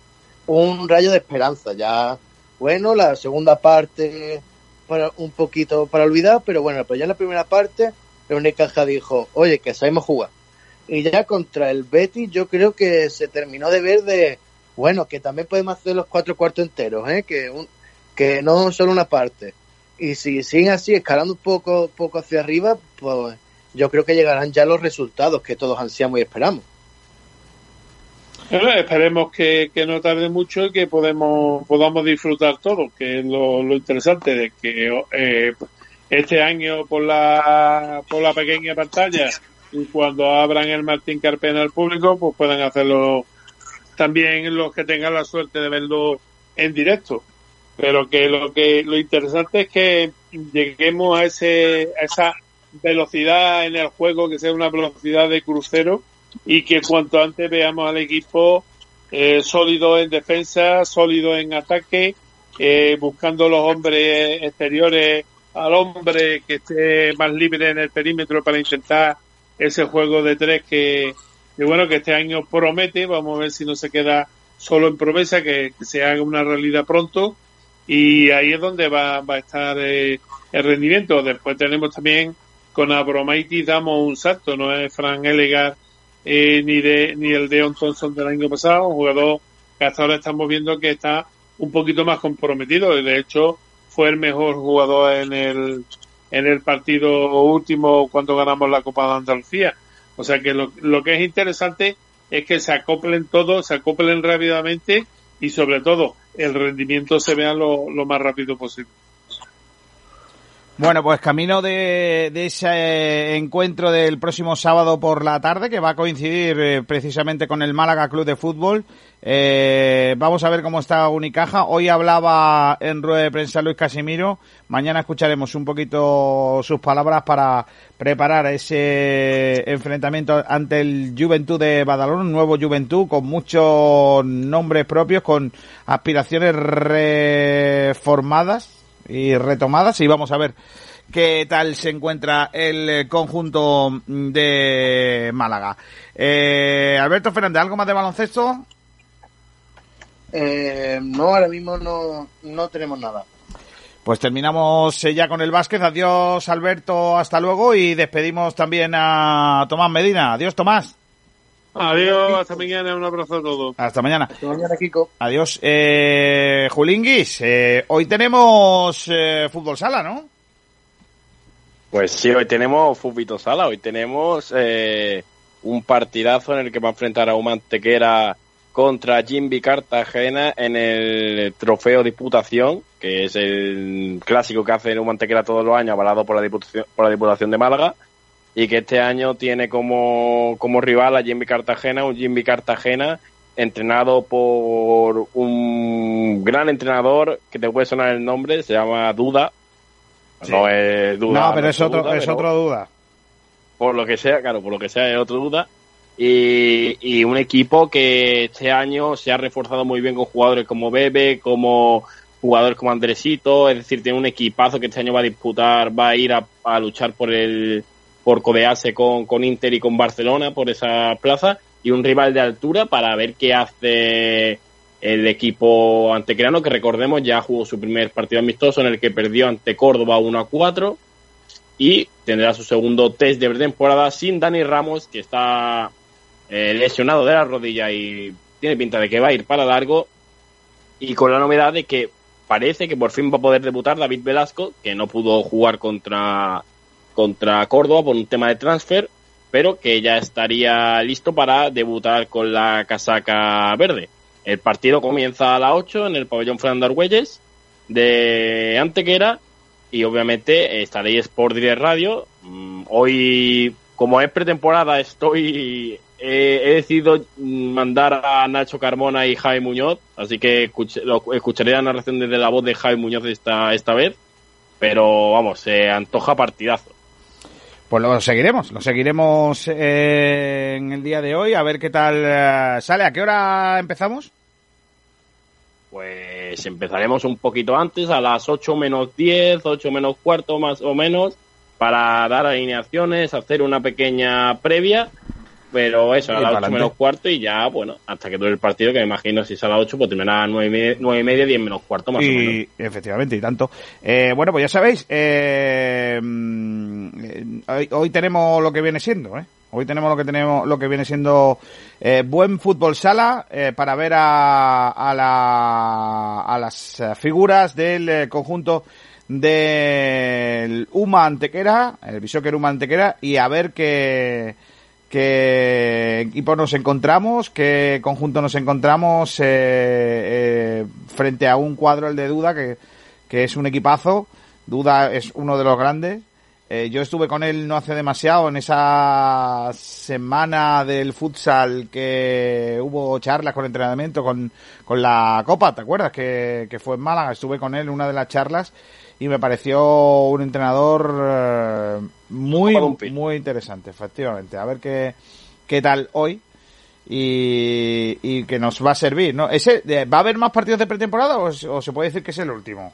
un rayo de esperanza, ya bueno, la segunda parte para un poquito para olvidar, pero bueno, pero ya en la primera parte Unicaja dijo, oye, que sabemos jugar. Y ya contra el Betis yo creo que se terminó de ver de, bueno, que también podemos hacer los cuatro cuartos enteros, ¿eh? que, un, que no solo una parte. Y si siguen así, escalando un poco, poco hacia arriba, pues yo creo que llegarán ya los resultados que todos ansiamos y esperamos. Bueno, esperemos que, que no tarde mucho y que podemos, podamos disfrutar todo, que es lo, lo interesante de que eh, este año por la, por la pequeña pantalla y cuando abran el Martín Carpena al público, pues puedan hacerlo también los que tengan la suerte de verlo en directo. Pero que lo que lo interesante es que lleguemos a ese a esa velocidad en el juego que sea una velocidad de crucero y que cuanto antes veamos al equipo eh, sólido en defensa, sólido en ataque, eh, buscando los hombres exteriores al hombre que esté más libre en el perímetro para intentar ese juego de tres que, bueno que este año promete, vamos a ver si no se queda solo en promesa, que, que se haga una realidad pronto. Y ahí es donde va, va a estar eh, el rendimiento. Después tenemos también con Abromaitis damos un salto, no es Fran Elegar eh, ni de ni el Deon Thompson del año pasado, un jugador que hasta ahora estamos viendo que está un poquito más comprometido. De hecho, fue el mejor jugador en el en el partido último cuando ganamos la Copa de Andalucía. O sea que lo, lo que es interesante es que se acoplen todos, se acoplen rápidamente y sobre todo el rendimiento se vea lo, lo más rápido posible. Bueno, pues camino de, ese encuentro del próximo sábado por la tarde, que va a coincidir eh, precisamente con el Málaga Club de Fútbol. Eh, vamos a ver cómo está Unicaja. Hoy hablaba en rueda de prensa Luis Casimiro. Mañana escucharemos un poquito sus palabras para preparar ese enfrentamiento ante el Juventud de Badalona, un nuevo Juventud con muchos nombres propios, con aspiraciones reformadas y retomadas y vamos a ver qué tal se encuentra el conjunto de Málaga. Eh, Alberto Fernández, ¿algo más de baloncesto? Eh, no, ahora mismo no, no tenemos nada. Pues terminamos eh, ya con el básquet. Adiós Alberto, hasta luego y despedimos también a Tomás Medina. Adiós Tomás. Adiós, hasta mañana, un abrazo a todos. Hasta mañana. Hasta mañana, Kiko. Adiós. Eh, Julinguis, eh, hoy tenemos eh, fútbol sala, ¿no? Pues sí, hoy tenemos Fútbol Sala, hoy tenemos eh, un partidazo en el que va a enfrentar a un Mantequera contra Jimby Cartagena en el trofeo Diputación, que es el clásico que hace un Mantequera todos los años, avalado por la Diputación, por la Diputación de Málaga, y que este año tiene como, como rival a Jimby Cartagena, un Jimby Cartagena entrenado por un gran entrenador que te puede sonar el nombre, se llama Duda. No es Duda. no, pero es otro, Duda, es pero- otro duda. por lo que sea, claro, por lo que sea es otro duda. Y, y un equipo que este año se ha reforzado muy bien con jugadores como Bebe, como jugadores como Andresito, es decir, tiene un equipazo que este año va a disputar, va a ir a, a luchar por el por codearse con, con Inter y con Barcelona por esa plaza y un rival de altura para ver qué hace el equipo antequerano que recordemos ya jugó su primer partido amistoso en el que perdió ante Córdoba 1 a 4 y tendrá su segundo test de temporada sin Dani Ramos, que está eh, lesionado de la rodilla y tiene pinta de que va a ir para largo. Y con la novedad de que parece que por fin va a poder debutar David Velasco, que no pudo jugar contra, contra Córdoba por un tema de transfer, pero que ya estaría listo para debutar con la casaca verde. El partido comienza a las 8 en el pabellón Fernando Argüelles de Antequera y obviamente estaréis Sport Direct Radio. Mm, Hoy, como es pretemporada, estoy eh, he decidido mandar a Nacho Carmona y Javi Muñoz, así que escuch- lo- escucharé la narración desde la voz de Javi Muñoz esta, esta vez, pero vamos, se antoja partidazo. Pues lo seguiremos, lo seguiremos eh, en el día de hoy, a ver qué tal eh, sale. ¿A qué hora empezamos? Pues empezaremos un poquito antes, a las 8 menos 10, 8 menos cuarto más o menos, para dar alineaciones, hacer una pequeña previa, pero eso, a las 8 pa'lante. menos cuarto y ya, bueno, hasta que dure el partido, que me imagino si es a las 8, pues terminará a 9 y media, 9 y media 10 menos cuarto más o menos. Efectivamente, y tanto. Eh, bueno, pues ya sabéis, eh, mm, hoy, hoy tenemos lo que viene siendo, ¿eh? Hoy tenemos lo que tenemos, lo que viene siendo eh, buen fútbol sala eh, para ver a, a, la, a las figuras del eh, conjunto del Uma Antequera, el Bishoker Uma Antequera, y a ver qué, qué equipo nos encontramos, qué conjunto nos encontramos eh, eh, frente a un cuadro, el de Duda, que, que es un equipazo. Duda es uno de los grandes. Eh, yo estuve con él no hace demasiado en esa semana del futsal que hubo charlas con entrenamiento con, con la Copa, ¿te acuerdas? Que, que fue en Málaga, estuve con él en una de las charlas y me pareció un entrenador eh, muy, muy interesante, efectivamente. A ver qué, qué tal hoy y, y que nos va a servir, ¿no? Ese, eh, ¿Va a haber más partidos de pretemporada o, o se puede decir que es el último?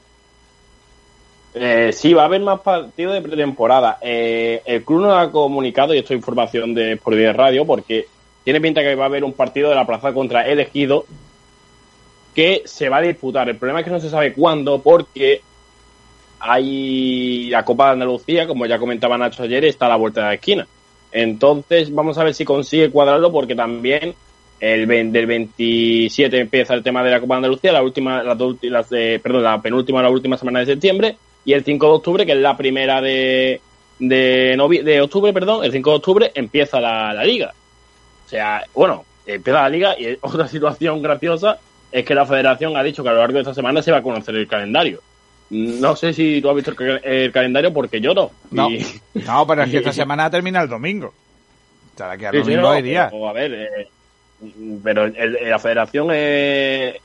Eh, sí, va a haber más partidos de pretemporada. Eh, el club nos ha comunicado, y esto es información de por de radio, porque tiene pinta que va a haber un partido de la plaza contra el Ejido que se va a disputar. El problema es que no se sabe cuándo, porque hay la Copa de Andalucía, como ya comentaba Nacho ayer, está a la vuelta de la esquina. Entonces, vamos a ver si consigue cuadrarlo, porque también el del 27 empieza el tema de la Copa de Andalucía, la última, las dos de- perdón, la penúltima, la última semana de septiembre, y el 5 de octubre, que es la primera de, de, de octubre, perdón, el 5 de octubre empieza la, la liga. O sea, bueno, empieza la liga y otra situación graciosa es que la federación ha dicho que a lo largo de esta semana se va a conocer el calendario. No sé si tú has visto el, ca- el calendario porque yo no. No, Y- no, pero es que esta semana termina el domingo. O sea, que al Sí, sí, domingo no, hay día. pero, a ver, eh, pero el- el- la federación, eh,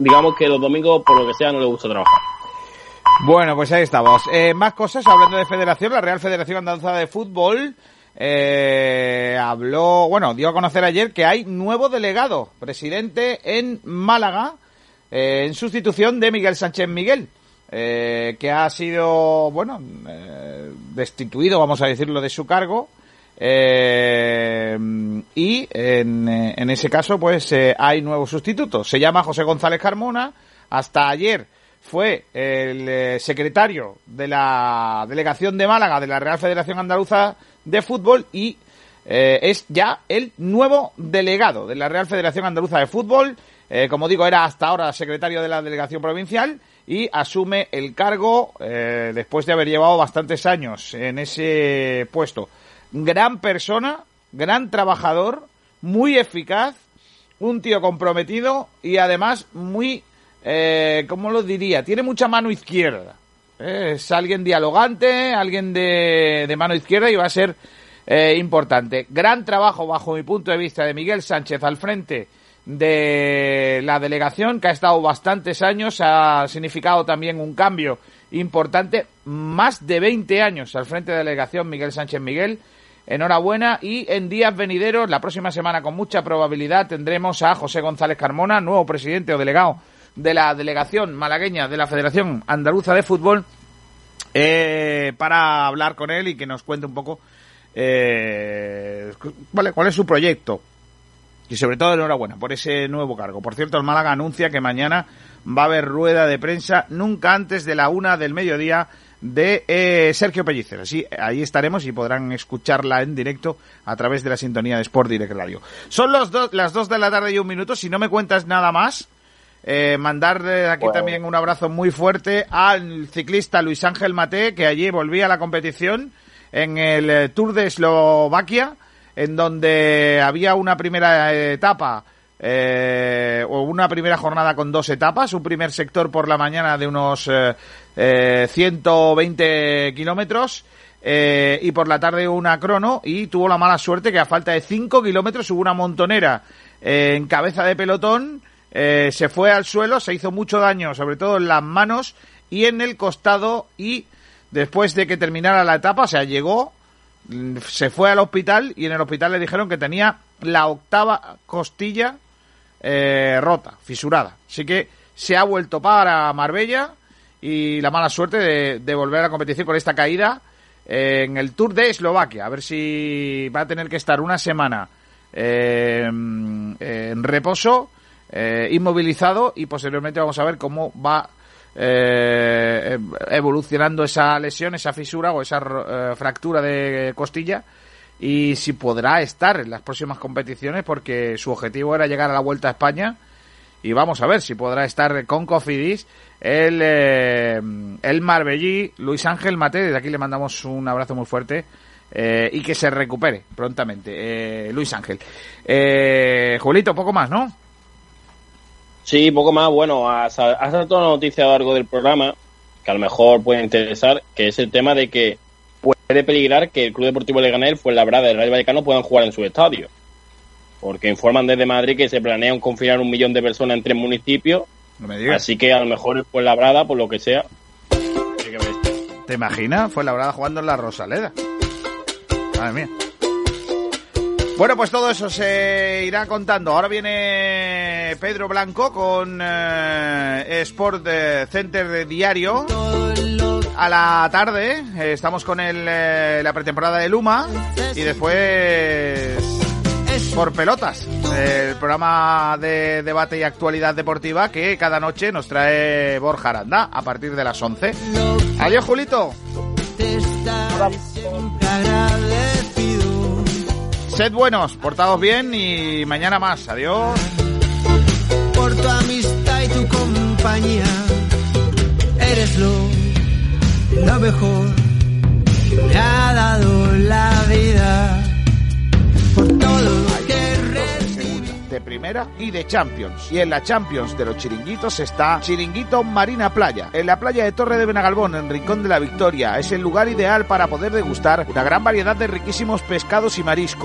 digamos que los domingos, por lo que sea, no le gusta trabajar. Bueno, pues ahí estamos. Eh, más cosas, hablando de federación, la Real Federación Andaluza de Fútbol eh, habló, bueno, dio a conocer ayer que hay nuevo delegado, presidente en Málaga, eh, en sustitución de Miguel Sánchez Miguel, eh, que ha sido, bueno, eh, destituido, vamos a decirlo, de su cargo. Eh, y en, eh, en ese caso, pues eh, hay nuevo sustituto. Se llama José González Carmona. Hasta ayer fue el eh, secretario de la delegación de Málaga de la Real Federación Andaluza de Fútbol y es ya el nuevo delegado de la Real Federación Andaluza de Fútbol. Como digo, era hasta ahora secretario de la delegación provincial y asume el cargo eh, después de haber llevado bastantes años en ese puesto. Gran persona, gran trabajador, muy eficaz, un tío comprometido y además muy, eh, ¿cómo lo diría? Tiene mucha mano izquierda. Eh, Es alguien dialogante, alguien de, de mano izquierda y va a ser eh, importante. Gran trabajo bajo mi punto de vista de Miguel Sánchez al frente de la delegación que ha estado bastantes años, ha significado también un cambio importante, más de 20 años al frente de la delegación Miguel Sánchez Miguel. Enhorabuena y en días venideros, la próxima semana con mucha probabilidad tendremos a José González Carmona, nuevo presidente o delegado de la delegación malagueña de la Federación Andaluza de Fútbol, eh, para hablar con él y que nos cuente un poco eh, cuál es su proyecto. Y sobre todo enhorabuena por ese nuevo cargo. Por cierto, el Málaga anuncia que mañana va a haber rueda de prensa nunca antes de la una del mediodía de eh, Sergio Pellicer. Así, ahí estaremos y podrán escucharla en directo a través de la sintonía de Sport Direct Radio. Son los dos, las dos de la tarde y un minuto. Si no me cuentas nada más, eh, mandar de aquí Bueno. también un abrazo muy fuerte al ciclista Luis Ángel Mate, que allí volvía a la competición en el eh, Tour de Eslovaquia, en donde había una primera etapa eh, o una primera jornada con dos etapas, un primer sector por la mañana de unos eh, eh, 120 kilómetros eh, y por la tarde una crono y tuvo la mala suerte que a falta de 5 kilómetros hubo una montonera eh, en cabeza de pelotón, eh, se fue al suelo, se hizo mucho daño, sobre todo en las manos y en el costado y después de que terminara la etapa, o sea, llegó, se fue al hospital y en el hospital le dijeron que tenía la octava costilla eh, rota, fisurada. Así que se ha vuelto para Marbella y la mala suerte de, volver a la competición con esta caída eh, en el Tour de Eslovaquia. A ver si va a tener que estar una semana eh, en reposo, inmovilizado y posteriormente vamos a ver cómo va eh, evolucionando esa lesión, esa fisura o esa eh, fractura de costilla y si podrá estar en las próximas competiciones porque su objetivo era llegar a la Vuelta a España y vamos a ver si podrá estar con Cofidis el, eh, el Marbellí Luis Ángel Mate, desde aquí le mandamos un abrazo muy fuerte eh, y que se recupere prontamente eh, Luis Ángel. Eh, Julito, poco más, ¿no? Sí, poco más. Bueno, ha, sal- ha saltado una noticia a lo largo del programa que a lo mejor puede interesar, que es el tema de que puede peligrar que el Club Deportivo Leganés, Fuenlabrada y el Rayo Vallecano puedan jugar en su estadio. Porque informan desde Madrid que se planea un confinar un millón de personas en tres municipios. No me digas. Así que a lo mejor el Fuenlabrada, por lo que sea. ¿Te imaginas? Fue Labrada jugando en la Rosaleda. Madre mía. Bueno, pues todo eso se irá contando. Ahora viene Pedro Blanco con eh, Sport eh, Center de Diario. A la tarde eh, estamos con el, la pretemporada de Luma y después por pelotas, el programa de debate y actualidad deportiva que cada noche nos trae Borja Aranda a partir de las 11. Adiós, Julito. Sed buenos, portados bien y mañana más. Adiós. por tu amistad y tu compañía. Eres lo lo mejor que me ha dado la vida por todo lo que de primera y de Champions. Y en la Champions de los chiringuitos está Chiringuito Marina Playa. En la playa de Torre de Benagalbón, en Rincón de la Victoria, es el lugar ideal para poder degustar una gran variedad de riquísimos pescados y mariscos